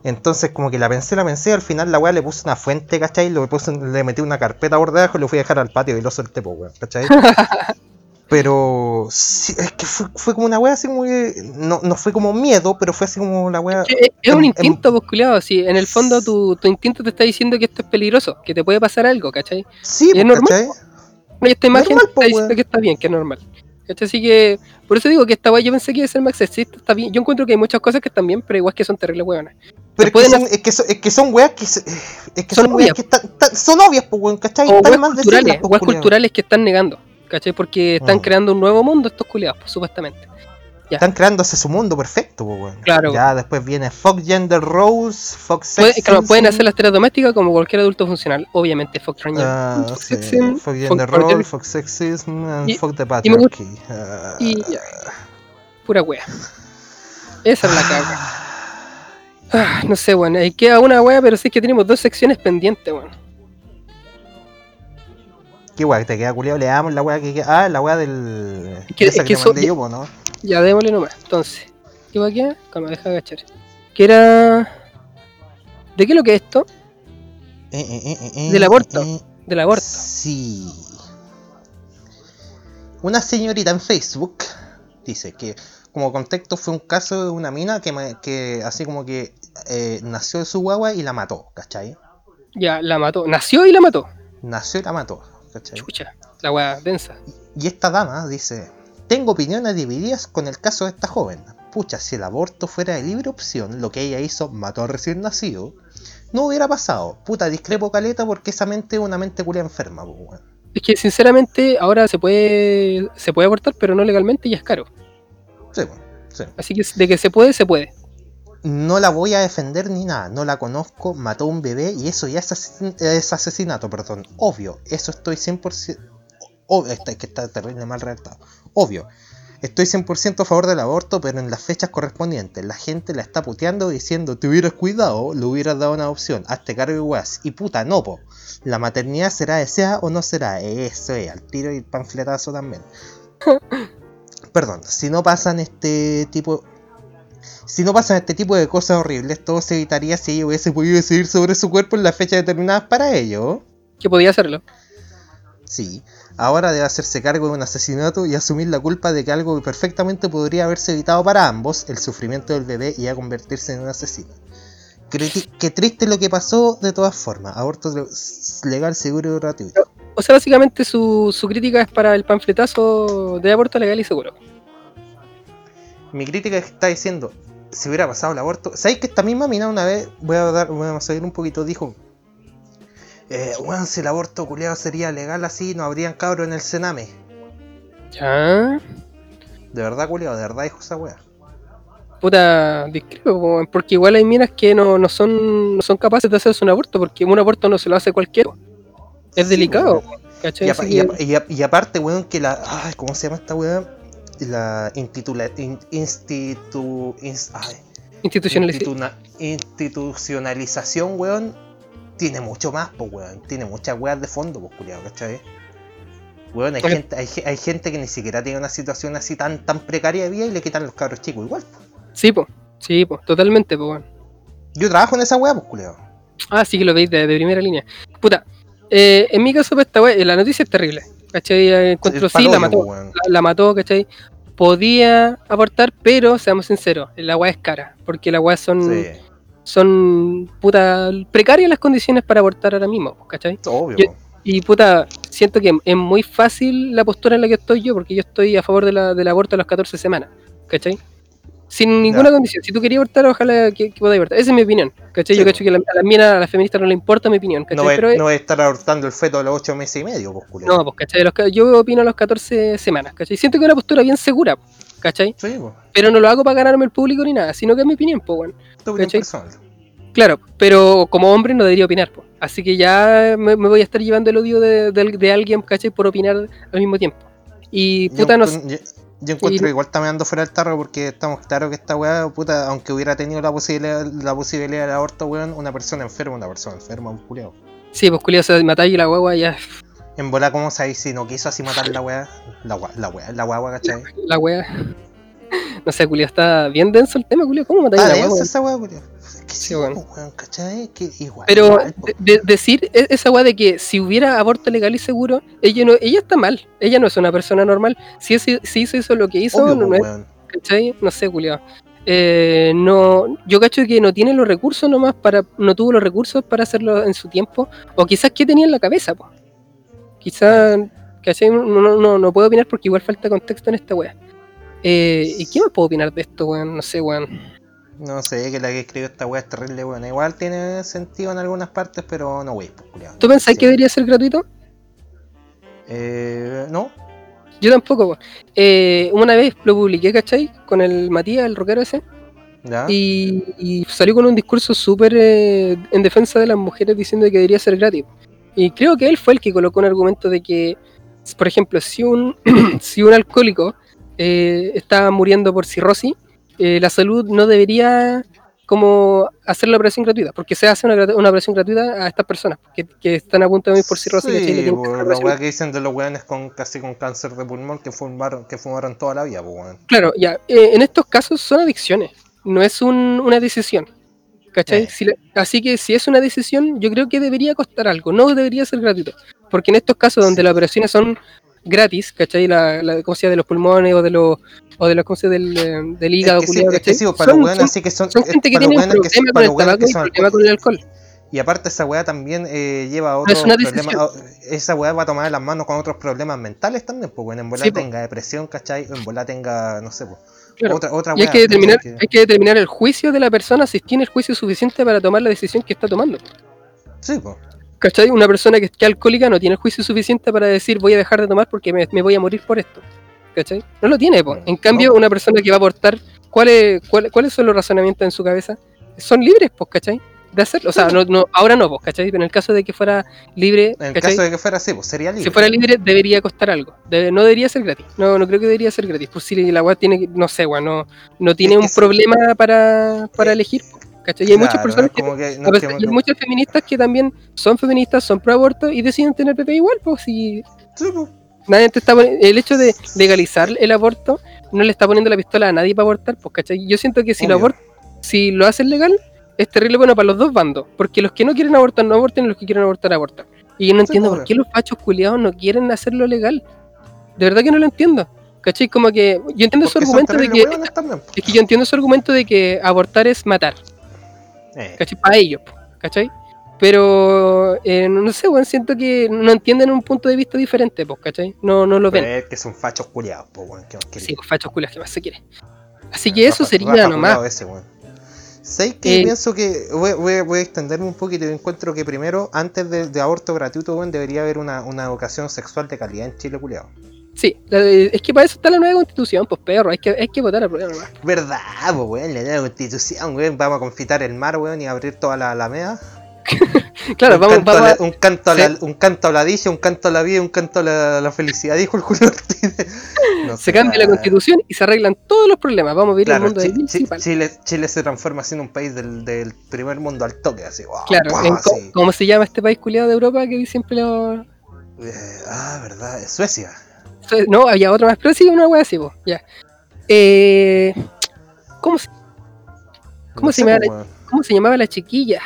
Entonces, como que la pensé, la pensé, al final la weá le puse una fuente, ¿cachai? Le, puse, le metí una carpeta por debajo y lo fui a dejar al patio y lo solté, pues, weón, ¿cachai? <laughs> Pero sí, es que fue, fue como una weá así como que. No, no fue como miedo, pero fue así como la weá. Es, es un instinto, culiado. Si en el fondo tu, tu instinto te está diciendo que esto es peligroso, que te puede pasar algo, ¿cachai? Sí, es pues, normal, ¿cachai? Esta imagen Normal, está po, diciendo que está bien, que es normal. Así que, por eso digo que esta weá yo pensé que iba a ser más sexista, está bien. Yo encuentro que hay muchas cosas que están bien, pero igual que son terribles weonas. Pero es que, son, es, que son, es que son weas que. Es que Son son, weas obvias. que están, están- son obvias, pues, weón, ¿cachai? O Están más culturales, culiao. culturales que están negando, ¿cachai? Porque están Mm. creando un nuevo mundo estos culiados, pues, supuestamente. Ya. Están creándose su mundo perfecto, pues, weón. Claro. Ya después viene Fox Gender Roles, Fox Sex. claro, pueden hacer las tareas domésticas como cualquier adulto funcional, obviamente, Fox Ranger. Ah, Fox sí. Sexism, Fox Gender Patriarchy, Role, Sexism, and Y- Fuck the y Patriarchy. Ah, y ya. Pura wea. Esa es la caga. Ah, no sé, weón. Ahí queda una weá, pero sí es que tenemos dos secciones pendientes, weón. Qué que te queda culiado. Le damos la weá que queda. Ah, la weá del. que- es que mandé yo, ¿no? Ya, démosle nomás. Entonces, ¿qué va aquí? Calma, deja de agachar. Que era. ¿De qué es lo que es esto? Eh, eh, eh, Del aborto. Del aborto. Sí. Una señorita en Facebook dice que, como contexto, fue un caso de una mina que, que así como que nació de su guagua y la mató, ¿cachai? Ya, la mató. Nació y la mató. Nació y la mató, ¿cachai? Chucha. La weá densa. Y esta dama dice, tengo opiniones divididas con el caso de esta joven. Pucha, si el aborto fuera de libre opción, lo que ella hizo, mató al recién nacido, no hubiera pasado. Puta, discrepo caleta porque esa mente es una mente culia enferma, pues. Es que sinceramente ahora se puede se puede abortar, pero no legalmente y es caro. Sí, weón, sí. Así que de que se puede, se puede. No la voy a defender ni nada, no la conozco, mató a un bebé y eso ya es, asesin- es asesinato, perdón. Obvio, eso estoy 100%... Obvio, está, que está terrible mal redactado. Obvio, estoy 100% a favor del aborto, pero en las fechas correspondientes. La gente la está puteando diciendo, te hubieras cuidado, le hubieras dado una opción, hazte cargo weas. Y puta, no, po. La maternidad será deseada o no será. Eso es, al tiro y panfletazo también. <laughs> Perdón, si no pasan este tipo... Si no pasan este tipo de cosas horribles, todo se evitaría si ella hubiese podido decidir sobre su cuerpo en las fechas determinadas para ello. Que podía hacerlo. Sí, ahora debe hacerse cargo de un asesinato y asumir la culpa de que algo que perfectamente podría haberse evitado para ambos, el sufrimiento del bebé, y a convertirse en un asesino. Qué triste lo que pasó de todas formas. Aborto le- legal, seguro y gratuito. O sea, básicamente su, su crítica es para el panfletazo de aborto legal y seguro. Mi crítica es que está diciendo, si hubiera pasado el aborto, ¿sabéis que esta misma mina una vez, voy a dar, voy a seguir un poquito, dijo, eh, bueno, si el aborto culiado sería legal así, no habrían cabros en el Sename. Ya. De verdad, culiado, de verdad dijo esa wea. Puta, discrepo, po, porque igual hay minas que no, no son no son capaces de hacerse un aborto, porque un aborto no se lo hace cualquiera. Es Sí, delicado. Y, aparte, weón, que la. Ay, ¿cómo se llama esta weá? La intitula, in- institu, ins- ay, institucionalización, weón, tiene mucho más, pues, weón. Tiene muchas weas de fondo, pues, culiado, ¿cachai? Weón, hay gente, hay, hay gente que ni siquiera tiene una situación así tan, tan precaria de vida y le quitan los cabros chicos igual, pues. Sí, po. Sí, po, totalmente, po, weón. Yo trabajo en esa wea, pues, culiado. Ah, sí que lo veis de, de primera línea. Puta, eh, en mi caso, pues, esta wea, la noticia es terrible. ¿Cachai? Eh, Encuentro sí, la mató. pues, La, la mató, ¿cachai? Podía abortar, pero seamos sinceros, la weá es cara. Porque las weas son, Sí, son puta precarias las condiciones para abortar ahora mismo, ¿cachai? obvio. Yo- Y puta, siento que es muy fácil la postura en la que estoy yo, porque yo estoy a favor de la, del aborto a las 14 semanas, ¿cachai? Sin ninguna Ya. condición. Si tú querías abortar, ojalá que, que podáis abortar. Esa es mi opinión, ¿cachai? Sí, yo cacho que la- a las minas, a las feministas no le importa mi opinión, ¿cachai? no, Pero es- no a estar abortando el feto a los 8 meses y medio, pues, culiado. no, pues, ¿cachai? Los yo opino a las 14 semanas, ¿cachai? Siento que es una postura bien segura, ¿cachai? Sí, pues. Pero no lo hago para ganarme el público ni nada, sino que es mi opinión, pues, bueno. Tu opinión personal. Claro, pero como hombre no debería opinar, po. así que ya me, me voy a estar llevando el odio de, de- de alguien, ¿cachai? Por opinar al mismo tiempo. Y puta, yo, no yo, yo encuentro y- que igual está meando fuera del tarro porque estamos claros que esta weá, puta, aunque hubiera tenido la posibilidad, la posibilidad del aborto, weón, una persona enferma, una persona enferma, un culiao. Sí, pues culiado se matáis y la guagua ya. En bola, ¿cómo sabéis si no quiso así matar la weá? La weá, la weá, la guagua, ¿cachai? La wea. <laughs> No sé, culiado, está bien denso el tema, culiado. ¿Cómo matáis Ah, la esa weá, que. Que igual. Pero igual, po. de- de- decir esa weá de que si hubiera aborto legal y seguro, ella no, ella está mal. Ella no es una persona normal. Si, es- si hizo eso lo que hizo, Obvio, no, es. ¿cachai? No sé, culiado. Eh, no, yo cacho que no tiene los recursos nomás para, no tuvo los recursos para hacerlo en su tiempo, o quizás qué tenía en la cabeza, pues. Quizás, ¿cachai? No, no, no, no puedo opinar porque igual falta contexto en esta wea. Eh, ¿Y qué más puedo opinar de esto, weón? No sé, weón. No sé, que la que escribió esta weá es terrible, weón. Igual tiene sentido en algunas partes, pero no, wey, pues. ¿Tú pensáis Sí. que debería ser gratuito? Eh, no, Yo tampoco, weón. Eh, una vez lo publiqué, ¿cachai? Con el Matías, el rockero ese. ya. y, y salió con un discurso súper eh, en defensa de las mujeres diciendo que debería ser gratis. Y creo que él fue el que colocó un argumento de que, por ejemplo, si un, <clears throat> si un alcohólico eh, está muriendo por cirrosis, eh, la salud no debería como hacer la operación gratuita, porque se hace una, una operación gratuita a estas personas que, que están a punto de morir por cirrosis. Sí, que hacer la weá que dicen de los weones con casi con cáncer de pulmón que fumaron, que fumaron toda la vida, pues. Claro, ya, eh, en estos casos son adicciones, no es un- una decisión. ¿Cachai? Eh. Si la- así que si es una decisión, yo creo que debería costar algo, no debería ser gratuito. Porque en estos casos donde las operaciones son gratis, ¿cachai? La, la como sea de los pulmones o de los o de los ¿cómo se llama? del, eh, del hígado, culiao, es que ¿cachai? sí, po, para Son- los weones son- así que son, son es gente que tiene un que con el tabaco que y un son problema con el alcohol. Y aparte esa weá también eh, lleva a es otros problemas. Esa weá va a tomar las manos con otros problemas mentales también, pues bueno, en Sí, po. tenga depresión, ¿cachai? O en volar tenga, no sé, pues. Claro. Otra, otra Y hay que, determinar, hay que determinar el juicio de la persona si tiene el juicio suficiente para tomar la decisión que está tomando. Sí, pues. ¿Cachai? Una persona que es alcohólica no tiene el juicio suficiente para decir voy a dejar de tomar porque me, me voy a morir por esto. ¿Cachai? No lo tiene, po. En cambio, No. una persona que va a aportar, ¿cuáles, cuál- ¿cuáles son los razonamientos en su cabeza? Son libres, pues, ¿cachai? De hacerlo. O sea, no, no, ahora no, pues, ¿cachai? Pero en el caso de que fuera libre, En el ¿cachai? caso de que fuera así, pues sería libre. Si fuera libre, debería costar algo. Debe- no debería ser gratis. No, no creo que debería ser gratis. Pues si la weá tiene, que- no sé, weá, no, no tiene Es que un sí. problema para, para elegir. ¿Cachai? Y hay muchas personas no que no veces- hay muchas feministas que también son feministas, son pro aborto y deciden tener PP igual, pues si Sí, pues. nadie te está el hecho de legalizar el aborto no le está poniendo la pistola a nadie para abortar, pues ¿cachai? Yo siento que si lo Obvio. abort si lo hacen legal, es terrible bueno para los dos bandos, porque los que no quieren abortar no aborten y los que quieren abortar abortan. Y yo no entiendo por qué los fachos culiados no quieren hacerlo legal. De verdad que no lo entiendo. ¿Cachai? Como que yo entiendo su Porque son argumento de que es que yo entiendo su argumento de que abortar es matar. Eh. ¿cachai? Para ellos, ¿cachai? Pero, eh, no sé, weón, siento que no entienden un punto de vista diferente, pues, ¿cachai? No, no lo ven. Pero es que son fachos culiados, pues weón, que más. Sí, fachos culias, que más se quiere. Así que eso Rafa- sería Rafa nomás. ese. ¿Sabes que Eh, pienso que voy, voy- voy a extenderme un poquito? Yo encuentro que primero, antes de, de aborto gratuito, weón, debería haber una, una educación sexual de calidad en Chile, culiado. Sí, es que para eso está la nueva constitución, pues perro, hay que, hay que votar a prueba nomás. ¿Verdad, pues, weón? La nueva constitución, weón. Vamos a confitar el mar, weón, y abrir toda la alameda. <laughs> Claro, un, vamos, canto a la, un, canto a la, sí. un canto a la dicha, un canto a la vida, un canto a la, la felicidad, dijo el Julio Ortiz. <laughs> No se cambia la constitución y se arreglan todos los problemas. Vamos a vivir Claro, el mundo Chi- del Chi- principal. Chile, Chile se transforma así en un país del, del primer mundo al toque, así. wow, Claro, wow, así. ¿cómo se llama este país culiado de Europa que siempre lo. Eh, ah, verdad, es Suecia. No, había otro más, pero sí, una wea así, pues, ya. Eh, ¿Cómo se, ¿Cómo No se sé, llama la- weón. cómo se llamaba la chiquilla?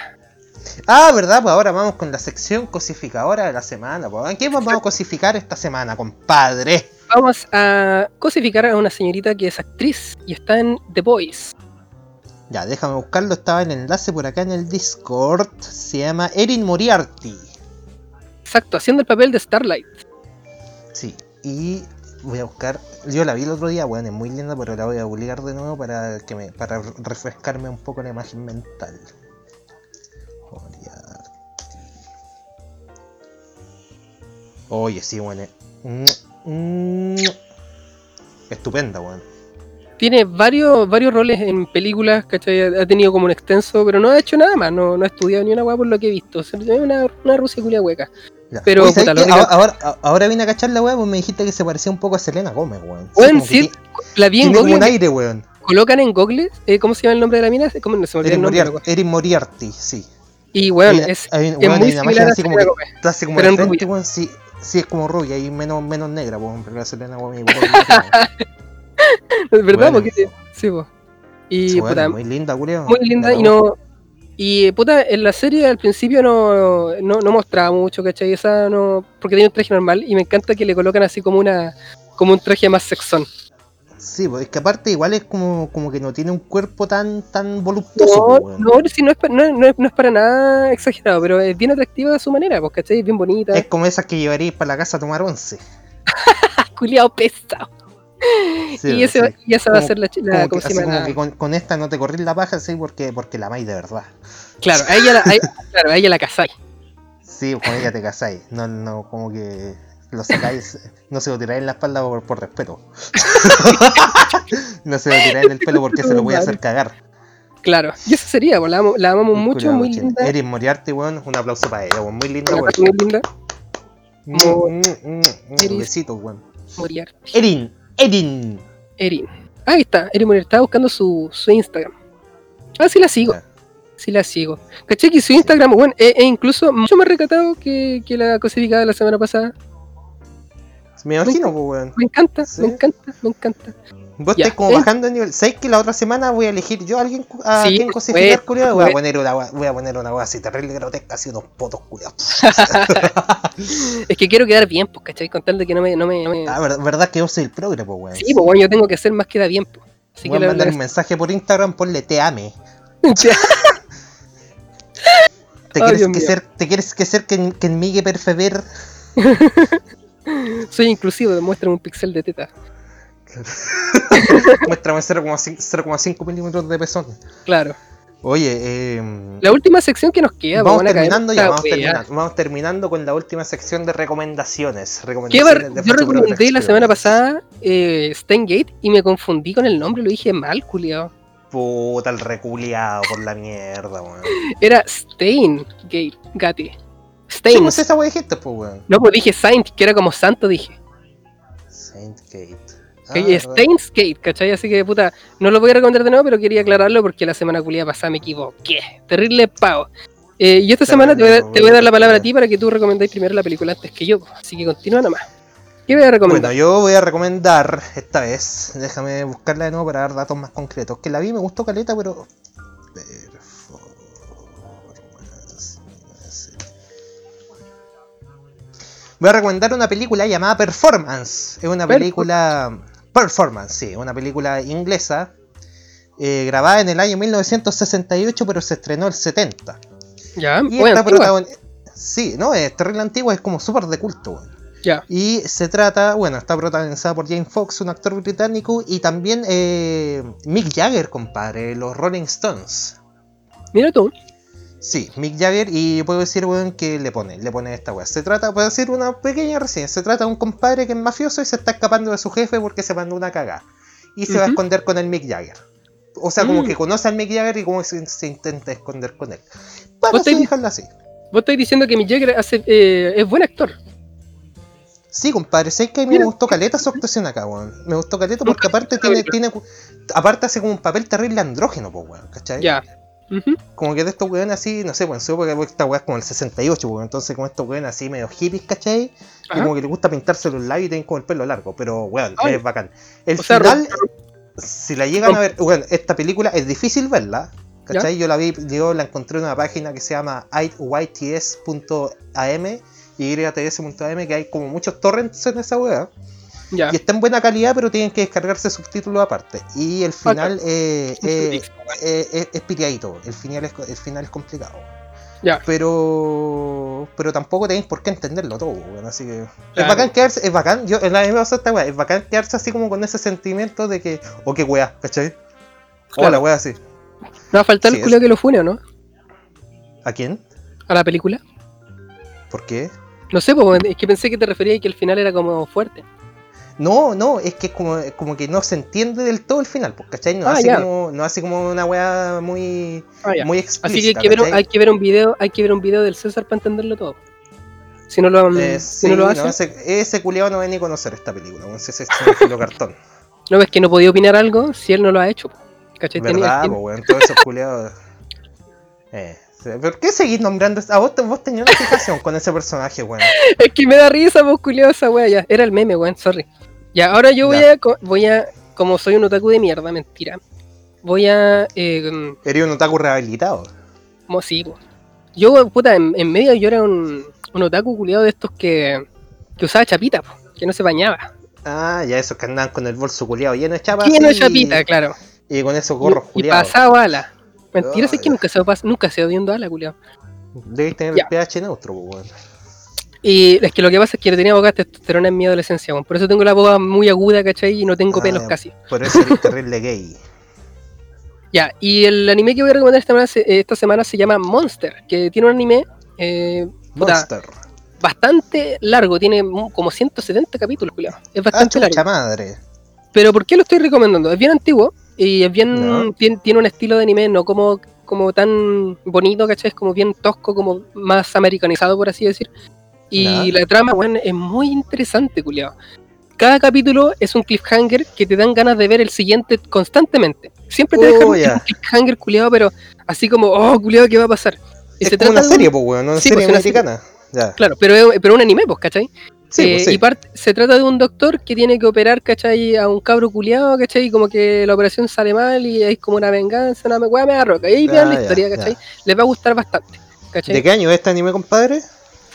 Ah, verdad, pues ahora vamos con la sección cosificadora de la semana. Pues. ¿En qué vamos a cosificar esta semana, compadre? Vamos a cosificar a una señorita que es actriz y está en The Boys. Ya, déjame buscarlo, estaba el enlace por acá en el Discord. Se llama Erin Moriarty. Exacto, haciendo el papel de Starlight. Sí, y voy a buscar. Yo la vi el otro día, bueno, es muy linda, pero la voy a publicar de nuevo para que para refrescarme un poco la imagen mental. Oye, sí, bueno. Estupenda, weón. Tiene varios, varios roles en películas, ¿cachai? Ha tenido como un extenso, pero no ha hecho nada más, no, no ha estudiado ni una weá por lo que he visto. O sea, es una, una Rusia culia hueca. Ya. Pero, Oye, ¿sabes puta, única- ahora, ahora, ahora vine a cachar la weá, pues me dijiste que se parecía un poco a Selena Gómez, weón. Weón, sí, la vi en Google, un aire, weón. colocan en Google, eh, ¿cómo se llama el nombre de la mina? ¿Cómo no se me Erin el nombre? Moriarty. Erin Moriarty, sí. Y weón, es, hay- es weón, muy similar a así como Selena así como pero en frente, weón, sí, sí es como rubia y menos, menos negra, weón, pero la Selena Gómez <laughs> igual <laughs> es verdad, Bueno. porque sí, po. Y puta, muy linda, Julio. muy linda y no y puta en la serie al principio no, no, no mostraba mucho ¿cachai? Esa no porque tenía un traje normal y me encanta que le colocan así como una como un traje más sexón Sí, pues es que aparte igual es como, como que no tiene un cuerpo tan, tan voluptuoso, no, no, sí, no, es, no, no es, no es para nada exagerado pero es bien atractiva a su manera pues, ¿cachai? es bien bonita Es como esas que llevaríais para la casa a tomar once. <laughs> culiado pesado <laughs> Sí, y, sí. esa va a ser la, la- Como ¿cómo que, como que con, con esta no te corrís la paja, sí, porque, porque la amáis de verdad. claro a ella la, a ella- <laughs> claro, a ella la casáis Sí, con ella te casáis. No, no, como que lo sacáis, no se lo tiráis en la espalda por, por respeto. <laughs> no se lo tiráis en el pelo porque se lo voy a hacer cagar. claro y esa sería pues, la, amo- la amamos mucho muy linda Erin Moriarty, weón, un aplauso para ella. Muy linda, weón. muy linda Mo- mm, mm, mm, Eris. Besitos, weón. Moriar Erin, Erin. Erin Ahí está, Eri Moreno. Estaba buscando su, su Instagram. Ah, sí la sigo. Ya. Sí la sigo. ¿Cachai? Que su Instagram, bueno, es, es incluso mucho más recatado que, que la cosificada de la semana pasada. Me imagino, pues, weón. Me encanta, Sí. me encanta, me encanta. Vos Ya, estás como eh. bajando de nivel. ¿Sabes que la otra semana voy a elegir yo a alguien a Sí, quien pues, cosificar, culiado? Voy a pues. poner una wea- voy a poner una wea así terrible grotesca, así unos potos culiados. <laughs> Es que quiero quedar bien, pues, ¿cachai? Con tal de que no me. No me, no me- Ah, ver- verdad que yo soy el progre, pues, weón. Sí, pues, yo tengo que hacer más que da bien, pues. Así Voy que a mandar un verdad mensaje por Instagram, ponle te ame. <laughs> ¿Te quieres que ser, te quieres que ser que, que en Migue Perfever? <laughs> Soy inclusivo, demuéstrame un pixel de teta. <laughs> Muéstrame 0,5 0,5 milímetros de pezón. Claro. Oye, eh, La última sección que nos queda, vamos terminando ya, vamos weá. terminando, vamos terminando con la última sección de recomendaciones. ¿Qué recomendaciones de Yo recomendé la semana pasada eh, Steingate y me confundí con el nombre, lo dije mal, culiao. Puta, el reculeado por la mierda, weón. Era Steingate, Gati. Sí, Stein. pues esa wea dijiste, pues, weón. No, pues dije Saint, que era como santo, dije. Gate. Ah. Steins Gate, ¿cachai? Así que, puta, no lo voy a recomendar de nuevo, pero quería aclararlo porque la semana culiada pasada me equivoqué. Terrible pavo. Eh, y esta semana te voy, a, dar- te voy a dar la palabra a ti para que tú recomendáis primero la película antes que yo. Así que continúa nomás. ¿Qué voy a recomendar? Bueno, yo voy a recomendar esta vez, déjame buscarla de nuevo para dar datos más concretos. Que la vi, me gustó caleta, pero. Performance. Voy a recomendar una película llamada Performance. Es una película. Performance, sí, una película inglesa. eh, grabada en el año 1968, pero se estrenó el 70. ya, Y bueno, está. Sí, no, es terrible antigua, es como súper de culto, weón. ya. Y se trata, bueno, está protagonizada por Jane Fox, un actor británico, y también eh, Mick Jagger, compadre, los Rolling Stones. Mira tú. Sí, Mick Jagger, y puedo decir, weón, que le pone, le pone esta weá. Se trata, puedo decir una pequeña reseña, se trata de un compadre que es mafioso y se está escapando de su jefe porque se mandó una cagada. Y se va a esconder con el Mick Jagger. O sea, como Mm. que conoce al Mick Jagger y como se, se intenta esconder con él. Para ¿Vos así dejarlo así. Vos estáis diciendo que mi Jagger hace, eh, es buen actor. Sí, compadre, sé que a mí me gustó caleta su actuación acá, weón. Me gustó caleta porque aparte tiene, tiene. Aparte hace como un papel terrible andrógeno, pues, weón, ¿cachai? Ya. Como que de estos weones así, no sé, pues, supongo que esta weá es como el 68, weón. Entonces, como estos weones así medio hippies, ¿cachai? Y como que les gusta pintarse los labios y tienen como el pelo largo, pero, weón, Ay. es bacán. El O final, si la llegan a ver, weón, esta película es difícil verla, ¿Ya? ¿cachai? Yo la vi, yo la encontré en una página que se llama yts.am yts.am que hay como muchos torrents en esa weá. Ya. Y está en buena calidad, pero tienen que descargarse subtítulos aparte. Y el final eh, eh, eh, es, piteadito. El final es, el final es complicado. Ya. Pero pero tampoco tenéis por qué entenderlo todo, weón, así que. Es bacán quedarse, es bacán, yo en la misma esta weá, es bacán quedarse así como con ese sentimiento de que, oh qué weá, ¿cachai? Claro. Hola weá así. No va a faltar Sí, el culiao que lo fune, ¿o no? ¿A quién? A la película. ¿Por qué? No sé, es que pensé que te referías que el final era como fuerte. No, no, es que es como, como que no se entiende del todo el final, pues, ¿cachai? No, Ah, hace ya. como, no hace como una weá muy, Ah, muy explícita. Así que hay que, ver, hay que ver un video, hay que ver un video del César para entenderlo todo. Si no lo, Eh, si sí, no lo no, hace, ese, ese culiado no va ni a conocer esta película, ese es un <laughs> filo cartón. no ves que no podía opinar algo si él no lo ha hecho. ¿Cachai? Tenía- ¿Verdad, tiene- po, weón? Todos esos culiados. Eh, ¿Por qué seguís nombrando? A vos, te- vos tenías una fijación con ese personaje, weón. <laughs> Es que me da risa, vos culiao, esa wea ya. Era el meme, weón, sorry. Ya, ahora yo voy a, voy a, como soy un otaku de mierda, mentira. Voy a, eh, Eres un otaku rehabilitado. como sí, po. Yo, puta, en, en medio yo era un, un otaku culiado de estos que, que usaba chapita, po, que no se bañaba. Ah, ya esos que andan con el bolso culiado lleno de chapas. Lleno de chapita, claro. Y con esos gorros y, y culiados. pasaba bala. Mentira, es Ay. que nunca se, nunca se odiando a la culiado. Debes tener Ya. el pH neutro, weón. Y es que lo que pasa es que yo tenía poca testosterona en mi adolescencia, weón. Por eso tengo la boca muy aguda, ¿cachai? Y no tengo Ah, pelos casi. Por eso eres terrible gay. <laughs> Ya, y el anime que voy a recomendar esta semana, se- eh, esta semana se llama Monster, que tiene un anime eh, puta, bastante largo, tiene como 170 capítulos, culiao. Es Ah, bastante largo. chucha madre. Pero ¿por qué lo estoy recomendando? Es bien antiguo y es bien tiene, tiene un estilo de anime no como, como tan bonito, ¿cachai? Es como bien tosco, como más americanizado, por así decir. Y la trama, bueno, es muy interesante, culiao. cada capítulo es un cliffhanger que te dan ganas de ver el siguiente constantemente. Siempre te Oh, dejan un ya. cliffhanger culiado, pero así como, oh, culiado, ¿qué va a pasar? Y Es se como una trata un- serie, pues, weón, una Sí, serie pues, una serie. americana. Ya. Claro, pero pero un anime, pues, ¿cachai? Sí, Eh, pues, sí. Y parte, se trata de un doctor que tiene que operar, ¿cachai? A un cabro culiado, ¿cachai? Y como que la operación sale mal y es como una venganza, una weá me da roca. Y ahí vean Ah, la ya, historia, ya. ¿cachai? Les va a gustar bastante, ¿cachai? ¿De qué año es este anime, compadre?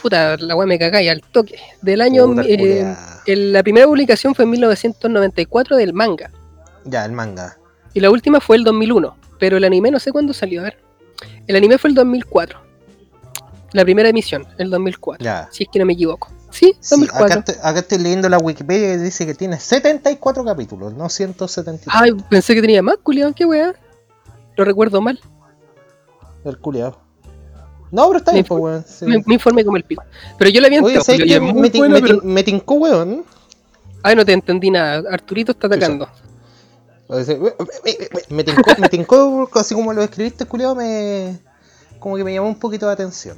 Puta, la weá me cagáis al toque. Del año. Puta, eh, el- la primera publicación fue en 1994 del manga. Ya, el manga. Y la última fue el 2001. Pero el anime no sé cuándo salió, a ver. El anime fue el 2004. La primera emisión, el 2004. Ya. Si es que no me equivoco. Sí, Sí, 2004. acá, estoy, acá estoy leyendo la Wikipedia y dice que tiene 74 capítulos, no 173. Ay, pensé que tenía más, culiao, qué weá. Lo recuerdo mal. El culiado. No, pero está bien, Me- pues, weón. sí. Me, me informé como el pico. Pero yo la vi en Oye, es muy Me, tin- me pero- me tincó, weón. Ay, no te entendí nada. Arturito está atacando. Me- me- me- Me tincó, me tincó, así como lo escribiste, culiado, me. Como que me llamó un poquito de atención.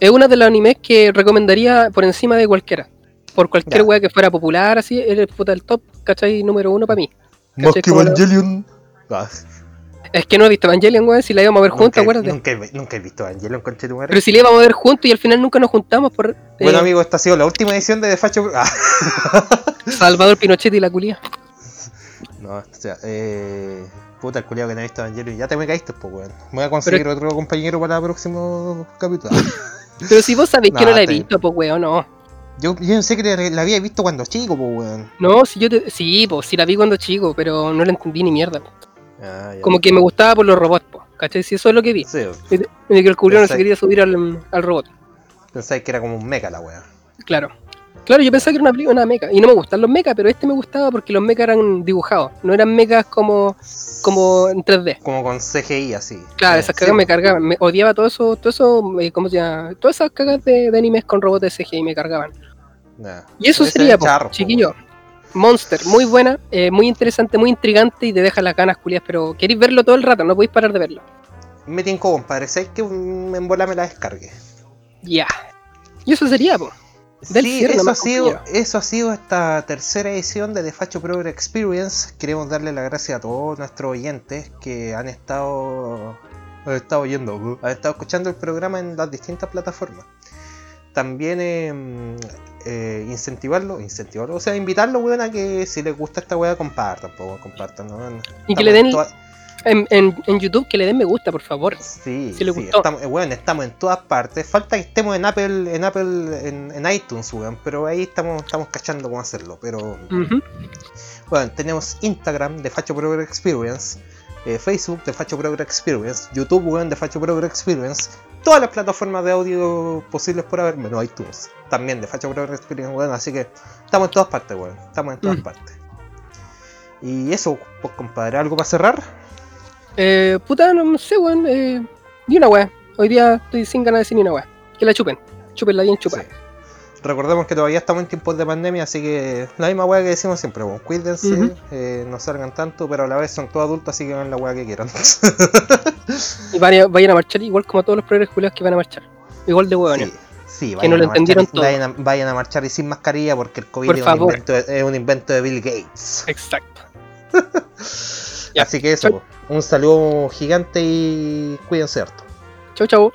Es una de los animes que recomendaría por encima de cualquiera. Por cualquier Ya. weá que fuera popular, así, eres puta el top, ¿cachai? Número uno para mí. Más que la- Evangelion. Ah, Es que no he visto Evangelion, weón, si la íbamos a ver juntos, acuérdate. nunca, he- nunca he visto Evangelion con Chetumare. Pero si la íbamos a ver juntos y al final nunca nos juntamos por eh, Bueno, amigo, esta ha sido la última edición de The Facho. <laughs> Ah. Salvador Pinochet y la culia. No, o sea, eh. Puta, el culiado que no ha visto Evangelion. Ya te me caíste, pues, weón. Voy a conseguir otro compañero para el próximo capítulo. <laughs> Pero si vos sabés que No, la he <laughs> visto, pues weón, no. Yo, yo sé que la, había visto cuando chico, pues, weón. No, si yo te... Sí, pues sí la vi cuando chico, pero no la entendí ni mierda. Ah. Como que me gustaba por los robots, pues. ¿Cachai? Si eso es lo que vi. Sí, Y y que el culiao no se quería subir al, al robot. pensáis que era como un mecha la weá. Claro. Claro, yo pensaba que era una, una mecha. Y no me gustan los mechas, pero este me gustaba porque los mechas eran dibujados. No eran mechas como, como en 3D. Como con CGI así. Claro, Eh, esas sí, cagas me cargaban. Me odiaba todo eso, todo eso, eh, ¿cómo se llama? Todas esas cagas de, de animes con robots de CGI me cargaban. Nah. Y eso Ese sería, po, charro, po, chiquillo. Monster, muy buena, eh, muy interesante, muy intrigante y te deja las ganas culias, pero queréis verlo todo el rato, no podéis parar de verlo. Me tincó, compadre. ¿Sabes que en bola me la descargue? Ya. Y eso sería, po. Del sí, eso ha, sido, eso ha sido esta tercera edición de The Facho Progress Experience. Queremos darle las gracias a todos nuestros oyentes que han estado, han estado oyendo, han estado escuchando el programa en las distintas plataformas. También eh, eh, incentivarlo, incentivarlo, o sea, invitarlo, weón, a que si les gusta esta weá, compartan, po, compartan, ¿no? Y que le den en toda- En, en, en YouTube que le den me gusta, por favor. Sí, si le sí, gustó. Estamos, eh, weón, estamos en todas partes. Falta que estemos en Apple, en Apple, en, en iTunes, weón. Pero ahí estamos, estamos cachando cómo hacerlo. Pero bueno, tenemos Instagram de Facho Experience, eh, Facebook de Facho Progress Experience, YouTube, weón, de Facho Progress Experience, todas las plataformas de audio posibles por haber, menos iTunes, también de Facho Progress Experience, weón. Así que estamos en todas partes, weón. Estamos en todas Mm. partes. Y eso, pues compadre, ¿algo para cerrar? Eh, puta, no sé, weón. Eh, ni una weá. Hoy día estoy sin ganas de decir ni una weá. Que la chupen. Chúpenla bien chupada. Sí. Recordemos que todavía estamos en tiempos de pandemia, así que la misma weá que decimos siempre, bueno, cuídense, eh, no salgan tanto, pero a la vez son todos adultos, así que hagan la weá que quieran. Y vayan, vayan a marchar igual como todos los progres culiados que van a marchar. Igual de huevones. sí, sí, Que vayan, no lo a marchar, entendieron todo. vayan, a, vayan a marchar y sin mascarilla porque el COVID Por es un, invento de, es un invento de Bill Gates. Exacto. <laughs> Así que eso, un saludo gigante y cuídense harto. Chau, chau.